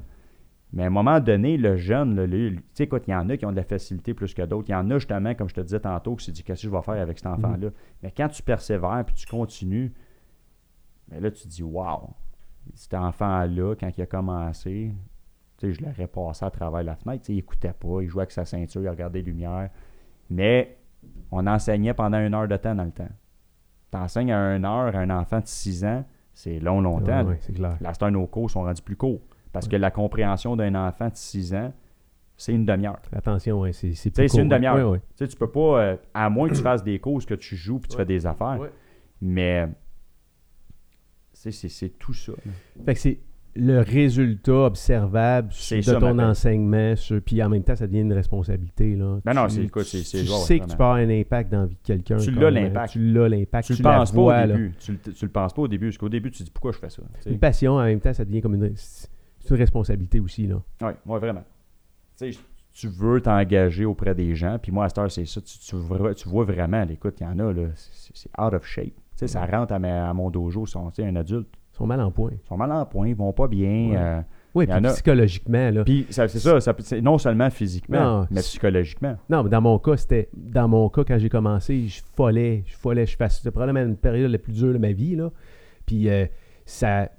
S3: Mais à un moment donné, le jeune, tu sais, écoute, il y en a qui ont de la facilité plus que d'autres. Il y en a justement, comme je te disais tantôt, qui se dit qu'est-ce que je vais faire avec cet enfant-là? Mais quand tu persévères puis tu continues, mais là, tu te dis, wow, cet enfant-là, quand il a commencé, tu sais, je l'aurais passé à travers la fenêtre. Tu sais, il écoutait pas, il jouait avec sa ceinture, il regardait les lumières. Mais on enseignait pendant une heure de temps dans le temps. Tu enseignes à une heure à un enfant de 6 ans, c'est long, longtemps. Là.
S1: ouais, c'est clair.
S3: La star, nos cours sont rendus plus courts. Parce que la compréhension d'un enfant de 6 ans, c'est une demi-heure.
S1: Attention, ouais, c'est c'est
S3: Tu sais,
S1: plus
S3: c'est une demi-heure. Tu sais, tu peux pas, euh, à moins que tu fasses des courses, que tu joues puis tu fais des affaires. Mais, c'est- c'est tout ça. là.
S1: Fait que c'est le résultat observable
S3: C'est
S1: de
S3: ça,
S1: ton enseignement, sur- puis en même temps, ça devient une responsabilité. Là.
S3: Ben non,
S1: Tu-
S3: c'est- écoute, c'est- c'est-
S1: Tu sais que tu peux avoir un impact dans la vie de quelqu'un.
S3: Tu l'as,
S1: même.
S3: l'impact.
S1: Tu l'as l'impact.
S3: Tu le penses pas au début. Tu le, tu le penses pas au début. Parce qu'au début, tu te dis pourquoi je fais ça. tu sais?
S1: Une passion, en même temps, ça devient comme une, c'est une responsabilité aussi. Là.
S3: Oui, ouais, vraiment. Tu tu veux t'engager auprès des gens. Puis moi, à cette heure, c'est ça. Tu, tu vois, tu vois vraiment, là, écoute, il y en a, là, c'est c'est out of shape. Tu sais, ça rentre à, ma- à mon dojo, tu sais, un adulte.
S1: Ils sont mal en point.
S3: Ils sont mal en point, ils vont pas bien.
S1: Ouais.
S3: euh,
S1: Oui,
S3: y
S1: puis
S3: a-
S1: psychologiquement. Là.
S3: puis c'est ça, non seulement physiquement,
S1: Non,
S3: mais psychologiquement.
S1: Non, mais dans mon cas, c'était. Dans mon cas, quand j'ai commencé, je follais. Je follais. Je fasse- C'était probablement une période la plus dure de ma vie. Là. Puis euh, ça.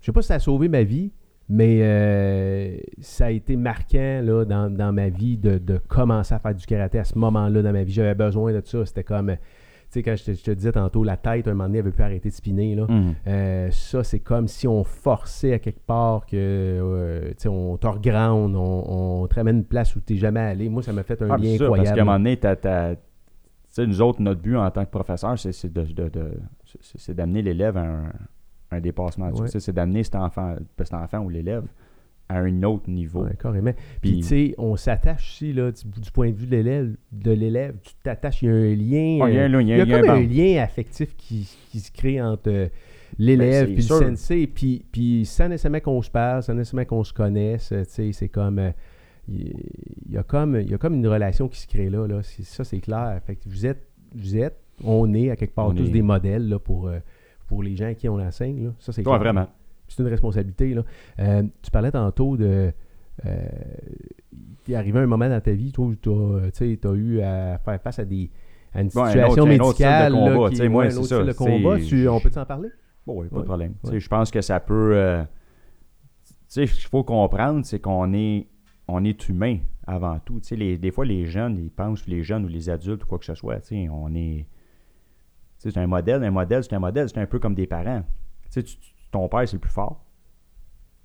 S1: Je sais pas si ça a sauvé ma vie, mais euh, ça a été marquant là, dans, dans ma vie de, de commencer à faire du karaté à ce moment-là dans ma vie. J'avais besoin de ça. C'était comme. Tu sais, quand je te, je te disais tantôt, la tête, à un moment donné, elle veut plus arrêter de spinner. Là.
S3: Mhm.
S1: Euh, ça, c'est comme si on forçait à quelque part que euh, tu sais, on te on, on te ramène une place où tu n'es jamais allé. Moi, ça m'a fait un
S3: Ah, ça,
S1: incroyable.
S3: Parce qu'à un moment donné, tu sais, nous autres, notre but en tant que professeur, c'est c'est de, de- de- d'amener l'élève à un, un dépassement.
S1: Ouais.
S3: C'est d'amener cet enfant, cet enfant ou l'élève à un autre niveau.
S1: Ouais, carrément. Puis, tu sais, on s'attache aussi, là, du, du point de vue de l'élève, de l'élève, tu t'attaches, il y a un lien.
S3: Il y a un lien, il y a-
S1: il y a
S3: il y a
S1: comme
S3: un
S1: lien affectif qui, qui se crée entre euh, l'élève
S3: Ben,
S1: puis le sensei, puis, puis sans nécessairement qu'on se parle, sans nécessairement qu'on se connaisse, euh, tu sais, c'est comme... euh, il il y, a comme il y a comme une relation qui se crée là, là. Ça c'est clair. Fait que vous êtes, vous êtes, on est à quelque part
S3: On
S1: tous
S3: est-
S1: des modèles là, pour, euh, pour les gens à qui on l'enseigne. là. Ça c'est
S3: Ouais,
S1: clair.
S3: vraiment.
S1: C'est une responsabilité. Là. Euh, tu parlais tantôt de. Euh, il est arrivé un moment dans ta vie, toi, où tu as, eu à faire face à, des, à une
S3: un
S1: situation
S3: autre- un autre
S1: médicale. là, qui-
S3: moi,
S1: ouais, un
S3: c'est
S1: autre
S3: ça,
S1: style de combat. Tu- on peut t'en parler?
S3: Bon, oui, pas
S1: Ouais,
S3: de problème.
S1: Ouais.
S3: Je pense que ça peut. euh, tu sais, ce qu'il faut comprendre, c'est qu'on est, on est humain avant tout. Les- des fois, les jeunes, ils pensent, les jeunes ou les adultes ou quoi que ce soit, on est. c'est un modèle, un modèle, c'est un modèle, c'est un peu comme des parents. Tu sais, tu- tu- ton père, c'est le plus fort.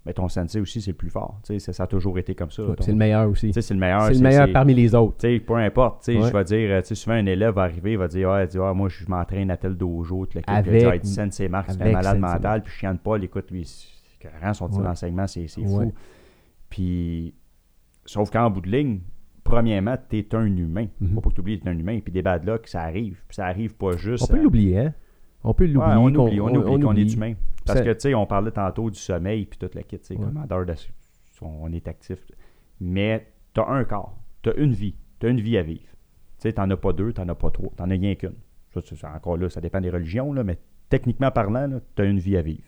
S3: Mais ton sensei aussi, c'est le plus fort. Tu sais, ça, ça a toujours été comme ça.
S1: Ouais,
S3: Ton-
S1: c'est le meilleur aussi.
S3: tu sais, c'est le meilleur.
S1: C'est le meilleur parmi les autres.
S3: tu sais, peu importe, tu sais,
S1: Ouais.
S3: je vais dire, euh, tu sais, souvent un élève va arriver, il va dire, il dit, Ah, moi, je m'entraîne à tel dojo, kit,
S1: Avec-
S3: puis il va dire, Ah, Sensei Marc, c'est un
S1: avec
S3: malade mental, puis je de Paul, écoute, lui, carrément son type
S1: Ouais.
S3: d'enseignement, c'est fou. Puis, sauf qu'en bout de ligne, premièrement, tu es un humain.
S1: Mhm.
S3: Faut pas que tu oublies que tu es un humain, puis des bad luck, ça arrive. Puis ça arrive pas juste.
S1: On peut
S3: à-
S1: l'oublier, hein? On peut l'oublier.
S3: On oublie, on, oublie qu'on est humain. Parce que, tu sais, on parlait tantôt du sommeil, puis toute la kit, tu sais,
S1: Ouais.
S3: de- on est actif. Mais tu as un corps, tu as une vie, tu as une vie à vivre. Tu sais, tu n'en as pas deux, tu n'en as pas trois, tu n'en as rien qu'une. Ça, c'est- c'est encore là, ça dépend des religions, là, mais techniquement parlant, tu as une vie à vivre.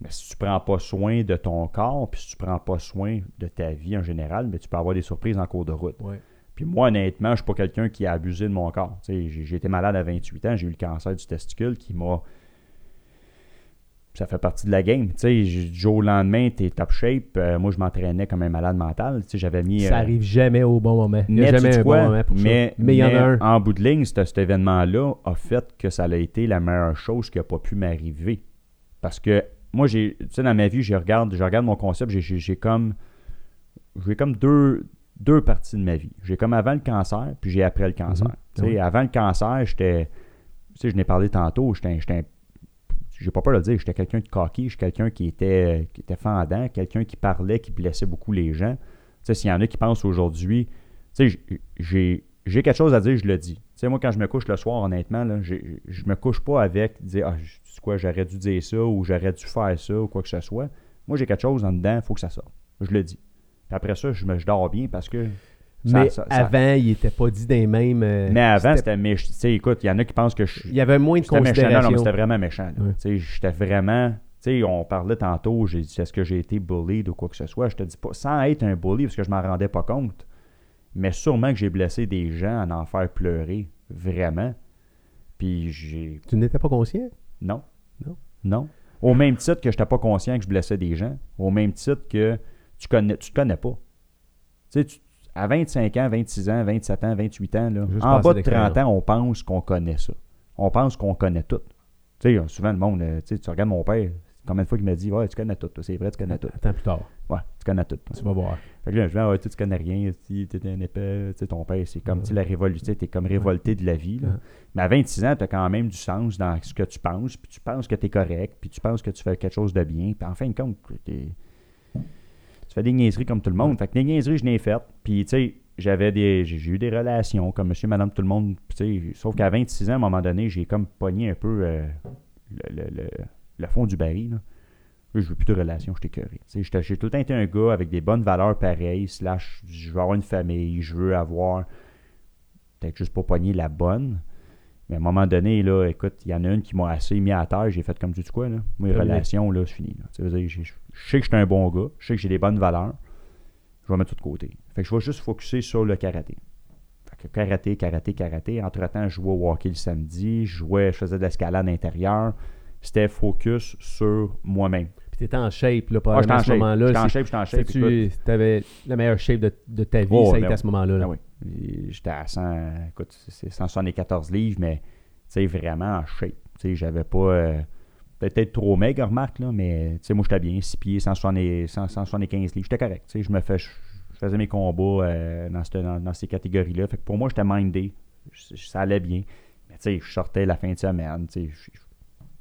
S3: Mais si tu prends pas soin de ton corps, puis si tu prends pas soin de ta vie en général, mais tu peux avoir des surprises en cours de route.
S1: Ouais.
S3: Puis moi, honnêtement, je suis pas quelqu'un qui a abusé de mon corps. Tu sais, J'ai j'ai été malade à 28 ans, j'ai eu le cancer du testicule qui m'a. Ça fait partie de la game. Tu sais, du jour au lendemain, t'es top shape. Euh, moi, je m'entraînais comme un malade mental. Tu sais, j'avais mis.
S1: Ça
S3: euh,
S1: arrive jamais au bon moment. Il n'y a
S3: mais
S1: jamais un
S3: quoi?
S1: bon moment pour
S3: mais,
S1: ça. Mais il y en a un.
S3: En bout de ligne, cet, événement-là a fait que ça a été la meilleure chose qui n'a pas pu m'arriver. Parce que moi, j'ai, tu sais, dans ma vie, je regarde, je regarde mon concept, j'ai, comme, j'ai comme deux, deux parties de ma vie. J'ai comme avant le cancer, puis j'ai après le cancer.
S1: Mhm.
S3: Tu sais. Avant le cancer, j'étais, tu sais, je n'ai parlé tantôt, j'étais, j'étais un- j'ai pas peur de le dire, j'étais quelqu'un de cocky, j'étais quelqu'un qui était, qui fendant, quelqu'un qui parlait, qui blessait beaucoup les gens. Tu sais, s'il y en a qui pensent aujourd'hui, tu j'ai, quelque chose à dire, je le dis. Tu moi, quand je me couche le soir, honnêtement, là, je me couche pas avec dire, ah, tu quoi, j'aurais dû dire ça ou j'aurais dû faire ça ou quoi que ce soit. Moi, j'ai quelque chose en dedans, il faut que ça sorte. Je le dis. Puis après ça, je, me, je dors bien parce que.
S1: Mais
S3: ça- ça-
S1: avant, il n'était pas dit des mêmes. euh,
S3: mais avant,
S1: c'était-
S3: méchant. Tu sais, écoute, il y en a qui pensent que je
S1: Il y avait moins de
S3: c'était méchant. Non, non,
S1: considération.
S3: mais c'était vraiment méchant. Tu sais, J'étais vraiment. Tu sais, on parlait tantôt, j'ai dit est-ce que j'ai été bullied ou quoi que ce soit? Je te dis pas, sans être un bully, parce que je m'en rendais pas compte. Mais sûrement que j'ai blessé des gens à en faire pleurer. Vraiment. Puis j'ai.
S1: Tu n'étais pas conscient?
S3: Non.
S1: Non.
S3: Non. Au même titre que je n'étais pas conscient que je blessais des gens. Au même titre que tu connais, tu te connais pas. Tu sais, tu- à 25 ans, 26 ans, 27 ans, 28 ans, là, en bas de 30
S1: d'expérience.
S3: ans, on pense qu'on connaît ça. On pense qu'on connaît tout. Tu sais, souvent le monde, euh, tu sais, tu regardes mon père, combien de fois il m'a dit Ouais, tu connais tout, c'est vrai, tu connais tout.
S1: Attends plus tard.
S3: Ouais, tu connais tout.
S1: Tu vas voir.
S3: Fait que là, je dis, ah ouais, tu tu connais rien, tu es un épais, tu sais, ton père, c'est comme, tu la révolution, tu es comme révolté de la vie. Mais à 26 ans, tu as quand même du sens dans ce que tu penses, puis tu penses que tu es correct, puis tu penses que tu fais quelque chose de bien, puis en fin de compte, t'es- tu fais des niaiseries comme tout le monde. Fait que les niaiseries, je l'ai faites, puis tu sais, j'avais des, j'ai eu des relations comme monsieur, madame, tout le monde, sauf qu'à 26 ans, à un moment donné, j'ai comme pogné un peu euh, le, le- le- le fond du baril, là. Je veux plus de relations, je t'ai J'ai j'ai tout le temps été un gars avec des bonnes valeurs pareilles, slash, je veux avoir une famille, je veux avoir, peut-être juste pas pogner la bonne. Mais à un moment donné, là, écoute, il y en a une qui m'a assez mis à terre, j'ai fait comme tu dis quoi, là?
S1: Terminé.
S3: relations, là, c'est fini. là. Je sais que je suis un bon gars, je sais que j'ai des bonnes valeurs, je vais mettre tout de côté. Fait que je vais juste focuser sur le karaté. Fait que karaté, karaté, karaté. Entre-temps, je jouais au hockey le samedi, je jouais, je faisais de l'escalade intérieure. C'était focus sur moi-même.
S1: Puis tu étais en shape, là,
S3: Ah, en
S1: à ce moment-là.
S3: J'étais en shape, j'étais en shape.
S1: Tu avais la meilleure shape de, de ta vie,
S3: Oh,
S1: ça a
S3: ben
S1: été à ce moment-là. là?
S3: Ah oui. J'étais à 100, écoute, c'est 174 livres, mais tu sais, vraiment en shape. Tu sais, j'avais pas. euh, Peut-être trop maigre, remarque, là, mais moi, j'étais bien, 6 pieds, 170 100 175 livres. J'étais correct. Je me fais. Je, faisais mes combats euh, dans, dans- ces catégories-là. Fait que pour moi, j'étais mindé. Ça allait bien. Mais tu sais, je sortais la fin de semaine.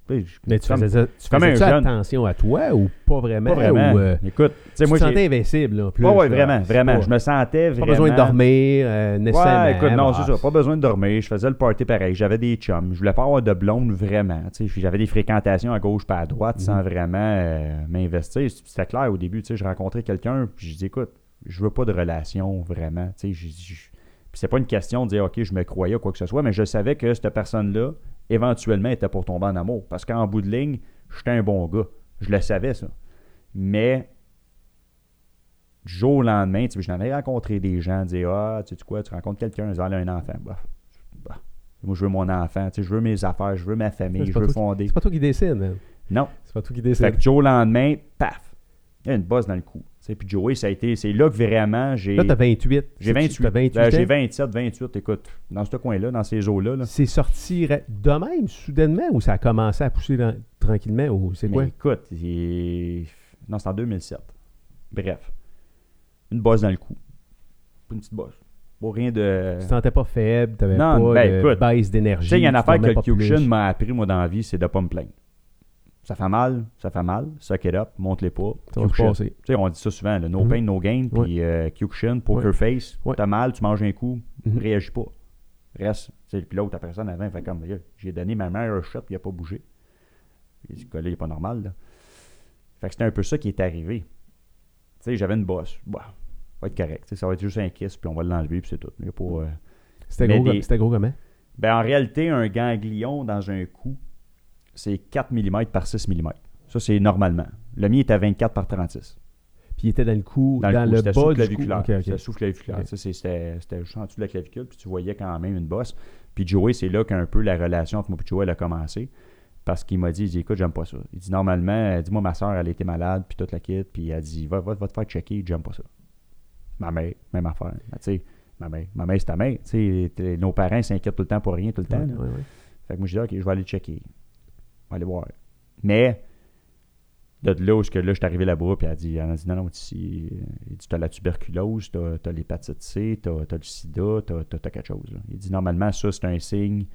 S3: Je-
S1: Mais tu
S3: comme-
S1: faisais, tu
S3: comme
S1: faisais attention à toi ou pas vraiment?
S3: pas vraiment.
S1: Ou, euh,
S3: Écoute, tu moi,
S1: te sentais invincible, là, plus.
S3: Ouais, vraiment, vraiment.
S1: pas-
S3: Je me sentais
S1: Pas besoin de dormir, euh, nécessairement.
S3: Ouais, écoute, non, c'est ça. Pas besoin de dormir. Je faisais le party pareil. J'avais des chums. Je voulais pas avoir de blonde vraiment. J'avais des fréquentations à gauche pas à droite
S1: Mhm.
S3: sans vraiment euh, m'investir. C'était clair au début. Je rencontrais quelqu'un. Puis je dis, écoute, je veux pas de relation vraiment. je- Puis c'est pas une question de dire, OK, je me croyais ou quoi que ce soit. Mais je savais que cette personne-là, éventuellement, était pour tomber en amour. Parce qu'en bout de ligne, j'étais un bon gars. Je le savais, ça. Mais du jour au lendemain, tu sais, j'en ai rencontré des gens, dire Ah, tu sais quoi, tu rencontres quelqu'un, ils ont un enfant. Bah, bah. Moi, je veux mon enfant, tu sais, je veux mes affaires, je veux ma famille, je veux fonder.
S1: C'est pas toi qui décide, man.
S3: Non.
S1: C'est pas toi qui
S3: Fait
S1: décide.
S3: que du jour au lendemain, paf, il y a une bosse dans le cou. Puis Joey, ça a été, c'est là que vraiment j'ai.
S1: Là, t'as 28.
S3: J'ai
S1: C'est-
S3: 28.
S1: T'as 28
S3: Ben, j'ai
S1: ans?
S3: 27, 28, écoute, dans ce coin-là, dans ces eaux-là. là.
S1: C'est sorti de même, soudainement, ou ça a commencé à pousser dans- tranquillement, ou c'est quoi?
S3: Écoute, il- non, c'est en 2007. Bref, une bosse dans le cou. Une petite bosse. Bon, rien de.
S1: Tu te sentais pas faible, t'avais pas
S3: ben,
S1: de
S3: écoute,
S1: baisse d'énergie.
S3: Tu sais, il y a une affaire que le m'a appris, moi, dans la vie, c'est de pas me plaindre. Ça fait mal, ça fait mal, suck it up, pas.
S1: Se
S3: Kyukshin.
S1: passer.
S3: Tu sais, on dit ça souvent, là, no
S1: Mhm.
S3: pain, no gain, puis euh, Kyukshin, poker face, t'as mal, tu manges un coup,
S1: Mhm.
S3: réagis pas. Reste. Tu sais, Puis l'autre, la personne avant, fait comme, j'ai donné ma meilleure shot, il a pas bougé. Puis ce gars-là, il est pas normal, là. Fait que c'était un peu ça qui est arrivé. sais, j'avais une bosse. Bah, ça va être correct. Tu ça va être juste un kiss, puis on va l'enlever, puis c'est tout. Il pas, euh,
S1: C'était gros,
S3: des-
S1: gros comment?
S3: Ben, en réalité, un ganglion dans un cou, c'est 4 mm par 6 mm. Ça, c'est normalement. Le mien est à 24 par 36.
S1: Puis il était dans le cou,
S3: Dans,
S1: dans,
S3: le,
S1: le bas
S3: claviculaire.
S1: Ok, ok.
S3: C'était sous claviculaire.
S1: Ok.
S3: Ça, c'est- C'était juste en dessous de la clavicule, puis tu voyais quand même une bosse. Puis Joey, c'est là qu'un peu la relation entre moi et Joey elle a commencé. Parce qu'il m'a dit, il dit, écoute, j'aime pas ça. Il dit, normalement, elle dit, moi, ma soeur, elle été malade, puis toute la kit, puis elle dit, va, va, va te faire checker, j'aime pas ça. Ma mère, même affaire. Ben, tu sais, ma mère, ma mère c'est ta mère. Tu sais, t- nos parents s'inquiètent tout le temps pour rien, tout le temps.
S1: Ouais.
S3: Fait que moi, je dis, OK, je vais aller checker. Vais aller voir. Mais, de là où que là, je suis arrivé là-bas, puis elle a dit, elle a dit non, non, dit, t'as la tuberculose, t'as, t'as l'hépatite C, t'as, t'as le sida, t'as, t'as, t'as quelque chose. là. Il dit, normalement, ça, c'est un signe.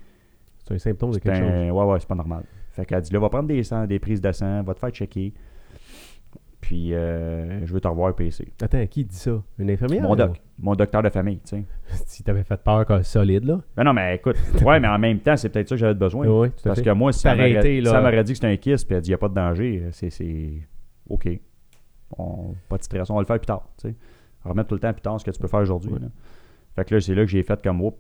S1: C'est un symptôme de quelque chose.
S3: ouais, ouais, c'est pas normal. Fait qu'elle dit, là, va prendre des, sang, des prises de sang, va te faire checker. Puis, euh, je veux te revoir PC.
S1: Attends, qui dit ça? Une infirmière?
S3: Mon
S1: ou-
S3: doc, mon docteur de famille, tu sais.
S1: Si t'avais fait peur comme solide, là.
S3: Ben non, mais écoute, ouais, mais en même temps, c'est peut-être ça que j'avais besoin.
S1: Oui, tout à
S3: Parce
S1: fait.
S3: que moi, si
S1: T'arrêter,
S3: m'aurait
S1: là.
S3: dit que c'était un kiss, puis elle dit, il n'y a pas de danger, c'est, OK. On, pas de stress, on va le faire plus tard, tu sais. On va remettre tout le temps plus tard ce que tu peux faire aujourd'hui. Fait que là, c'est là que j'ai fait comme, oups,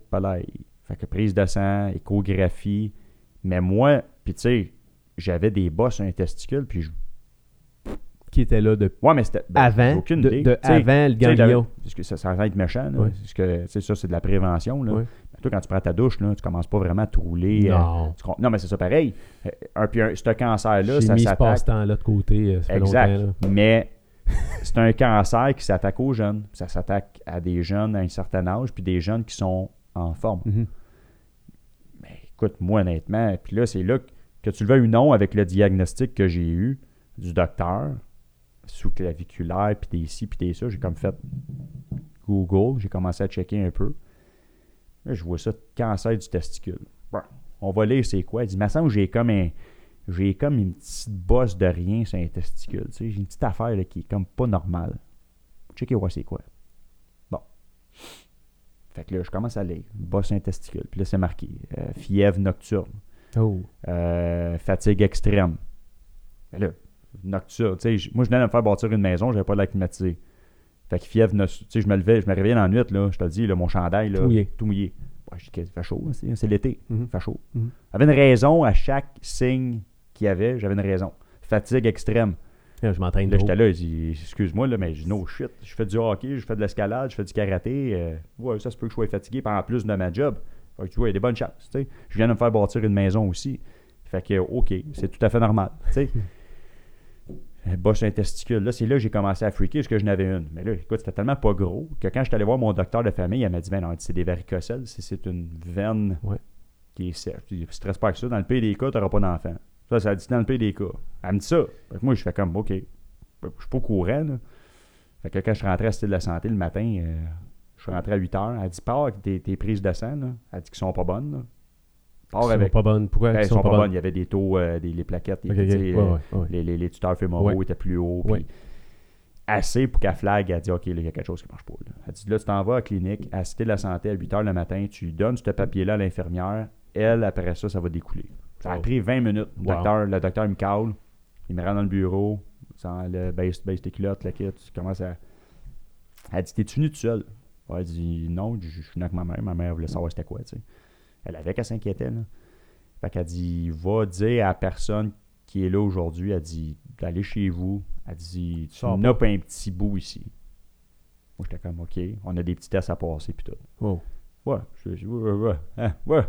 S3: fait que prise de sang, échographie. Mais moi, puis tu sais, j'avais des bosses sur un testicule, puis je...
S1: Qui était là de
S3: Ouais, mais c'était... ben,
S1: avant,
S3: aucune
S1: de,
S3: idée.
S1: de
S3: Tu sais,
S1: avant le ganglion.
S3: Parce que ça, ça va être méchant, là.
S1: Ouais.
S3: Parce que, ça, c'est de la prévention, là. Mais Toi, quand tu prends ta douche, là, tu commences pas vraiment à te rouler. euh,
S1: Non.
S3: non, mais c'est ça pareil. Euh, Un, puis un, ce cancer-là, ça
S1: mis ce
S3: s'attaque.
S1: passe-temps-là de côté, euh, ça fait
S3: Exact.
S1: longtemps. là.
S3: Mais c'est un cancer qui s'attaque aux jeunes. Ça s'attaque à des jeunes à un certain âge, puis des jeunes qui sont en forme.
S1: Mhm.
S3: Mais écoute, moi, honnêtement, puis là, c'est là que, que tu le veuilles ou non, avec le diagnostic que j'ai eu du docteur, sous-claviculaire, puis des ci, puis des ça, j'ai comme fait Google, j'ai commencé à checker un peu. Là, je vois ça, cancer du testicule. Bon, on va lire c'est quoi. Il dit, me semble que j'ai comme un. J'ai comme une petite bosse de rien sur un testicule. Tu sais, j'ai une petite affaire là, qui est comme pas normale. Checker voir c'est quoi. Bon. Fait que là, je commence à lire. Bosse un testicule. Puis là, c'est marqué. euh, fièvre nocturne.
S1: Oh.
S3: Euh, fatigue extrême. Mais là, nocturne. Moi, je venais de me faire bâtir une maison, j'avais pas de la climatisée. Fait que fièvre, noc- tu sais, je me levais, je me réveillais dans la nuit, là, je te le dis, là, mon chandail, là,
S1: Tout mouillé.
S3: Tout mouillé. Ouais, je dis, il fait chaud, c'est l'été, il fait chaud.
S1: Mhm.
S3: J'avais une raison à chaque signe qu'il y avait, j'avais une raison. Fatigue extrême.
S1: Là, je m'entraîne
S3: Là, j'étais là, dit, excuse-moi, là, mais je dis, no shit. Je fais du hockey, je fais de l'escalade, je fais du karaté. euh, ouais, ça se peut que je sois fatigué pendant plus de ma job. Fait que tu vois, il y a des bonnes chances. tu sais. Je viens de me faire bâtir une maison aussi. Fait que, OK, c'est tout à fait normal. tu. Euh, Bosse un testicule. Là, c'est là que j'ai commencé à freaker parce que je n'avais une. Mais là, écoute, c'était tellement pas gros que quand je suis allé voir mon docteur de famille, elle m'a dit, ben non, c'est des varicocèles, c'est- c'est une veine
S1: Ouais.
S3: qui est sèche. Dis, stresse pas avec ça. Dans le pays des cas, tu n'auras pas d'enfant. Ça, ça a dit dans le pays des cas. Elle me dit ça. Fait que moi, je fais comme, OK. Je suis pas au courant. Là. Fait que quand je suis rentré à Style de la Santé le matin, euh, je suis rentré à 8 heures. Elle dit, pars avec tes, tes prises de sang. Là. Elle dit qu'ils sont pas bonnes. Là. Pars
S1: Ils sont
S3: avec.
S1: pas bonnes. Pourquoi
S3: Ben,
S1: ils
S3: ils sont pas
S1: bonnes?
S3: bonnes. Il y avait des taux, euh, des, les plaquettes.
S1: Ouais,
S3: euh,
S1: ouais, ouais.
S3: Les, les, les tuteurs fémoraux étaient plus hauts. Assez pour qu'elle flag. Elle dit, OK, il y a quelque chose qui marche pas. Là. Elle dit, là, tu t'en vas à la clinique, à Cité de la Santé à 8 heures le matin. Tu lui donnes ce papier-là à l'infirmière. Elle, après ça, ça va découler. Ça a pris 20 minutes. Le
S1: Wow.
S3: docteur, le docteur me call. Il me rend dans le bureau. Sans le baisse, baisse tes culottes, la kit. Tu commences à. Elle dit T'es-tu venu tout seul? Ouais, Elle dit Non, je je suis venu avec ma mère. Ma mère voulait savoir c'était quoi, tu sais. Elle avait qu'elle s'inquiétait, là. Fait qu'elle dit Va dire à la personne qui est là aujourd'hui, elle dit D'aller chez vous. Elle dit Tu n'as pas un petit bout ici. Moi, j'étais comme OK, on a des petits tests à passer, puis tout.
S1: Oh.
S3: Ouais, je, je- ouais, ouais, hein, ouais.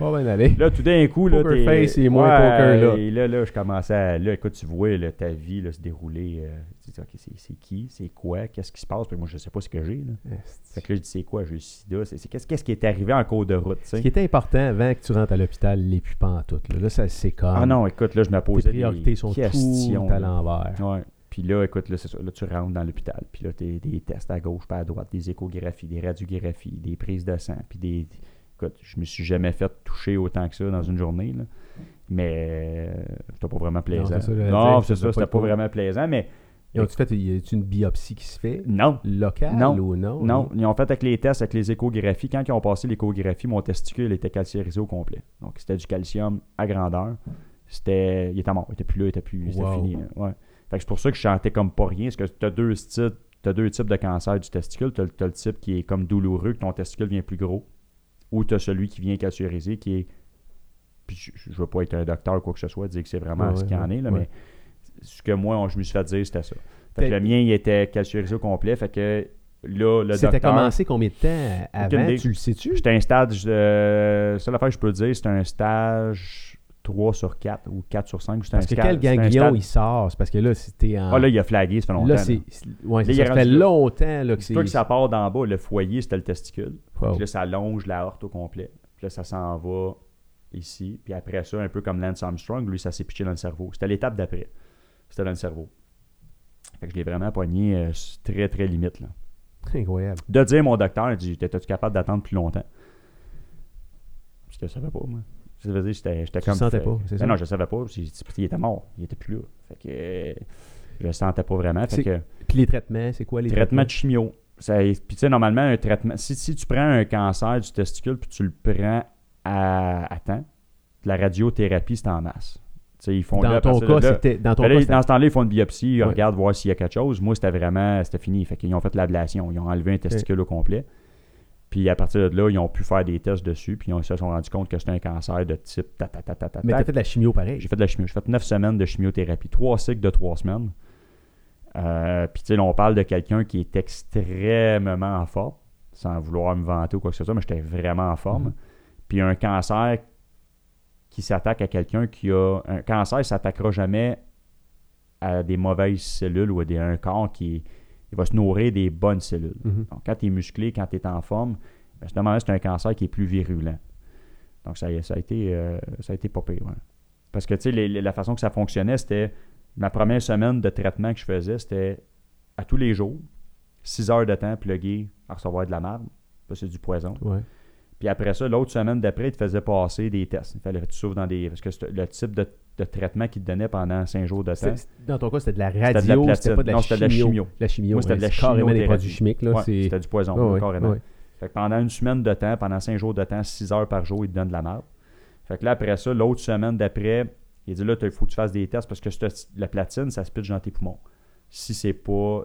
S1: Bien aller.
S3: Là, tout d'un coup, là, t'es-
S1: face et moins poker, là.
S3: Et là, là, je commençais à. Là, écoute, tu vois là, ta vie là, se dérouler. euh, tu dis, OK, c'est c'est qui C'est quoi Qu'est-ce qui se passe? Puis moi, je sais pas ce que j'ai. là. Fait que là, je dis, c'est quoi J'ai le sida. C'est- c'est- Qu'est-ce qu'est-ce qui est arrivé en cours de route tu
S1: Ce qui était important avant que tu rentres à l'hôpital, les plus pas en tout. Là, Là, ça, c'est comme.
S3: Ah non, écoute, là, je me posais
S1: priorités
S3: des
S1: sont
S3: questions.
S1: à l'envers.
S3: Ouais. Puis là, écoute, là, c'est ça. Là, tu rentres dans l'hôpital. Puis là, t'as des tests à gauche, pas à droite, des échographies, des radiographies, des prises de sang. Puis des. Écoute, je me suis jamais fait toucher autant que ça dans une journée. Là. Mais euh, c'était pas vraiment plaisant. Non, c'est
S1: ça
S3: c'était
S1: pas
S3: vraiment plaisant. Mais
S1: Ils ont-tu fait y a-tu une biopsie qui se fait
S3: non.
S1: locale
S3: Non.
S1: ou non?
S3: Non, ils ont fait avec les tests, avec les échographies. Quand ils ont passé l'échographie, mon testicule était calciarisé au complet. Donc, c'était du calcium à grandeur. C'était, il était mort. Il était plus là, il était plus, c'était
S1: Wow.
S3: fini. là. Ouais. Fait que c'est pour ça que je sentais comme pas rien, parce que tu as deux types, t'as deux types de cancer du testicule. Tu as, le type qui est comme douloureux, que ton testicule vient plus gros, ou tu as celui qui vient cancériser, qui est. Puis je, je veux pas être un docteur ou quoi que ce soit, dire que c'est vraiment
S1: Ouais,
S3: ce qu'il y en est, là,
S1: ouais.
S3: mais ce que moi, on- je me suis fait dire, c'était ça. Fait que le mien, il était calciurisé au complet. Fait que là, le
S1: C'était
S3: docteur...
S1: commencé combien de temps avant? Tu le sais-tu?
S3: J'étais un stage... Euh, seule affaire que je peux dire, c'était un stage 3 sur 4 ou 4 sur 5. C'était
S1: Parce
S3: un
S1: que quel ganglion il sort? C'est parce que là, c'était en.
S3: Ah là, il a flagué, ça fait longtemps.
S1: Là, c'est. Ouais,
S3: Là,
S1: ça, fait longtemps là, que
S3: C'est toi que ça part d'en bas, le foyer, c'était le testicule.
S1: Wow.
S3: Puis là, ça longe la horte au complet. Puis là, ça s'en va ici. Puis après ça, un peu comme Lance Armstrong, lui, ça s'est pitché dans le cerveau. C'était l'étape d'après. C'était dans le cerveau. Fait que je l'ai vraiment pogné euh, très, très limite. Là.
S1: Incroyable.
S3: De dire, mon docteur, il dit T'étais-tu capable d'attendre plus longtemps? Parce que je savais pas, moi. Dire, j'étais comme.
S1: le sentais
S3: fait-
S1: pas, c'est
S3: Ben
S1: ça?
S3: Non, je savais pas. Il était mort. Il était plus là. Fait que. euh, Je le sentais pas vraiment. Fait
S1: C'est-
S3: que.
S1: Puis les traitements, c'est quoi les
S3: Traitement
S1: traitements?
S3: de chimio. Ça- Puis tu sais, normalement, un traitement. Si, si tu prends un cancer du testicule puis tu le prends à, à temps, la radiothérapie, c'est en masse. Ils font
S1: Dans ton cas, c'était. Dans ton
S3: Ben là,
S1: cas,
S3: dans ce temps-là, ils font une biopsie, ils
S1: Ouais.
S3: regardent voir s'il y a quelque chose. Moi, c'était vraiment, c'était fini. Fait qu'ils ont fait l'ablation. Ils ont enlevé un testicule au complet. Puis à partir de là, ils ont pu faire des tests dessus. Puis ils se sont rendus compte que c'était un cancer de type ta ta ta ta ta.
S1: Mais
S3: ta.
S1: t'as fait de la chimio pareil.
S3: J'ai fait de la chimio. J'ai fait neuf semaines de chimiothérapie. Trois cycles de trois semaines. Euh, puis, tu sais, on parle de quelqu'un qui est extrêmement en forme, sans vouloir me vanter ou quoi que ce soit, mais j'étais vraiment en forme.
S1: Mhm.
S3: Puis, un cancer qui s'attaque à quelqu'un qui a. Un cancer, s'attaquera jamais à des mauvaises cellules ou à des, un corps qui il va se nourrir des bonnes cellules.
S1: Mhm.
S3: Donc, quand tu es musclé, quand tu es en forme, ben, moment-là, c'est un cancer qui est plus virulent. Donc, ça, ça a été, euh, ça a été pas pire, ouais. Parce que, tu sais, la façon que ça fonctionnait, c'était ma première semaine de traitement que je faisais, c'était à tous les jours, 6 heures de temps plugué à recevoir de la marde. Ça, c'est du poison.
S1: Ouais.
S3: Puis après ça, l'autre semaine d'après, il te faisait passer des tests. Il fallait que tu souffres dans des. Parce que le type de, de traitement qu'il te donnait pendant 5 jours de temps.
S1: Dans ton cas, c'était de la
S3: de la
S1: radio, c'était pas de la
S3: Non, c'était de la
S1: chimio.
S3: chimio.
S1: La chimio,
S3: Moi, c'était de la
S1: c'est carrément des produits chimiques.
S3: Ouais, c'était du poison,
S1: ouais,
S3: carrément.
S1: ouais.
S3: Fait que pendant une semaine de temps, pendant 5 jours de temps, 6 heures par jour, il te donne de la merde. Fait que là, après ça, l'autre semaine d'après, il dit là, il faut que tu fasses des tests parce que la platine, ça se pitche dans tes poumons. Si c'est pas.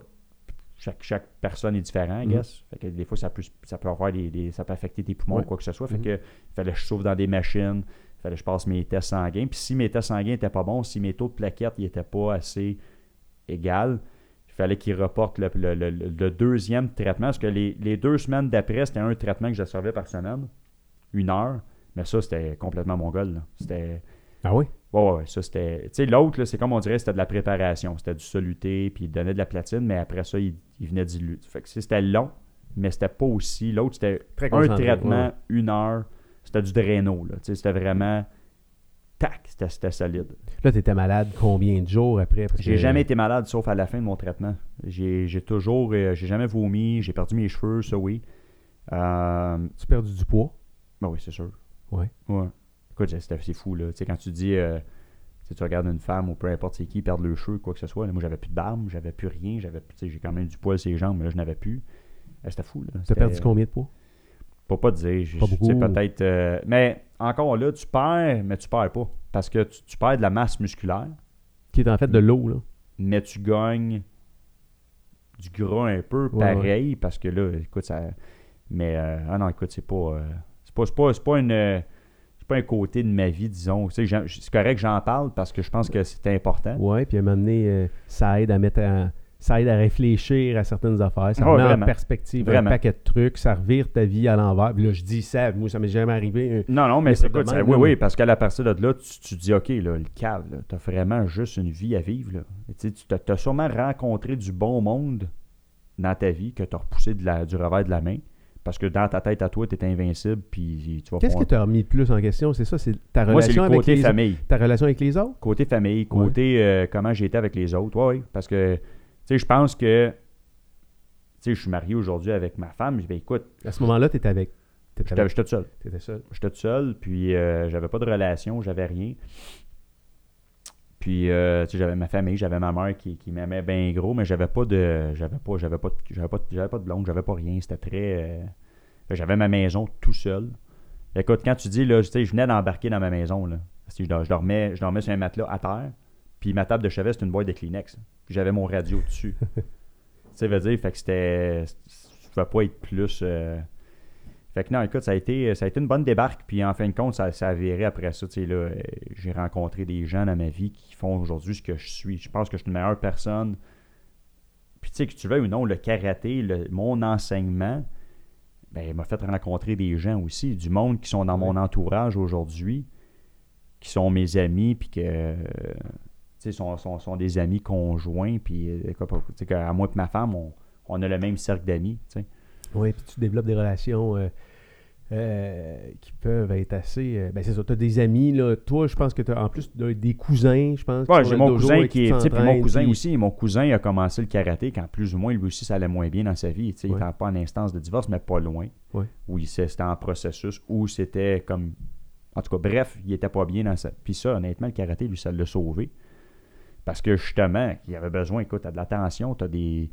S3: Chaque, chaque personne est différent, I
S1: Mhm.
S3: guess. Fait que des fois, ça peut, ça peut avoir des, des- ça peut affecter tes poumons ou quoi que ce soit. Fait
S1: Mhm.
S3: que il fallait que je sauve dans des machines. Il fallait que je passe mes tests sanguins. Puis si mes tests sanguins n'étaient pas bons, si mes taux de plaquettes n'étaient pas assez égales, il fallait qu'ils reportent le, le- le- le deuxième traitement. Parce que les, les deux semaines d'après, c'était un traitement que je servais par semaine. Une heure. Mais ça, c'était complètement mongol. C'était.
S1: Ah oui?
S3: Ouais, ouais, ouais, ça c'était. Tu sais, l'autre, c'est comme on dirait, c'était de la préparation. C'était du soluté, puis il donnait de la platine, mais après ça, il, il venait diluer. Fait que c'était long, mais c'était pas aussi. L'autre, c'était
S1: Très
S3: un traitement,
S1: ouais.
S3: une heure. C'était du Drano, là. Tu sais, c'était vraiment. Tac, c'était, c'était solide.
S1: Là, t'étais malade combien de jours après?
S3: J'ai
S1: que-
S3: jamais été malade sauf à la fin de mon traitement. J'ai, j'ai toujours. euh, j'ai jamais vomi, j'ai perdu mes cheveux, ça oui. Euh,
S1: Tu as perdu du poids?
S3: ben oui, c'est sûr.
S1: Ouais.
S3: Ouais. Écoute, c'est, c'est fou, là. Tu sais, quand tu dis. euh, tu regardes une femme ou peu importe c'est qui perdre le cheveu, quoi que ce soit. là, moi, j'avais plus de barbe, j'avais plus rien. J'avais, tu sais, j'ai quand même du poil sur les jambes, mais là, je n'avais plus. Euh, c'était fou, là.
S1: Tu as
S3: C'était-
S1: perdu combien de poids?
S3: Faut pas te dire.
S1: Pas beaucoup.
S3: peut-être. euh, mais encore là, tu perds, mais tu perds pas. Parce que tu, tu perds de la masse musculaire,
S1: Qui est en fait de l'eau, là.
S3: mais tu gagnes du gras un peu
S1: Ouais,
S3: pareil. Parce que là, écoute, ça. Mais euh, ah non, écoute, c'est pas. euh, c'est pas, c'est pas, pas une. C'est pas un côté de ma vie, disons. Tu sais, c'est correct que j'en parle parce que je pense que c'est important.
S1: Ouais, puis à un moment donné, euh, ça aide à mettre Ça aide à réfléchir à certaines affaires. Ça
S3: Ouais,
S1: remet en perspective
S3: Vraiment.
S1: un paquet de trucs. Ça revire ta vie à l'envers. Puis là, je dis ça. Moi, ça m'est jamais arrivé. euh,
S3: Non, non,
S1: mais
S3: c'est écoute, ça- oui, oui, parce qu'à la partir de là, tu, tu dis, OK, là, le cave, là, t'as vraiment juste une vie à vivre. Là. Tu tu t'as sûrement rencontré du bon monde dans ta vie que t'as repoussé de la, du revers de la main. Parce que dans ta tête à toi, t'es invincible, puis tu vas
S1: Qu'est-ce que tu as remis de plus en question? C'est ça? C'est ta
S3: Moi,
S1: relation
S3: le
S1: avec
S3: côté
S1: les
S3: famille.
S1: Ta relation avec les autres?
S3: Côté famille, côté euh, comment j'ai été avec les autres. Oui. Parce que, tu sais, je pense que, tu sais, je suis marié aujourd'hui avec ma femme. Ben, écoute,
S1: À ce moment-là, tu étais avec.
S3: J'étais
S1: avec-
S3: j'étais tout seul.
S1: T'étais seul.
S3: J'étais tout seul, puis euh, j'avais pas de relation, j'avais rien. Puis euh, tu sais, j'avais ma famille, j'avais ma mère qui, qui m'aimait bien gros, mais j'avais pas de j'avais pas j'avais pas de- j'avais pas, j'avais pas de blonde, j'avais pas rien, c'était très euh, j'avais ma maison tout seul. Écoute, quand tu dis là, tu sais, je venais d'embarquer dans ma maison là, Parce que je, dor- je dormais je dormais sur un matelas à terre, Puis ma table de chevet, c'était une boîte de Kleenex. Puis j'avais mon radio dessus. tu sais, veut dire, fait que c'était. Tu pouvais pas être plus. euh, Fait que non, écoute, ça a été, ça a été une bonne débarque. Puis en fin de compte, ça, ça a viré après ça. Tu sais, là, j'ai rencontré des gens dans ma vie qui font aujourd'hui ce que je suis. Je pense que je suis une meilleure personne. Puis tu sais, que tu veux ou non, le karaté, le- mon enseignement, ben, il m'a fait rencontrer des gens aussi, du monde qui sont dans mon entourage aujourd'hui, qui sont mes amis, puis que, euh, tu sais, sont, sont, sont des amis conjoints, puis, euh, quoi, tu sais, qu'à moi et ma femme, on, on a le même cercle d'amis, tu sais.
S1: Oui, puis tu développes des relations euh, euh, qui peuvent être assez. euh, ben, c'est ça, tu as des amis, là. Toi, je pense que tu as en plus des cousins, je pense. Sont
S3: j'ai mon cousin qui est.
S1: tu
S3: tu sais, Puis mon cousin
S1: puis-
S3: aussi. Mon cousin a commencé le karaté quand plus ou moins lui aussi ça allait moins bien dans sa vie. tu sais, Il n'était pas en instance de divorce, mais pas loin.
S1: Ouais.
S3: Où il c'était en processus, où c'était comme. En tout cas, bref, il était pas bien dans sa. Puis ça, honnêtement, le karaté, lui, ça l'a sauvé. Parce que justement, il avait besoin, écoute, t'as de l'attention, t'as des.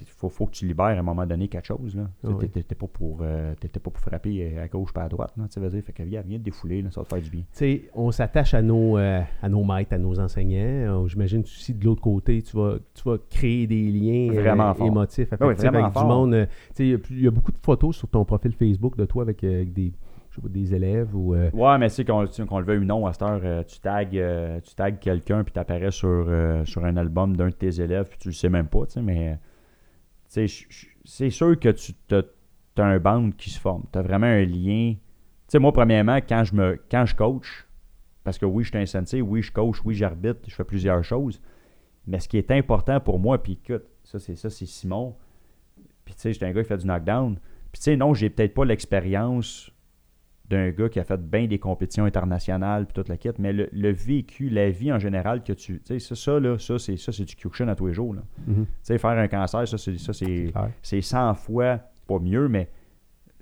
S3: Il faut, faut que tu libères à un moment donné quelque chose. Là.
S1: Ah oui.
S3: T'étais pas, pour, euh, pas pour frapper à gauche pas à droite. Là, veux dire, fait que viens, viens te défouler, là, ça va te faire du bien.
S1: Tu sais, on s'attache à nos, euh, à nos maîtres, à nos enseignants. Euh, J'imagine aussi de l'autre côté, tu vas, tu vas créer des liens
S3: Vraiment
S1: émotifs,
S3: oui, vraiment
S1: avec
S3: fort.
S1: du monde. il y a y, beaucoup de photos sur ton profil Facebook de toi avec, avec des, je sais pas, des élèves ou. euh,
S3: Ouais, mais tu sais, qu'on le veuille ou non, à cette heure, euh, tu tags, euh, tu tags quelqu'un, puis tu apparais sur, sur un album d'un de tes élèves, puis tu le sais même pas, tu sais, mais. Tu sais, je- je- c'est sûr que tu as, un band qui se forme. Tu as vraiment un lien. Tu sais, moi, premièrement, quand je, me, quand je coach, parce que oui, je suis un sensei, oui, je coach, oui, j'arbitre, je fais plusieurs choses, mais ce qui est important pour moi, puis écoute, ça, c'est ça, c'est Simon. Puis tu sais, j'étais un gars qui fait du knockdown. Puis tu sais, non, j'ai peut-être pas l'expérience d'un gars qui a fait bien des compétitions internationales puis toute la quête, mais le, le vécu, la vie en général que tu. Tu sais, ça, là, ça, c'est, ça, c'est du Kyokushin à tous les jours.
S1: Mhm,
S3: Tu sais, faire un cancer, ça, c'est, ça, c'est,
S1: clair.
S3: c'est 100 fois pas mieux, mais.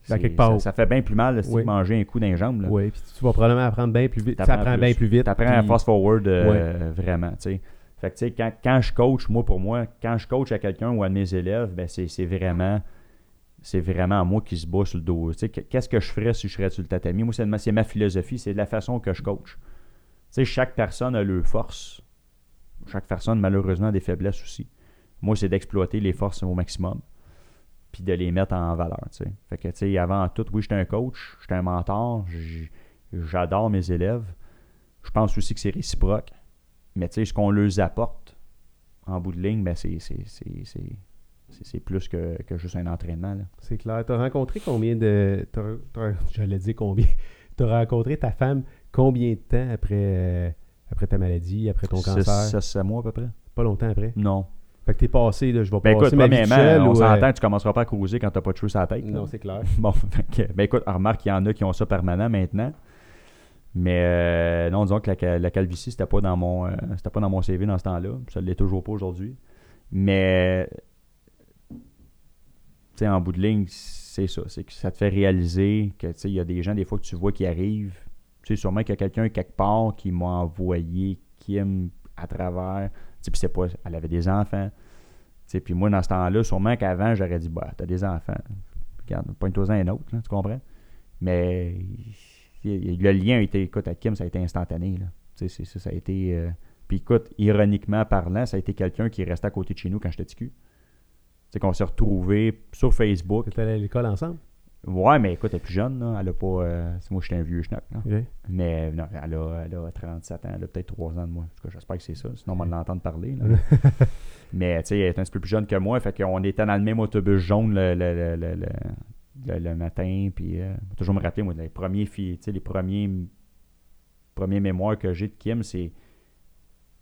S1: Quelque part,
S3: ça, ça fait bien plus mal là, si
S1: Oui.
S3: tu manger un coup jambes. là.
S1: Oui, puis tu vas probablement apprendre bien plus vite. Ça
S3: T'apprends
S1: apprend
S3: plus.
S1: bien plus vite.
S3: T'apprends à
S1: puis-
S3: fast forward euh, vraiment, tu sais. Fait que, tu quand, quand je coach, moi, pour moi, quand je coach à quelqu'un ou à mes élèves, ben, c'est, c'est vraiment c'est vraiment moi qui se bat sur le dos. Qu'est-ce que je ferais si je serais sur le tatami? Moi, c'est ma, philosophie, c'est de la façon que je coach. Tu sais, chaque personne a leur force. Chaque personne, malheureusement, a des faiblesses aussi. Moi, c'est d'exploiter les forces au maximum puis de les mettre en valeur. Fait que, avant tout, oui, j'étais un coach, j'étais un mentor, j'adore mes élèves. Je pense aussi que c'est réciproque. Mais, ce qu'on leur apporte, en bout de ligne, ben, c'est, c'est, plus que, que juste un entraînement.
S1: C'est clair. Tu as rencontré combien de. J'allais dire combien. Tu as rencontré ta femme combien de temps après, euh, après ta maladie, après ton cancer?
S3: six, sept mois à peu près?
S1: Pas longtemps après?
S3: Non.
S1: Fait que t'es passé, là, je vais
S3: Ben écoute,
S1: passer ma vie
S3: on
S1: euh,
S3: s'entend tu commenceras pas à causer quand t'as pas de cheveux sur la tête.
S1: Non, c'est clair.
S3: Bon, fait que, ben écoute, remarque qu'il y en a qui ont ça permanent maintenant. Mais euh, non, disons que la, la calvitie, c'était pas dans mon c'était pas dans mon CV dans ce temps-là. Ça ne l'est toujours pas aujourd'hui. Mais sais, en bout de ligne, c'est ça. C'est que ça te fait réaliser que tu sais, il y a des gens des fois que tu vois qui arrivent. Tu sais, sûrement qu'il y a quelqu'un quelque part qui m'a envoyé Kim à travers. Tu sais, c'est pas. Elle avait des enfants. Tu sais, puis moi, dans ce temps-là, sûrement qu'avant, j'aurais dit, bah, t'as des enfants. Regarde, pointe-toi un autre, là, tu comprends? Mais le lien a été, écoute, à Kim, ça a été instantané. Là. Tu sais, ça, a été. euh, Puis écoute, ironiquement parlant, ça a été quelqu'un qui restait à côté de chez nous quand j'étais petit sais, qu'on s'est retrouvés sur Facebook.
S1: Êtes allés à l'école ensemble?
S3: Ouais, mais écoute, elle est plus jeune, là. Elle a pas. euh, c'est moi, j'étais un vieux schnock, là.
S1: Ok.
S3: Mais non, elle a, elle a 37 ans, elle a peut-être 3 ans de moi. En tout cas, j'espère que c'est ça. Sinon, on va l'entendre parler. là. Mais tu sais, elle est un petit peu plus jeune que moi. Fait qu'on était dans le même autobus jaune le, le, le, le, matin. Puis, euh, toujours me rappeler, moi, les premiers filles, tu sais, les premiers, premiers mémoires que j'ai de Kim, c'est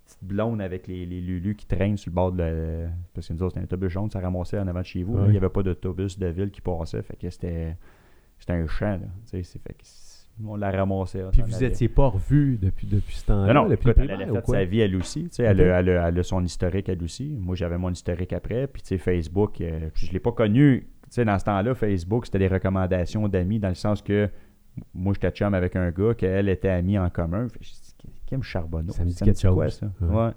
S3: petite blonde avec les, les Lulu qui traînent sur le bord de la. Parce que nous autres, c'était un autobus jaune, ça ramassait en avant de chez vous. là. Il n'y avait pas d'autobus de ville qui passait. Fait que c'était. C'était un champ, là. Fait que on la ramassait. là,
S1: Puis vous
S3: allait-
S1: étiez pas revus depuis, depuis ce temps-là?
S3: non, non,
S1: depuis
S3: écoute,
S1: le
S3: elle, a fait sa vie elle aussi. Elle, a, elle a- elle a son historique elle aussi. Moi, j'avais mon historique après. Puis, tu sais, Facebook, euh, je ne l'ai pas connu. Tu sais, dans ce temps-là, Facebook, c'était des recommandations d'amis dans le sens que moi, j'étais chum avec un gars, qu'elle était amie en commun. Fait Kim Charbonneau.
S1: Ça me dit quelque
S3: quoi,
S1: chose.
S3: ça?
S1: Ouais.
S3: Ouais.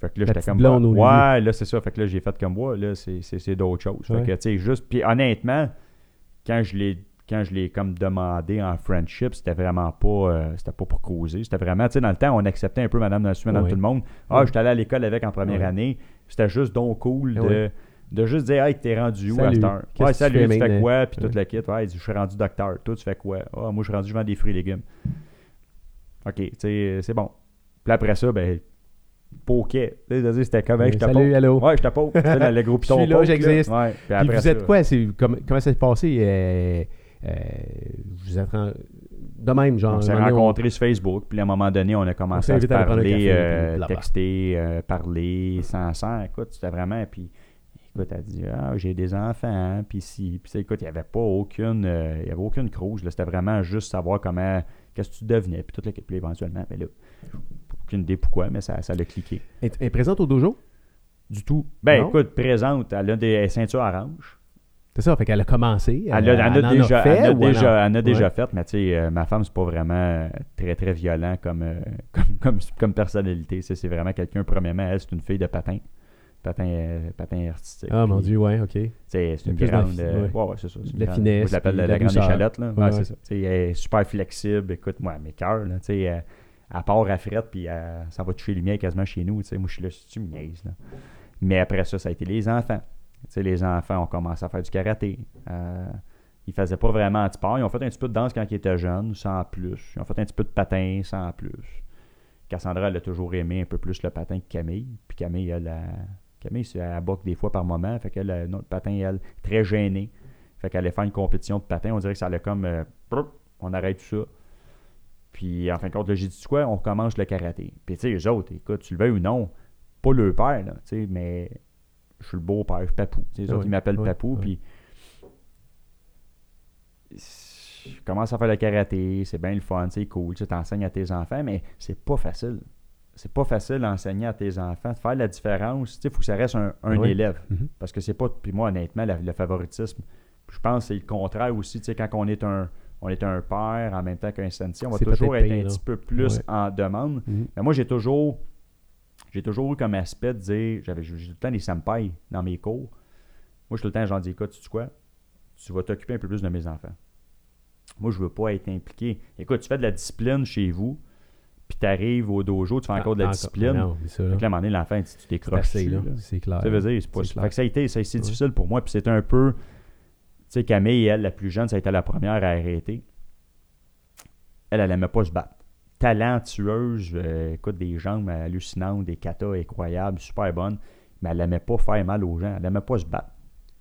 S3: Fait que là,
S1: La
S3: j'étais comme.
S1: blonde au
S3: ouais, là, c'est ça. Fait que là, j'ai fait comme moi. Là, c'est- d'autres choses. Fait que, tu sais, juste. Puis, honnêtement, quand je l'ai quand je l'ai comme demandé en friendship, c'était vraiment pas euh, c'était pas pour causer. C'était vraiment, tu sais, dans le temps, on acceptait un peu Madame Monsieur, Madame
S1: Ouais.
S3: tout le monde. Ah, j'étais allé à l'école avec en première année. C'était juste donc cool de, de juste dire Hey, t'es rendu où à
S1: Salut.
S3: cette heure?
S1: Qu'est-ce
S3: Ouais,
S1: tu
S3: salut,
S1: fais
S3: tu fais quoi? Puis tout
S1: Ouais.
S3: le kit. Ouais, je suis rendu docteur. Toi, tu fais quoi? Ah, moi, je suis rendu, je vends des fruits et légumes. OK, c'est bon. Puis après ça, ben, poquet. C'était comme, hey, je te
S1: Salut, allô.
S3: Ouais, je te poke. Tu sais, le gros piton
S1: suis là, j'existe.
S3: Ouais. Puis
S1: vous êtes quoi? Comme- comment ça s'est passé? euh, euh, vous êtes en- de même, genre.
S3: On s'est rencontrés sur Facebook, puis à un moment donné, on a commencé à se parler,
S1: café,
S3: euh, texter, euh, parler, sans, sans, écoute, c'était vraiment, puis écoute, elle dit, ah, j'ai des enfants, hein, puis si, puis écoute, il n'y avait pas aucune, euh, il y avait aucune là, c'était vraiment juste savoir comment, qu'est-ce que tu devenais, puis toute l'équipe, puis éventuellement, mais là, aucune idée pourquoi, mais ça, ça l'a cliqué.
S1: Elle est- présente au dojo?
S3: Du tout. Ben,
S1: Non?
S3: écoute, présente, elle a des ceintures oranges.
S1: C'est ça, fait qu'elle a commencé.
S3: Elle, a- elle a
S1: en
S3: déjà,
S1: fait,
S3: elle a déjà,
S1: en-
S3: a déjà
S1: Ouais.
S3: fait, mais tu sais, euh, ma femme, c'est pas vraiment euh, très, très violent comme, euh, comme, comme, comme personnalité. C'est vraiment quelqu'un, premièrement, elle, c'est une fille de patin. Patin, euh, patin artistique.
S1: Ah, mon Dieu, ouais, ok.
S3: C'est une
S1: Plus la
S3: grande.
S1: fi-
S3: euh,
S1: ouais.
S3: ouais, ouais, c'est ça.
S1: la
S3: grande-
S1: finesse,
S3: moi, Je l'appelle la,
S1: de la
S3: grande
S1: douceur.
S3: échalote. Là. Ouais,
S1: Ouais,
S3: c'est ça. Elle est super flexible. Écoute, moi, mes cœurs, là, tu sais, euh, à part à frette, puis euh, ça va toucher les miens quasiment chez nous. tu sais. Moi, je suis là, si tu me niaises, là. Mais après ça, ça a été les enfants. Tu sais, les enfants ont commencé à faire du karaté. Euh, ils faisaient pas vraiment de sport. Ils ont fait un petit peu de danse quand ils étaient jeunes, sans plus. Ils ont fait un petit peu de patin, sans plus. Cassandra, elle a toujours aimé un peu plus le patin que Camille. Puis Camille, elle, a- Camille, elle boque des fois par moment. Fait qu'elle, notre patin, elle, très gênée. Fait qu'elle allait faire une compétition de patin. On dirait que ça allait comme. euh, on arrête tout ça. Puis en fin de compte, là, j'ai dit, tu sais quoi, on commence le karaté. Puis tu sais, eux autres, écoute, tu le veuilles ou non, pas le père, là, tu sais, mais je suis le beau-père, je suis papou. Tu sais, les autres,
S1: Ouais,
S3: ils m'appellent papou. Puis je commence à faire le karaté, c'est bien le fun, c'est cool, tu t'enseignes à tes enfants, mais c'est pas facile. C'est pas facile d'enseigner à tes enfants, de faire la différence. Il faut que ça reste un, un élève.
S1: Mhm.
S3: Parce que c'est pas, puis moi honnêtement, la- le favoritisme, je pense que c'est le contraire aussi. Quand on est un, on est un père en même temps qu'un sensei, on va toujours être un petit peu plus
S1: Ouais.
S3: en demande.
S1: Mhm.
S3: Mais moi, j'ai toujours, j'ai toujours eu comme aspect de dire, j'avais j'ai tout le temps des senpai dans mes cours. Moi, je suis tout le temps, j'en dis, écoute, tu sais quoi, tu vas t'occuper un peu plus de mes enfants. Moi, je veux pas être impliqué. Écoute, tu fais de la discipline chez vous, puis tu arrives au dojo, tu fais encore de la
S1: Ah,
S3: discipline.
S1: Non, c'est ça.
S3: Fait
S1: là.
S3: que là, à un moment donné, l'enfant, tu tu
S1: C'est assez,
S3: dessus,
S1: là. C'est clair.
S3: Ça veut dire, c'est pas
S1: C'est
S3: Fait
S1: clair.
S3: que ça a été, ça
S1: Ouais.
S3: difficile pour moi. Puis c'était un peu. Tu sais, Camille, elle, la plus jeune, ça a été la première à arrêter. Elle, elle aimait pas se battre. Talentueuse, euh, écoute, des jambes hallucinantes, des katas incroyables, super bonnes. Mais elle aimait pas faire mal aux gens. Elle aimait pas se battre.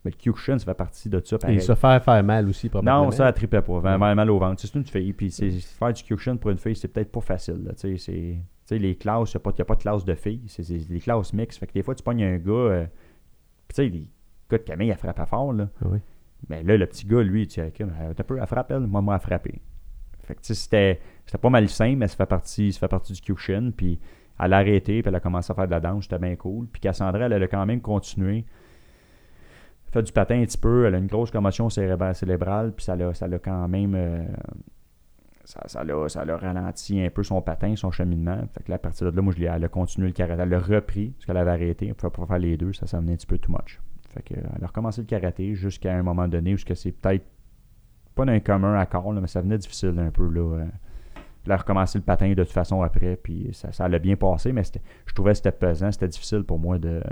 S3: Mais le Kyokushin, ça fait partie de ça.
S1: Et
S3: pareil.
S1: se faire faire mal aussi, probablement.
S3: Non, ça, elle tripait pas.
S1: Ouais.
S3: mal au ventre. C'est une fille. Puis c'est- faire du Kyokushin pour une fille, c'est peut-être pas facile. Tu sais, les classes, il n'y a, pas- y a pas de classe de filles. C'est des classes mixtes. Fait que des fois, tu pognes un gars. euh, tu sais, les gars de Camille, elle frappe fort. Là.
S1: Oui.
S3: Mais là, le petit gars, lui, tu sais, un peu, elle frappe, elle. Moi, moi, elle frappé. Fait que tu sais, c'était c'était pas mal simple, mais ça fait partie, ça fait partie du Kyokushin. Puis elle a arrêté, puis elle a commencé à faire de la danse. C'était bien cool. Puis Cassandra, elle, elle a quand même continué fait du patin un petit peu, elle a une grosse commotion cérébra- cérébrale, puis ça l'a, ça l'a quand même. euh, ça, ça, l'a, ça l'a ralenti un peu son patin, son cheminement. Fait que là, à partir de là, moi, je elle a continué le karaté. Elle l'a repris, parce qu'elle avait arrêté. Elle faire les deux, ça s'en venait un petit peu too much. Fait que, elle a recommencé le karaté jusqu'à un moment donné où c'est peut-être pas d'un commun accord, mais ça venait difficile un peu. Là, euh. Elle a recommencé le patin de toute façon après, puis ça, ça allait bien passer, mais je trouvais que c'était pesant, c'était difficile pour moi de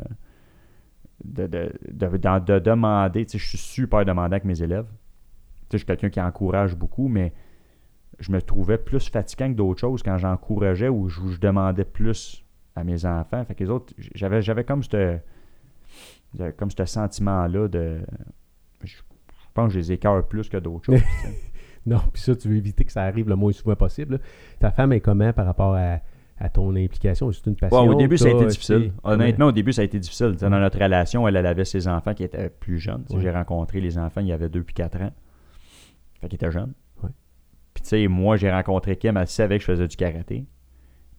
S3: de, de, demander. Tu sais, je suis super demandant avec mes élèves. Tu sais, je suis quelqu'un qui encourage beaucoup, mais je me trouvais plus fatigant que d'autres choses quand j'encourageais ou je, demandais plus à mes enfants. Fait que les autres, j'avais, j'avais comme ce comme sentiment-là de. Je, pense que je les écœure plus que d'autres choses.
S1: Non, puis ça, tu veux éviter que ça arrive le moins souvent possible. Ta femme est comment par rapport à, à ton implication? C'est une passion?
S3: Ouais, au début, ça a été difficile. Honnêtement, au début, ça a été difficile. Dans notre relation, elle, elle avait ses enfants qui étaient plus jeunes.
S1: Ouais.
S3: J'ai rencontré les enfants, il y avait 2 puis 4 ans. Fait qu'ils étaient jeunes. Puis tu sais, moi, j'ai rencontré Kim, elle savait que je faisais du karaté.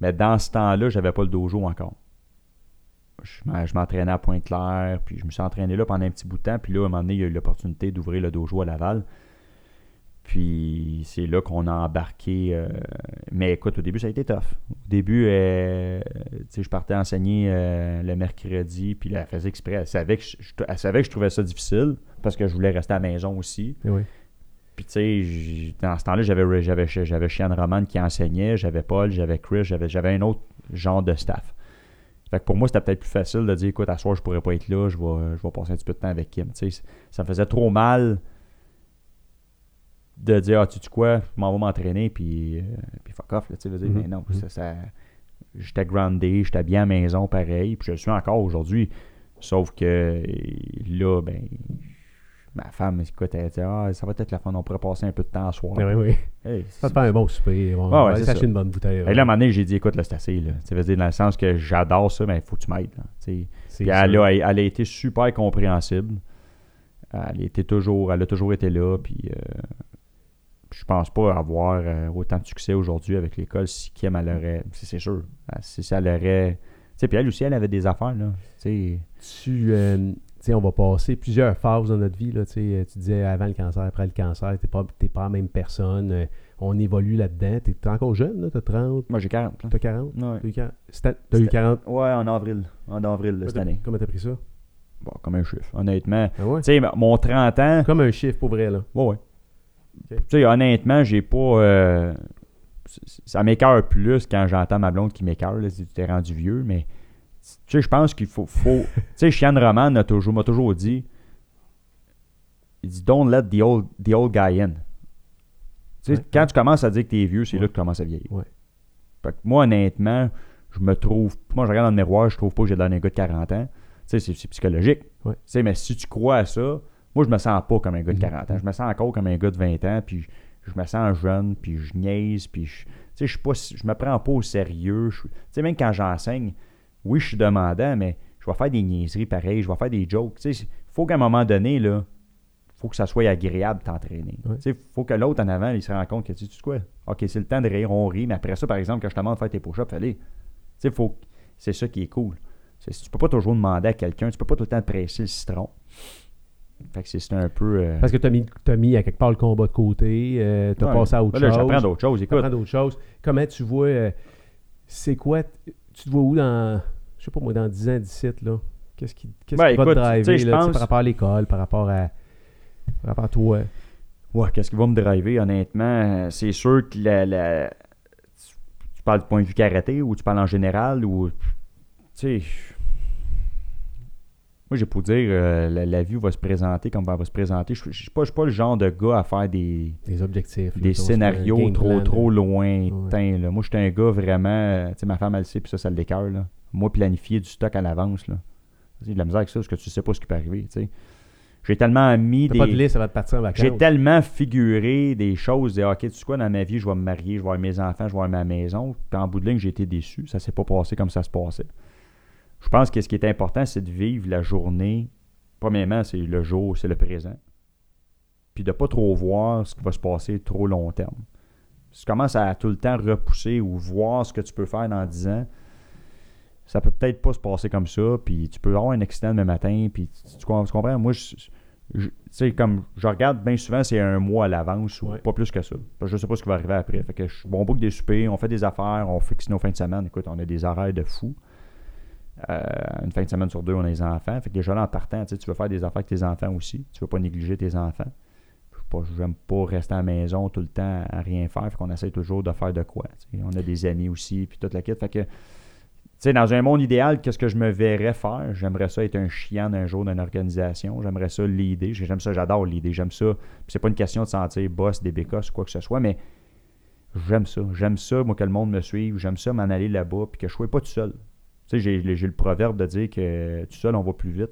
S3: Mais dans ce temps-là, j'avais pas le dojo encore. Je m'entraînais à Pointe-Claire, puis je me suis entraîné là pendant un petit bout de temps. Puis là, à un moment donné, il y a eu l'opportunité d'ouvrir le dojo à Laval. Puis c'est là qu'on a embarqué. euh, mais écoute, au début, ça a été tough. Au début, euh, je partais enseigner euh, le mercredi, puis là, elle faisait exprès. Elle savait, que je, je- elle savait que je trouvais ça difficile parce que je voulais rester à la maison aussi.
S1: Oui.
S3: Puis, tu sais, dans ce temps-là, j'avais, j'avais, j'avais Chian Roman qui enseignait, j'avais Paul, j'avais Chris, j'avais, j'avais un autre genre de staff. Fait que pour moi, c'était peut-être plus facile de dire, écoute, à soir, je pourrais pas être là, je vais, je vais passer un petit peu de temps avec Kim. Ça me faisait trop mal de dire, ah, tu sais quoi, je m'en vais m'entraîner, puis, euh, puis fuck off, là, tu sais,
S1: Mhm,
S3: mais non,
S1: mhm.
S3: ça, ça- j'étais groundé, j'étais bien à la maison, pareil, puis je le suis encore aujourd'hui, sauf que là, ben, ma femme, écoute, elle dit, ah, ça va être la fin, on pourrait passer un peu de temps à soir.
S1: Oui, oui.
S3: Hey,
S1: Ça te fait un bon souper. On va
S3: ouais, ça.
S1: une bonne bouteille.
S3: Que là, à un moment donné, j'ai dit, écoute, là, c'est assez, là. Tu veux dire, dans le sens que j'adore ça, mais il faut que tu m'aides. Tu
S1: C'est
S3: puis elle
S1: sûr.
S3: a, elle a été super compréhensible. Elle, était toujours, elle a toujours été là. Puis euh, je pense pas avoir euh, autant de succès aujourd'hui avec l'école si Kim, elle aurait. C'est sûr. Si ça l'aurait. Tu puis elle aussi, elle avait des affaires, là. Tu sais.
S1: tu, euh, tu on va passer plusieurs phases dans notre vie. Là, tu tu disais avant le cancer, après le cancer, tu n'es pas, t'es pas la même personne. euh, on évolue là-dedans. Tu es encore jeune, tu as 30,
S3: Moi, j'ai 40. là.
S1: tu as 40.
S3: Ouais.
S1: T'as eu 40. C'était- T'as eu
S3: C'était-
S1: 40.
S3: Ouais, en avril. En avril, cette année.
S1: Comment t'as pris ça?
S3: Bon, comme un chiffre, honnêtement.
S1: Ah ouais?
S3: Tu sais, mon 30 ans.
S1: Comme un chiffre pour vrai, là.
S3: Ouais, ouais.
S1: Ok.
S3: Tu sais, honnêtement, j'ai pas. euh, ça m'écœure plus quand j'entends ma blonde qui m'écœure, tu t'es rendu vieux, mais. Tu sais, je pense qu'il faut. faut tu sais, Chian Roman a toujours- m'a toujours dit. Il dit Don't let the old, the old guy in. Tu sais,
S1: Ouais.
S3: quand tu commences à dire que t'es vieux, c'est
S1: Ouais.
S3: là que tu commences à vieillir. Fait que moi, honnêtement, je me trouve. Moi, je regarde dans le miroir, je trouve pas que j'ai l'air d'un gars de 40 ans. Tu sais, c'est psychologique.
S1: Ouais.
S3: Tu sais, mais si tu crois à ça, moi, je me sens pas comme un gars de
S1: Mhm.
S3: 40 ans. Je me sens encore comme un gars de 20 ans, puis je, je me sens jeune, puis je niaise, puis je. Tu sais, je suis pas. Je me prends pas au sérieux. Tu sais, même quand j'enseigne, oui, je suis demandant, mais je vais faire des niaiseries pareilles, je vais faire des jokes. Tu sais, il faut qu'à un moment donné, là, faut que ça soit agréable de t'entraîner. Sais, faut que l'autre en avant, il se rende compte que tu sais quoi? OK, c'est le temps de rire, on rit, mais après ça, par exemple, quand je te demande de faire tes push-ups, faut. C'est ça qui est cool. C'est- Tu peux pas toujours demander à quelqu'un, tu peux pas tout le temps te presser le citron. Fait que c'est un peu. euh,
S1: Parce que tu as mis, à quelque part le combat de côté, tu as
S3: ouais.
S1: passé à autre
S3: Là,
S1: chose.
S3: J'apprends d'autres choses. Écoute,
S1: d'autres choses. Comment tu vois, euh, c'est quoi, tu te vois où dans, je sais pas moi, dans 10 ans, 17, là? Qu'est-ce qui,
S3: Ben,
S1: qui va te driver, là,
S3: pense-
S1: par rapport à l'école, par rapport à, par rapport à toi?
S3: Ouais, qu'est-ce qui va me driver, honnêtement? Euh, C'est sûr que la, tu parles du point de vue karaté ou tu parles en général ou. Tu sais. Moi, j'ai pour dire, euh, la, la vie va se présenter comme elle va se présenter. Je ne suis pas, je suis pas le genre de gars à faire des,
S1: Des objectifs.
S3: des scénarios trop, trop lointains. Moi, j'étais un gars vraiment. euh, Tu sais, ma femme, elle le sait, puis ça, ça le décœure. là. Moi, planifier du stock à l'avance. J'ai de la misère avec ça parce que tu sais pas ce qui peut arriver. tu sais. J'ai tellement mis
S1: T'as
S3: des.
S1: pas de liste avant de partir en vacances.
S3: J'ai tellement figuré des choses, OK, tu sais quoi, dans ma vie, je vais me marier, je vais avoir mes enfants, je vais avoir ma maison. Puis en bout de ligne, j'ai été déçu. Ça s'est pas passé comme ça se passait. Je pense que ce qui est important, c'est de vivre la journée. Premièrement, c'est le jour, c'est le présent. Puis de pas trop voir ce qui va se passer trop long terme. Si tu commences à tout le temps repousser ou voir ce que tu peux faire dans 10 ans, ça peut peut-être pas se passer comme ça, puis tu peux avoir un accident demain matin, puis tu, tu com- tu comprends? Moi, je, sais, comme je regarde bien souvent, c'est un mois à l'avance ou
S1: Ouais.
S3: pas plus que ça. Parce que je sais pas ce qui va arriver après. Fait que je, bon, on boucle des soupers, on fait des affaires, on fixe nos fins de semaine. Écoute, on a des horaires de fou. Euh, une fin de semaine sur deux, on a des enfants. Fait que déjà là, en partant, tu veux faire des affaires avec tes enfants aussi. Tu veux pas négliger tes enfants. J'aime pas rester à la maison tout le temps à rien faire. Fait qu'on essaie toujours de faire de quoi. On a des amis aussi, puis toute la kit. Fait que, tu sais, dans un monde idéal, qu'est-ce que je me verrais faire? J'aimerais ça être un chien un jour d'une organisation. J'aimerais ça l'idée. J'aime ça, j'adore l'idée. J'aime ça. C'est pas une question de sentir boss, des bécosses, quoi que ce soit, mais j'aime ça. J'aime ça, moi, que le monde me suive. J'aime ça m'en aller là-bas, puis que je sois pas tout seul. Tu sais, j'ai, j'ai le proverbe de dire que tout seul, on va plus vite.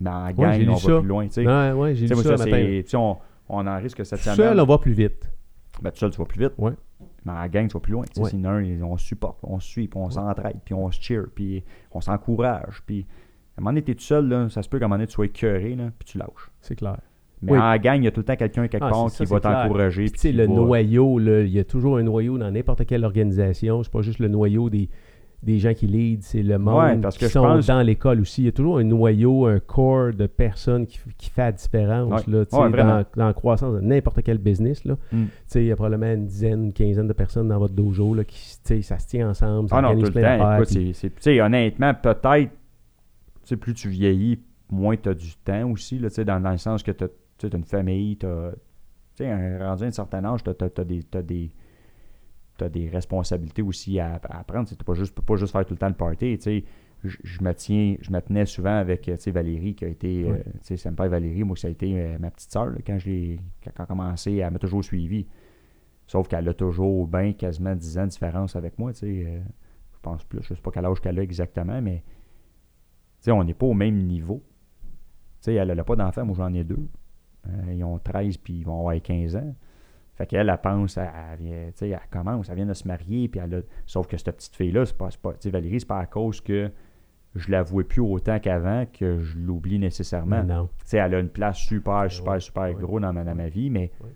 S3: Mais en gang, on
S1: ça.
S3: va plus loin. Tu sais,
S1: Ouais, ouais, j'ai
S3: Tu
S1: lu
S3: moi,
S1: ça,
S3: c'est- tu on, on en risque cette
S1: Tout
S3: semaine.
S1: seul, on va plus vite.
S3: Ben, tout seul, tu vas plus vite.
S1: Ouais.
S3: Mais en gang, tu vas plus loin. Tu
S1: Ouais.
S3: Sinon, on se supporte, on se suit, puis on s'entraide, puis on se cheer, puis on s'encourage. Puis à un moment donné, t'es tout seul, là, ça se peut qu'à un moment donné, tu sois écœuré, là, puis tu lâches.
S1: C'est clair.
S3: Mais
S1: Oui.
S3: en gang, il y a tout le temps quelqu'un quelque
S1: Ah,
S3: part
S1: ça,
S3: qui va t'encourager.
S1: Puis, tu le
S3: va-
S1: noyau, là, il y a toujours un noyau dans n'importe quelle organisation. C'est pas juste le noyau des, des gens qui lead, c'est le monde
S3: Ouais, parce
S1: qui
S3: que je
S1: sont
S3: pense-
S1: dans l'école aussi. Il y a toujours un noyau, un corps de personnes qui, qui fait la différence
S3: Ouais.
S1: là,
S3: Ouais,
S1: dans, dans la croissance de n'importe quel business. Là.
S3: Mm.
S1: Il y a probablement une dizaine, une quinzaine de personnes dans votre dojo là, qui ça se tient ensemble, ça
S3: Ah non, tout le temps. Écoute,
S1: puis-
S3: honnêtement, peut-être, plus tu vieillis, moins tu as du temps aussi, là, dans, dans le sens que tu as, une famille, tu as, un- rendu à un certain âge, tu as, des t'as des responsabilités aussi à, à prendre. Tu ne peux, pas juste faire tout le temps le party. tu. Je, je me tiens, je me tenais souvent avec euh, tu Valérie qui a été, euh, tu sais, c'est pas Valérie, moi ça a été euh, ma petite soeur quand je l'ai, quand commencé, elle m'a toujours suivi. Sauf qu'elle a toujours bien quasiment 10 ans de différence avec moi, tu sais. euh, je pense plus, je sais pas quel âge qu'elle a exactement, mais tu on n'est pas au même niveau. Tu sais, elle n'a pas d'enfants, moi j'en ai deux. Euh, ils ont 13 puis ils vont avoir 15 ans. Fait qu'elle, elle pense, elle, elle vient- tu sais, elle commence, elle vient de se marier, puis elle a- Sauf que cette petite fille-là, c'est pas, pas- tu sais, Valérie, c'est pas à cause que je la vois plus autant qu'avant que je l'oublie nécessairement.
S1: Non.
S3: Tu sais, elle a une place super, super,
S1: ouais,
S3: super
S1: ouais.
S3: gros dans ma, dans ma vie, mais
S1: Ouais.
S3: tu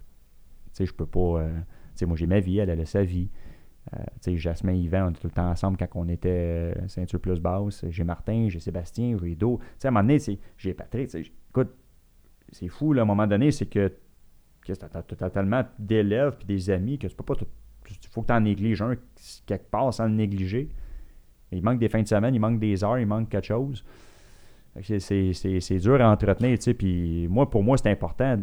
S3: sais, je peux pas. euh, tu sais, moi, j'ai ma vie, elle, elle a sa vie. Euh, tu sais, Jasmin, Yvan, on est tout le temps ensemble quand on était euh, ceinture plus basse. J'ai Martin, j'ai Sébastien, j'ai Do. Tu sais, à un moment donné, j'ai Patrick. Écoute, c'est fou, là, à un moment donné, c'est que, t'as- t'as tellement d'élèves puis des amis que tu peux pas. Il faut que tu en négliges un quelque part sans le négliger. Il manque des fins de semaine, il manque des heures, il manque quelque chose. C'est- dur à entretenir, tu. Puis moi, pour moi, c'est important.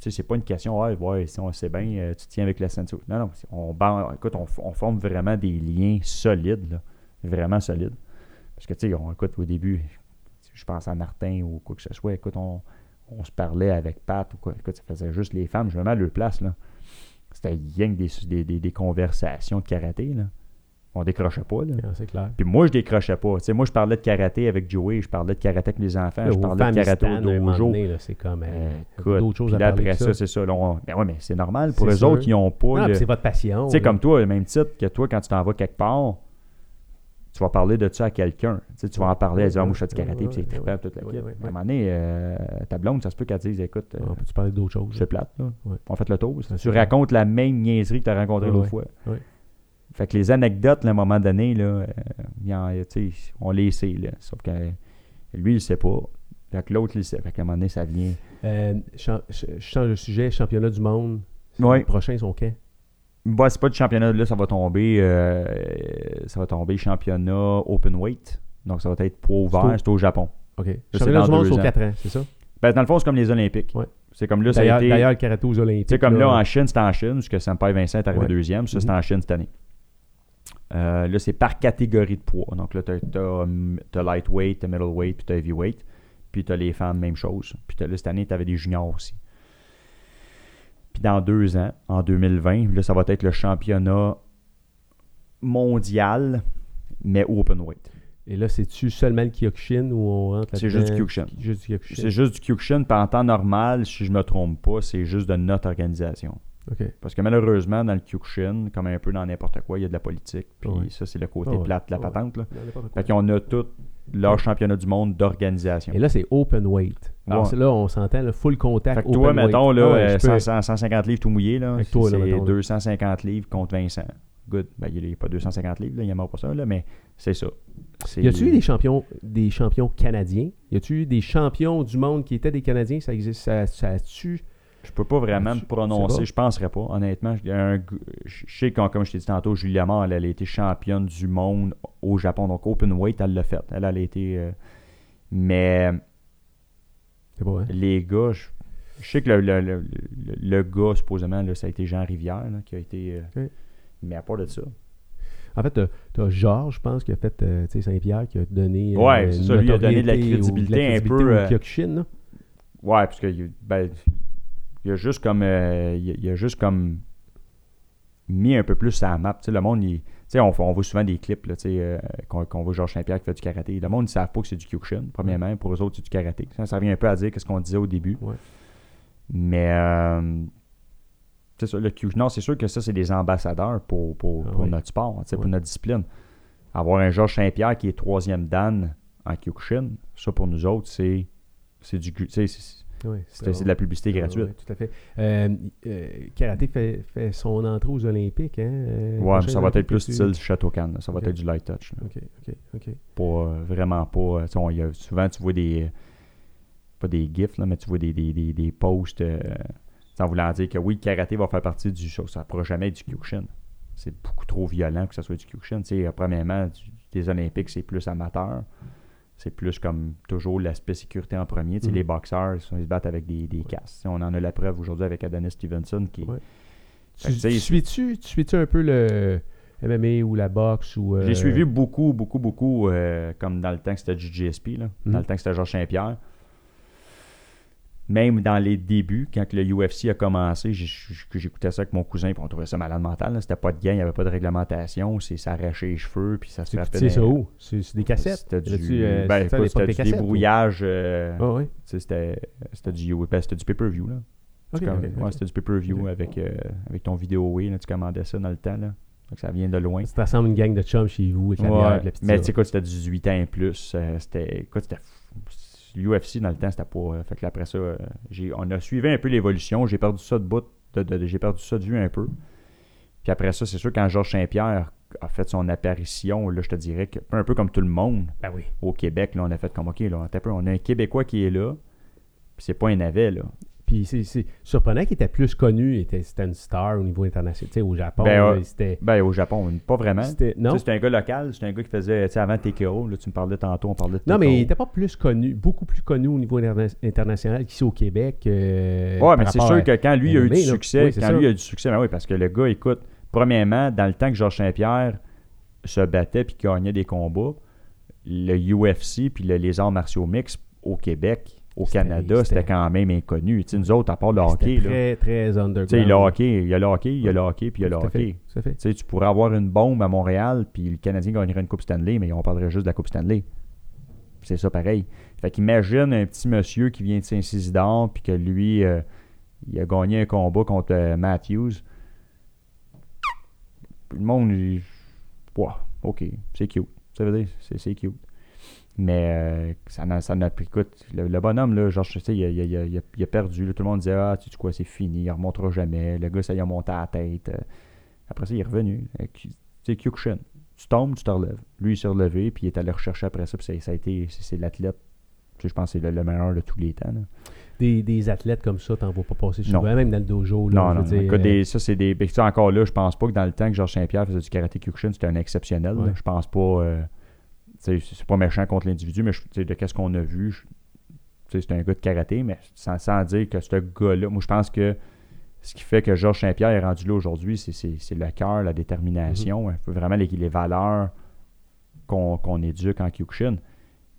S3: Tu c'est pas une question, ouais, si on sait bien, euh, tu tiens avec la ceinture. Non, non, on, écoute, on, on forme vraiment des liens solides, là. Vraiment solides. Parce que, tu sais, on écoute au début, je pense à Martin ou quoi que ce soit, écoute, on, on se parlait avec Pat ou quoi. Écoute, ça faisait juste les femmes, je me mets à leur place, là. C'était rien que des, des, des- des conversations de karaté, là. On décrochait pas, là.
S1: Ah, c'est clair.
S3: Puis moi, je décrochais pas. Tu sais, moi, je parlais de karaté avec Joey, je parlais de karaté avec les enfants, je parlais de karaté au dojo.
S1: C'est comme. euh, d'autres choses à
S3: là,
S1: parler
S3: après
S1: que
S3: ça, c'est ça. là, on- Ben ouais, mais c'est normal. Pour eux
S1: sûr.
S3: autres, ils ont pas.
S1: Non,
S3: le- Tu
S1: c'est votre passion.
S3: sais,
S1: là.
S3: comme toi, le même titre que toi, quand tu t'en vas quelque part, tu vas parler de ça à quelqu'un. Tu sais, tu vas en parler, elle dit, ah, moi, je fais du karaté, puis c'est trippant, toute la kit. À un moment donné, euh, ta blonde, ça se peut qu'elle dise, écoute, euh,
S1: On peut-tu parler d'autres choses?
S3: c'est plate, là. On fait le tour. Tu racontes la même niaiserie que tu as rencontrée l'autre fois. Fait que les anecdotes, là, à un moment donné, là, euh, tu on les sait. Là. Sauf que euh, lui, il le sait pas. Fait que l'autre, il sait. Fait qu'à un moment donné, ça vient.
S1: Euh, je je change de sujet. Championnat du monde.
S3: Ouais.
S1: Les prochains sont quand?
S3: Bah, c'est pas du championnat, là, ça va tomber. euh, ça va tomber championnat open weight. Donc, ça va être poids
S1: C'est
S3: ouvert. C'est au Japon.
S1: OK.
S3: c'est
S1: Championnat du monde, c'est aux
S3: ans.
S1: 4 ans, c'est ça?
S3: Ben, dans le fond, c'est comme les Olympiques.
S1: Ouais.
S3: C'est comme là, ça a été.
S1: d'ailleurs, le karaté aux Olympiques.
S3: Tu sais, comme là, en Chine, c'était en Chine, parce que Senpai Vincent est arrivé
S1: Ouais.
S3: deuxième. Ça, c'était
S1: Mhm.
S3: en Chine cette année. Euh, là, c'est par catégorie de poids. Donc là, tu as, lightweight, t'as middleweight, puis tu as heavyweight. Puis tu as les femmes, même chose. Puis là, cette année, tu avais des juniors aussi. Puis dans deux ans, en 2020, là, ça va être le championnat mondial, mais openweight.
S1: Et là, c'est-tu seulement le Kyokushin où on rentre là
S3: C'est juste du Kyokushin. C'est juste du Kyokushin. Puis en temps normal, si je me trompe pas, c'est juste de notre organisation. Parce que malheureusement, dans le Kyokushin, comme un peu dans n'importe quoi, il y a de la politique. Puis ça, c'est le côté
S1: Ah ouais.
S3: plate de la
S1: Ah
S3: patente. Là. Fait qu'on a tout leur championnat du monde d'organisation.
S1: Et là, c'est open weight. Alors
S3: Ouais.
S1: c'est là, on s'entend, le full contact.
S3: Fait que toi, mettons, là,
S1: Ah ouais,
S3: euh,
S1: je peux-
S3: 100, 150 livres tout mouillé, là,
S1: Avec toi, là,
S3: c'est
S1: mettons, là.
S3: 250 livres contre Vincent. Good. Ben, il n'est pas 250 livres, là, il n'y a pas ça, là, mais c'est ça.
S1: Y a-tu eu des champions, des champions canadiens? Y a-tu eu des champions du monde qui étaient des Canadiens? Ça existe? Ça, ça a-tu?
S3: Je peux pas vraiment me prononcer,
S1: pas.
S3: je penserais pas, honnêtement. A un Je sais que, comme je t'ai dit tantôt, Julie Lamar, elle, elle a été championne du monde au Japon. Donc, open weight, elle l'a fait. Elle, elle a été... euh, Mais
S1: pas vrai.
S3: les gars, je, je sais que le, le, le, le- gars, supposément, là, ça a été Jean Rivière, là, qui a été... euh. Mais à part de ça...
S1: En fait, t'as- t'as Georges, je pense, qui a fait euh, tu Saint-Pierre, qui a donné. euh,
S3: Ouais, c'est ça, lui, a donné de la crédibilité un peu,
S1: Kyokushin.
S3: Ouais, parce que ben, il a juste comme il, a juste comme mis un peu plus sa map. Tu sais, le monde, il- tu sais, on, on voit souvent des clips là, sais, euh, qu'on qu'on voit Georges Saint-Pierre qui fait du karaté. Le monde ne savent pas que c'est du Kyokushin, premièrement. Pour eux autres, c'est du karaté. Ça, ça revient un peu à dire ce qu'on disait au début.
S1: Ouais.
S3: Mais euh, c'est ça, le Kyokushin. Non, c'est sûr que ça, c'est des ambassadeurs pour, pour,
S1: Ah
S3: pour
S1: oui.
S3: notre sport, pour notre discipline. Avoir un Georges Saint-Pierre qui est troisième Dan en Kyokushin, ça pour nous autres, c'est c'est du sais, c'est-
S1: Ouais,
S3: c'est de la publicité
S1: Ah,
S3: gratuite.
S1: tout à fait. Euh, euh, karaté fait, fait son entrée aux Olympiques. Hein, euh,
S3: Ouais, mais ça va être plus style là. Ça va être du light touch. là.
S1: Ok, ok, ok.
S3: Pas, vraiment pas. y a- souvent, tu vois des. Pas des gifs, là, mais tu vois des, des, des, des posts. en voulant dire que oui, le karaté va faire partie du show. Ça ne pourra jamais être du Kyokushin. C'est beaucoup trop violent que ça soit du Kyokushin. Premièrement, du- des Olympiques, c'est plus amateur. C'est plus comme toujours l'aspect sécurité en premier.
S1: Mhm.
S3: Les boxeurs, ils se battent avec des, des sais, On en a la preuve aujourd'hui avec Adonis Stevenson qui.
S1: Ouais. Tu,
S3: tu
S1: suis-tu tu suis-tu un peu le MMA ou la boxe ou. euh,
S3: J'ai suivi beaucoup, beaucoup, beaucoup, euh, comme dans le temps que c'était là,
S1: Mhm.
S3: dans le temps que c'était Georges Saint-Pierre. Même dans les débuts, quand le UFC a commencé, j'écoutais ça avec mon cousin, puis on trouvait ça malade mental. C'était pas de gain, il n'y avait pas de réglementation, c'est s'arrachait les cheveux, puis ça se
S1: Tu
S3: frappait.
S1: sais ça
S3: dans-
S1: où C'est c'est des cassettes
S3: C'était du,
S1: euh,
S3: ben, écoute,
S1: des
S3: du
S1: cassettes,
S3: débrouillage. euh,
S1: Ah oui.
S3: tu sais, C'était du, ben, c'était du pay-per-view. là. Tu ouais. C'était du pay-per-view avec, euh, avec ton vidéo là, tu commandais ça dans le temps. Là. Donc ça vient de loin.
S1: Ça ressemble à une gang de chums chez vous avec la
S3: Ouais,
S1: bière, avec la petite
S3: mais tu sais, c'était 18 ans et plus. euh, c'était. L'UFC, dans le temps, c'était pas. euh, fait que après ça, euh, j'ai, on a suivi un peu l'évolution. J'ai perdu ça de bout. de- de- de- j'ai perdu ça de vue un peu. Puis après ça, c'est sûr, quand Georges Saint-Pierre a fait son apparition, là, je te dirais que, un peu comme tout le monde
S1: Ben oui.
S3: au Québec, là, on a fait comme, OK, là, attends un peu, on a un Québécois qui est là. Puis c'est pas un navet, là.
S1: Puis c'est- surprenant qu'il était plus connu, était- c'était une star au niveau international. Tu sais, au Japon,
S3: Ben,
S1: c'était.
S3: Ben, au Japon, pas vraiment.
S1: C'était-
S3: un gars local, c'est un gars qui faisait, tu sais, avant TKO, là, tu me parlais tantôt, on parlait de
S1: non mais
S3: TKO.
S1: il n'était pas plus connu, beaucoup plus connu au niveau interna- international qu'ici au Québec. euh,
S3: Ouais, mais c'est sûr
S1: à-
S3: que quand lui a eu du succès,
S1: Oui,
S3: quand
S1: ça.
S3: lui a eu du succès, ben oui, parce que le gars, écoute, premièrement, dans le temps que Georges Saint-Pierre se battait puis gagnait des combats, le UFC puis le- les arts martiaux mix au Québec, au Canada, c'était quand même inconnu. Tu sais, nous autres, à part le hockey, là,
S1: très, très
S3: tu
S1: underground.
S3: sais, le hockey, il y a le hockey, il y a le hockey, puis il y a le
S1: fait,
S3: hockey.
S1: fait.
S3: Tu pourrais avoir une bombe à Montréal, puis le Canadien gagnerait une Coupe Stanley, mais on parlerait juste de la Coupe Stanley. C'est ça pareil. Fait qu'imagine un petit monsieur qui vient de Saint-Isidore, puis que lui, euh, il a gagné un combat contre euh, Matthews. Le monde, il... Ok, c'est cute. Ça veut dire, c'est cute. Mais euh, ça n'a ça pris. Écoute, le, le bonhomme, là, genre, tu sais, il, a- il il il a- perdu. là. tout le monde disait Ah, tu sais quoi, c'est fini, il ne remontera jamais. Le gars, ça y a monté à la tête. Euh, Après ça, il est revenu. Sais, Kyokushin. Tu tombes, tu te relèves. Lui, il s'est relevé, puis il est allé rechercher après ça. Puis ça, a été. C'est c'est l'athlète. Je pense que c'est le, le meilleur de tous les temps. là.
S1: Des, des athlètes comme ça, t'en vois pas passer
S3: Non.
S1: souvent, même dans le dojo. Là,
S3: Non,
S1: je
S3: non.
S1: veux dire,
S3: Écoute,
S1: euh,
S3: des- ça, c'est des. ben, encore là, je pense pas que dans le temps que Georges Saint-Pierre faisait du karaté Kyokushin, c'était un exceptionnel.
S1: Ouais.
S3: Je pense pas. euh, c'est pas méchant contre l'individu, mais je- de qu'est-ce qu'on a vu, je- c'est un gars de karaté, mais sans, sans dire que ce gars-là. Moi, je pense que ce qui fait que Georges Saint-Pierre est rendu là aujourd'hui, c'est- le cœur, la détermination, un peu vraiment les, les valeurs qu'on éduque en Kyokushin.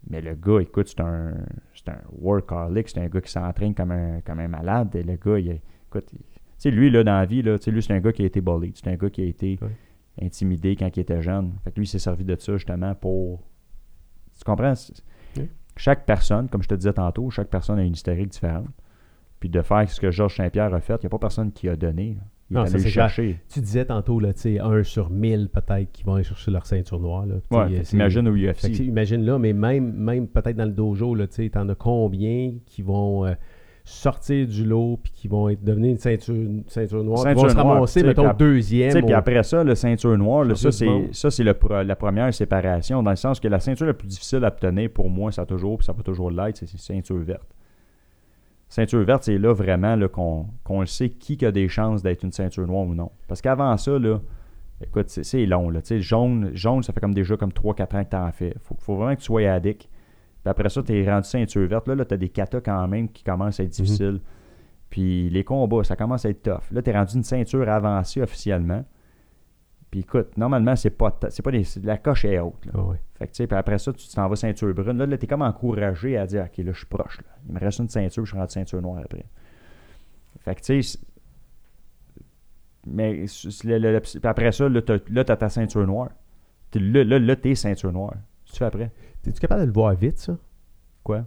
S3: Mais le gars, écoute, c'est un, c'est un workaholic, c'est un gars qui s'entraîne comme un, comme un malade. Et le gars, il, écoute, il- tu sais, lui, là, dans la vie, là, lui, c'est un gars qui a été bullied. C'est un gars qui a été intimidé quand il était jeune. Fait que lui, il s'est servi de ça, justement, pour... Tu comprends? Chaque personne, comme je te disais tantôt, chaque personne a une historique différente. Puis de faire ce que Georges Saint-Pierre a fait, il n'y a pas personne qui a donné. Il
S1: Non,
S3: est
S1: ça,
S3: allé
S1: clair.
S3: chercher.
S1: Tu disais tantôt, là, un sur mille peut-être qui vont aller chercher leur ceinture noire. Là,
S3: Ouais, t'imagines au UFC.
S1: imagine là, mais même, même peut-être dans le dojo, tu sais, t'en as combien qui vont euh, sortir du lot puis qui vont être, devenir une ceinture, une ceinture noire,
S3: Ceinture
S1: vont se ramasser, mettons, deuxième.
S3: Puis après ça, le ceinture noire, là, ça, c'est, ça, c'est la première séparation, dans le sens que la ceinture la plus difficile à obtenir, pour moi, ça a toujours, puis ça va toujours l'être, c'est, ceinture verte. Ceinture verte, c'est là vraiment là, qu'on, qu'on le sait qui a des chances d'être une ceinture noire ou non. Parce qu'avant ça, là, écoute, c'est, c'est long. Là, tu sais, jaune, jaune, ça fait comme déjà comme 3-4 ans que tu en fais. Faut, faut vraiment que tu sois addict. Puis après ça, tu es rendu ceinture verte. Là, là tu as des katas quand même qui commencent à être difficiles. Puis les combats, ça commence à être tough. Là, tu es rendu une ceinture avancée officiellement. Puis écoute, normalement, c'est pas, c'est pas des, la coche est haute. là. Fait que tu sais, puis après ça, tu t'en vas ceinture brune. Là, là t'es comme encouragé à dire, OK, là, je suis proche. Là. Il me reste une ceinture, je suis rendu ceinture noire après. Fait que tu sais, mais c'est- le- le- le- puis après ça, là, t'as, là, t'as ta ceinture noire. Là, là, là, t'es ceinture noire. Tu fais après?
S1: T'es-tu capable de le voir vite, ça?
S3: Quoi?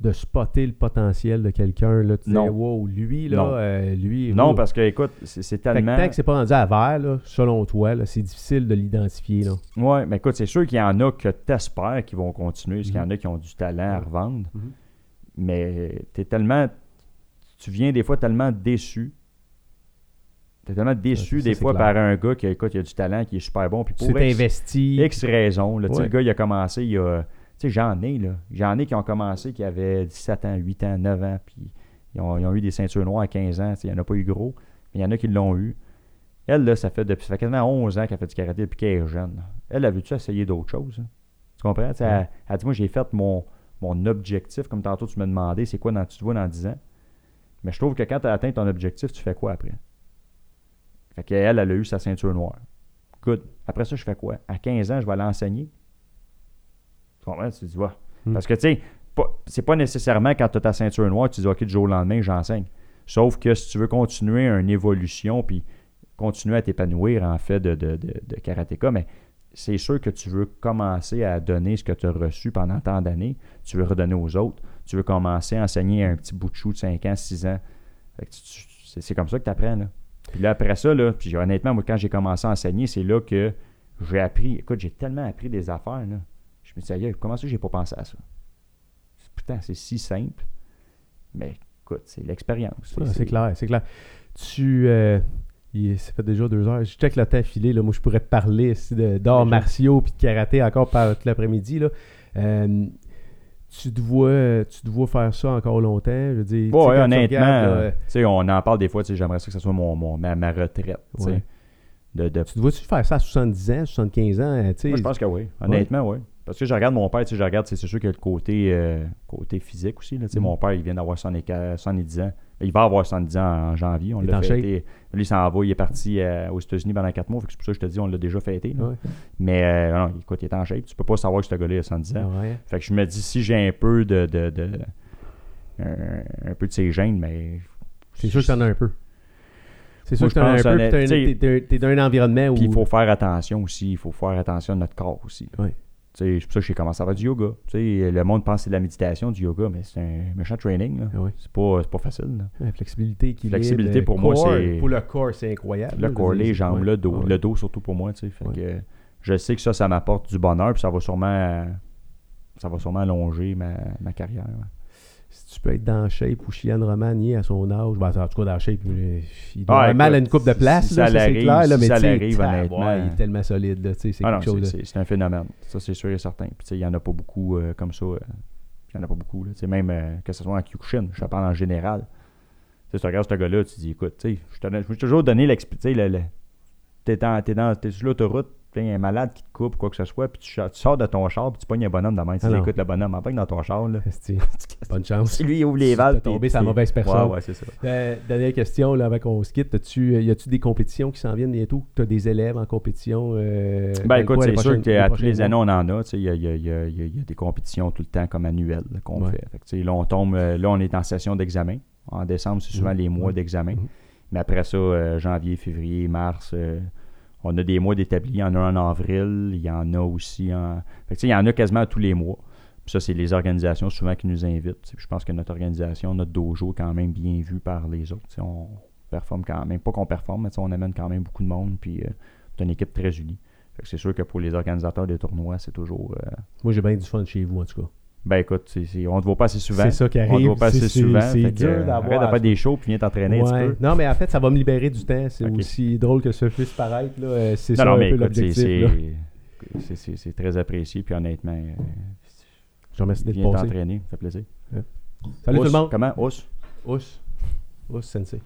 S1: De spotter le potentiel de quelqu'un, là, tu
S3: Non.
S1: wow, lui, là,
S3: Non.
S1: euh, lui...
S3: Non,
S1: wow.
S3: parce que, écoute, c'est, tellement...
S1: tant que c'est pas rendu à vert, là, selon toi, là, c'est difficile de l'identifier, là.
S3: Ouais, mais écoute, c'est sûr qu'il y en a que t'espères qui vont continuer, parce qu'il y en a qui ont du talent à revendre.
S1: Mhm.
S3: Mais t'es tellement. Tu viens des fois tellement déçu. T'es tellement déçu
S1: ça,
S3: des fois par un gars qui écoute, il a du talent, qui est super bon. Puis pour X,
S1: investi.
S3: X raisons, là, tu sais,
S1: Ouais.
S3: le gars, il a commencé, il a. Tu sais, j'en ai, là. J'en ai qui ont commencé, qui avaient 17 ans, 8 ans, 9 ans, puis ils ont, ils ont eu des ceintures noires à 15 ans. tu sais, Il n'y en a pas eu gros, mais il y en a qui l'ont eu. Elle, là, ça fait, depuis, ça fait quasiment 11 ans qu'elle fait du karaté depuis qu'elle est jeune. Elle, a vu-tu essayer d'autres choses? hein? Tu comprends? Tu sais,
S1: Ouais.
S3: Elle, elle dit, moi, j'ai fait mon, mon objectif, comme tantôt tu me demandais, c'est quoi dans, tu te vois dans 10 ans? Mais je trouve que quand tu as atteint ton objectif, tu fais quoi après? Fait qu'elle, elle a eu sa ceinture noire. Good. Après ça, je fais quoi? À 15 ans, je vais aller enseigner. Tu comprends? Tu dis, ouais.
S1: Hmm.
S3: Parce que, tu sais, c'est pas nécessairement quand tu as ta ceinture noire, tu dis, OK, du jour au lendemain, j'enseigne. Sauf que si tu veux continuer une évolution, puis continuer à t'épanouir, en fait, de, de, de, de karatéka, mais c'est sûr que tu veux commencer à donner ce que tu as reçu pendant tant d'années. Tu veux redonner aux autres. Tu veux commencer à enseigner à un petit bout de chou de 5 ans, 6 ans. C'est comme ça que tu apprends. Là. Puis là, après ça, là, puis honnêtement, moi, quand j'ai commencé à enseigner, c'est là que j'ai appris. Écoute, j'ai tellement appris des affaires. Là. Je me dis, aïe, comment ça, j'ai pas pensé à ça? Putain, c'est si simple. Mais écoute, c'est l'expérience.
S1: Ah, c'est clair, c'est clair. Tu. euh, il- ça fait déjà deux heures. Je check le temps filé. Là. Moi, je pourrais te parler ici d'arts martiaux puis de karaté encore par tout l'après-midi. Euh, tu, te vois, tu te vois faire ça encore longtemps? Je veux dire,
S3: Ouais, honnêtement,
S1: regardes, là,
S3: euh, tu sais, on en parle des fois, j'aimerais ça que ce soit mon, mon- ma, ma retraite. tu.
S1: Ouais.
S3: De, de-
S1: tu te vois-tu faire ça à 70 ans, 75 ans? euh?
S3: Moi, je pense que oui. Honnêtement, oui. Parce que je regarde mon père, tu sais, je regarde, c'est sûr qu'il y a le côté, euh, côté physique aussi. Là, tu sais,
S1: Mm.
S3: Mon père, il vient d'avoir 74 70 ans. Il va avoir 70 ans en janvier. On l'a fêté. Lui, il s'en va. Il est parti euh, aux États-Unis pendant 4 mois. C'est pour ça que je te dis, on l'a déjà fêté.
S1: Ouais.
S3: Mais euh, non, écoute, il est en shape. Tu peux pas savoir que ce gars-là a 70 ans.
S1: Ouais.
S3: Fait que je me dis, si j'ai un peu de. de, de- un, un peu de ses gènes, mais.
S1: C'est sûr que t'en as un peu. C'est sûr
S3: Moi,
S1: que t'en as un peu. puis T'es dans un environnement où.
S3: Il faut faire attention aussi. Il faut faire attention à notre corps aussi.
S1: Ouais.
S3: C'est pour ça que j'ai commencé à faire du yoga. Le monde pense que c'est de la méditation, du yoga, mais c'est un méchant training. là. C'est pas, c'est pas facile. là.
S1: Ouais, flexibilité, équilibre,
S3: Flexibilité, pour moi, c'est-
S1: Pour le corps, c'est incroyable.
S3: Le corps, les jambes,
S1: ouais.
S3: le dos.
S1: Ouais.
S3: Le dos surtout pour moi. tu sais. Fait
S1: Ouais.
S3: que, je sais que ça, ça m'apporte du bonheur, puis ça va sûrement, ça va sûrement allonger ma, ma carrière.
S1: Si tu peux être dans shape ou Chian Romani à son âge, ben, en tout cas dans shape, euh, il doit
S3: Ah,
S1: avoir mal à une coupe de place,
S3: si
S1: là,
S3: ça
S1: c'est clair, là,
S3: si
S1: mais
S3: ça honnêtement.
S1: il est tellement solide, là, c'est
S3: Ah non,
S1: chose
S3: c'est-
S1: de...
S3: c'est c'est un phénomène. Ça, c'est sûr et certain. Puis, tu sais, il n'y en a pas beaucoup euh, comme ça. euh, il n'y en a pas beaucoup. Là. Même euh, que ce soit en Kyokushin, je te parle en général. Tu sais, si tu regardes ce gars-là, tu dis, écoute, tu sais, je je vais toujours donner l'explication. Le, le, t'es, dans, t'es, t'es sur l'autoroute, il y a un malade qui te coupe, quoi que ce soit, puis tu, tu sors de ton char, puis tu pognes un bonhomme dans la main. Tu
S1: Ah
S3: dis,
S1: non.
S3: écoute, le bonhomme, en fait, dans ton char, là.
S1: Bonne chance.
S3: Si lui, il ouvre les valves.
S1: t'as tombé sur la mauvaise personne.
S3: Ouais, ouais, c'est ça.
S1: Euh, dernière question, là, avant qu'on se quitte. As-tu, y a-tu des compétitions qui s'en viennent bientôt? Tu as des élèves en compétition? euh,
S3: Ben écoute, c'est sûr qu'à tous les années, on en a. tu Il y a, y a- y a- y des compétitions tout le temps comme annuelles qu'on
S1: Ouais.
S3: fait. Tu là, on tombe, euh, là, on est en session d'examen. En décembre, c'est souvent
S1: Mhm.
S3: les mois d'examen.
S1: Mhm.
S3: Mais après ça, euh, janvier, février, mars, on a des mois d'établis. Il y en a un en avril, il y en a aussi en. Fait que, il y en a quasiment tous les mois. Puis ça, c'est les organisations souvent qui nous invitent. Je pense que notre organisation, notre dojo est quand même bien vu par les autres. Tu sais, On performe quand même. Pas qu'on performe, mais on amène quand même beaucoup de monde. Puis euh, c'est une équipe très unie. C'est sûr que pour les organisateurs des tournois, c'est toujours. euh,
S1: Moi, j'ai bien du fun chez vous, en tout cas.
S3: Ben écoute, c'est- c'est- on ne te voit pas assez souvent.
S1: C'est ça qui
S3: On
S1: arrive.
S3: te voit pas assez souvent.
S1: c'est dur d'avoir-
S3: Arrête de faire des shows puis viens t'entraîner un petit peu.
S1: Non, mais en fait, ça va me libérer du temps. C'est aussi drôle que ça puisse paraître. C'est ça
S3: non,
S1: un
S3: mais
S1: peu l'objectif.
S3: c'est très apprécié. Puis honnêtement, euh,
S1: Je remercie d'être
S3: viens t'entraîner. Ça fait plaisir.
S1: Salut tout le monde.
S3: Comment? Ous?
S1: Ous. Ous, sensei.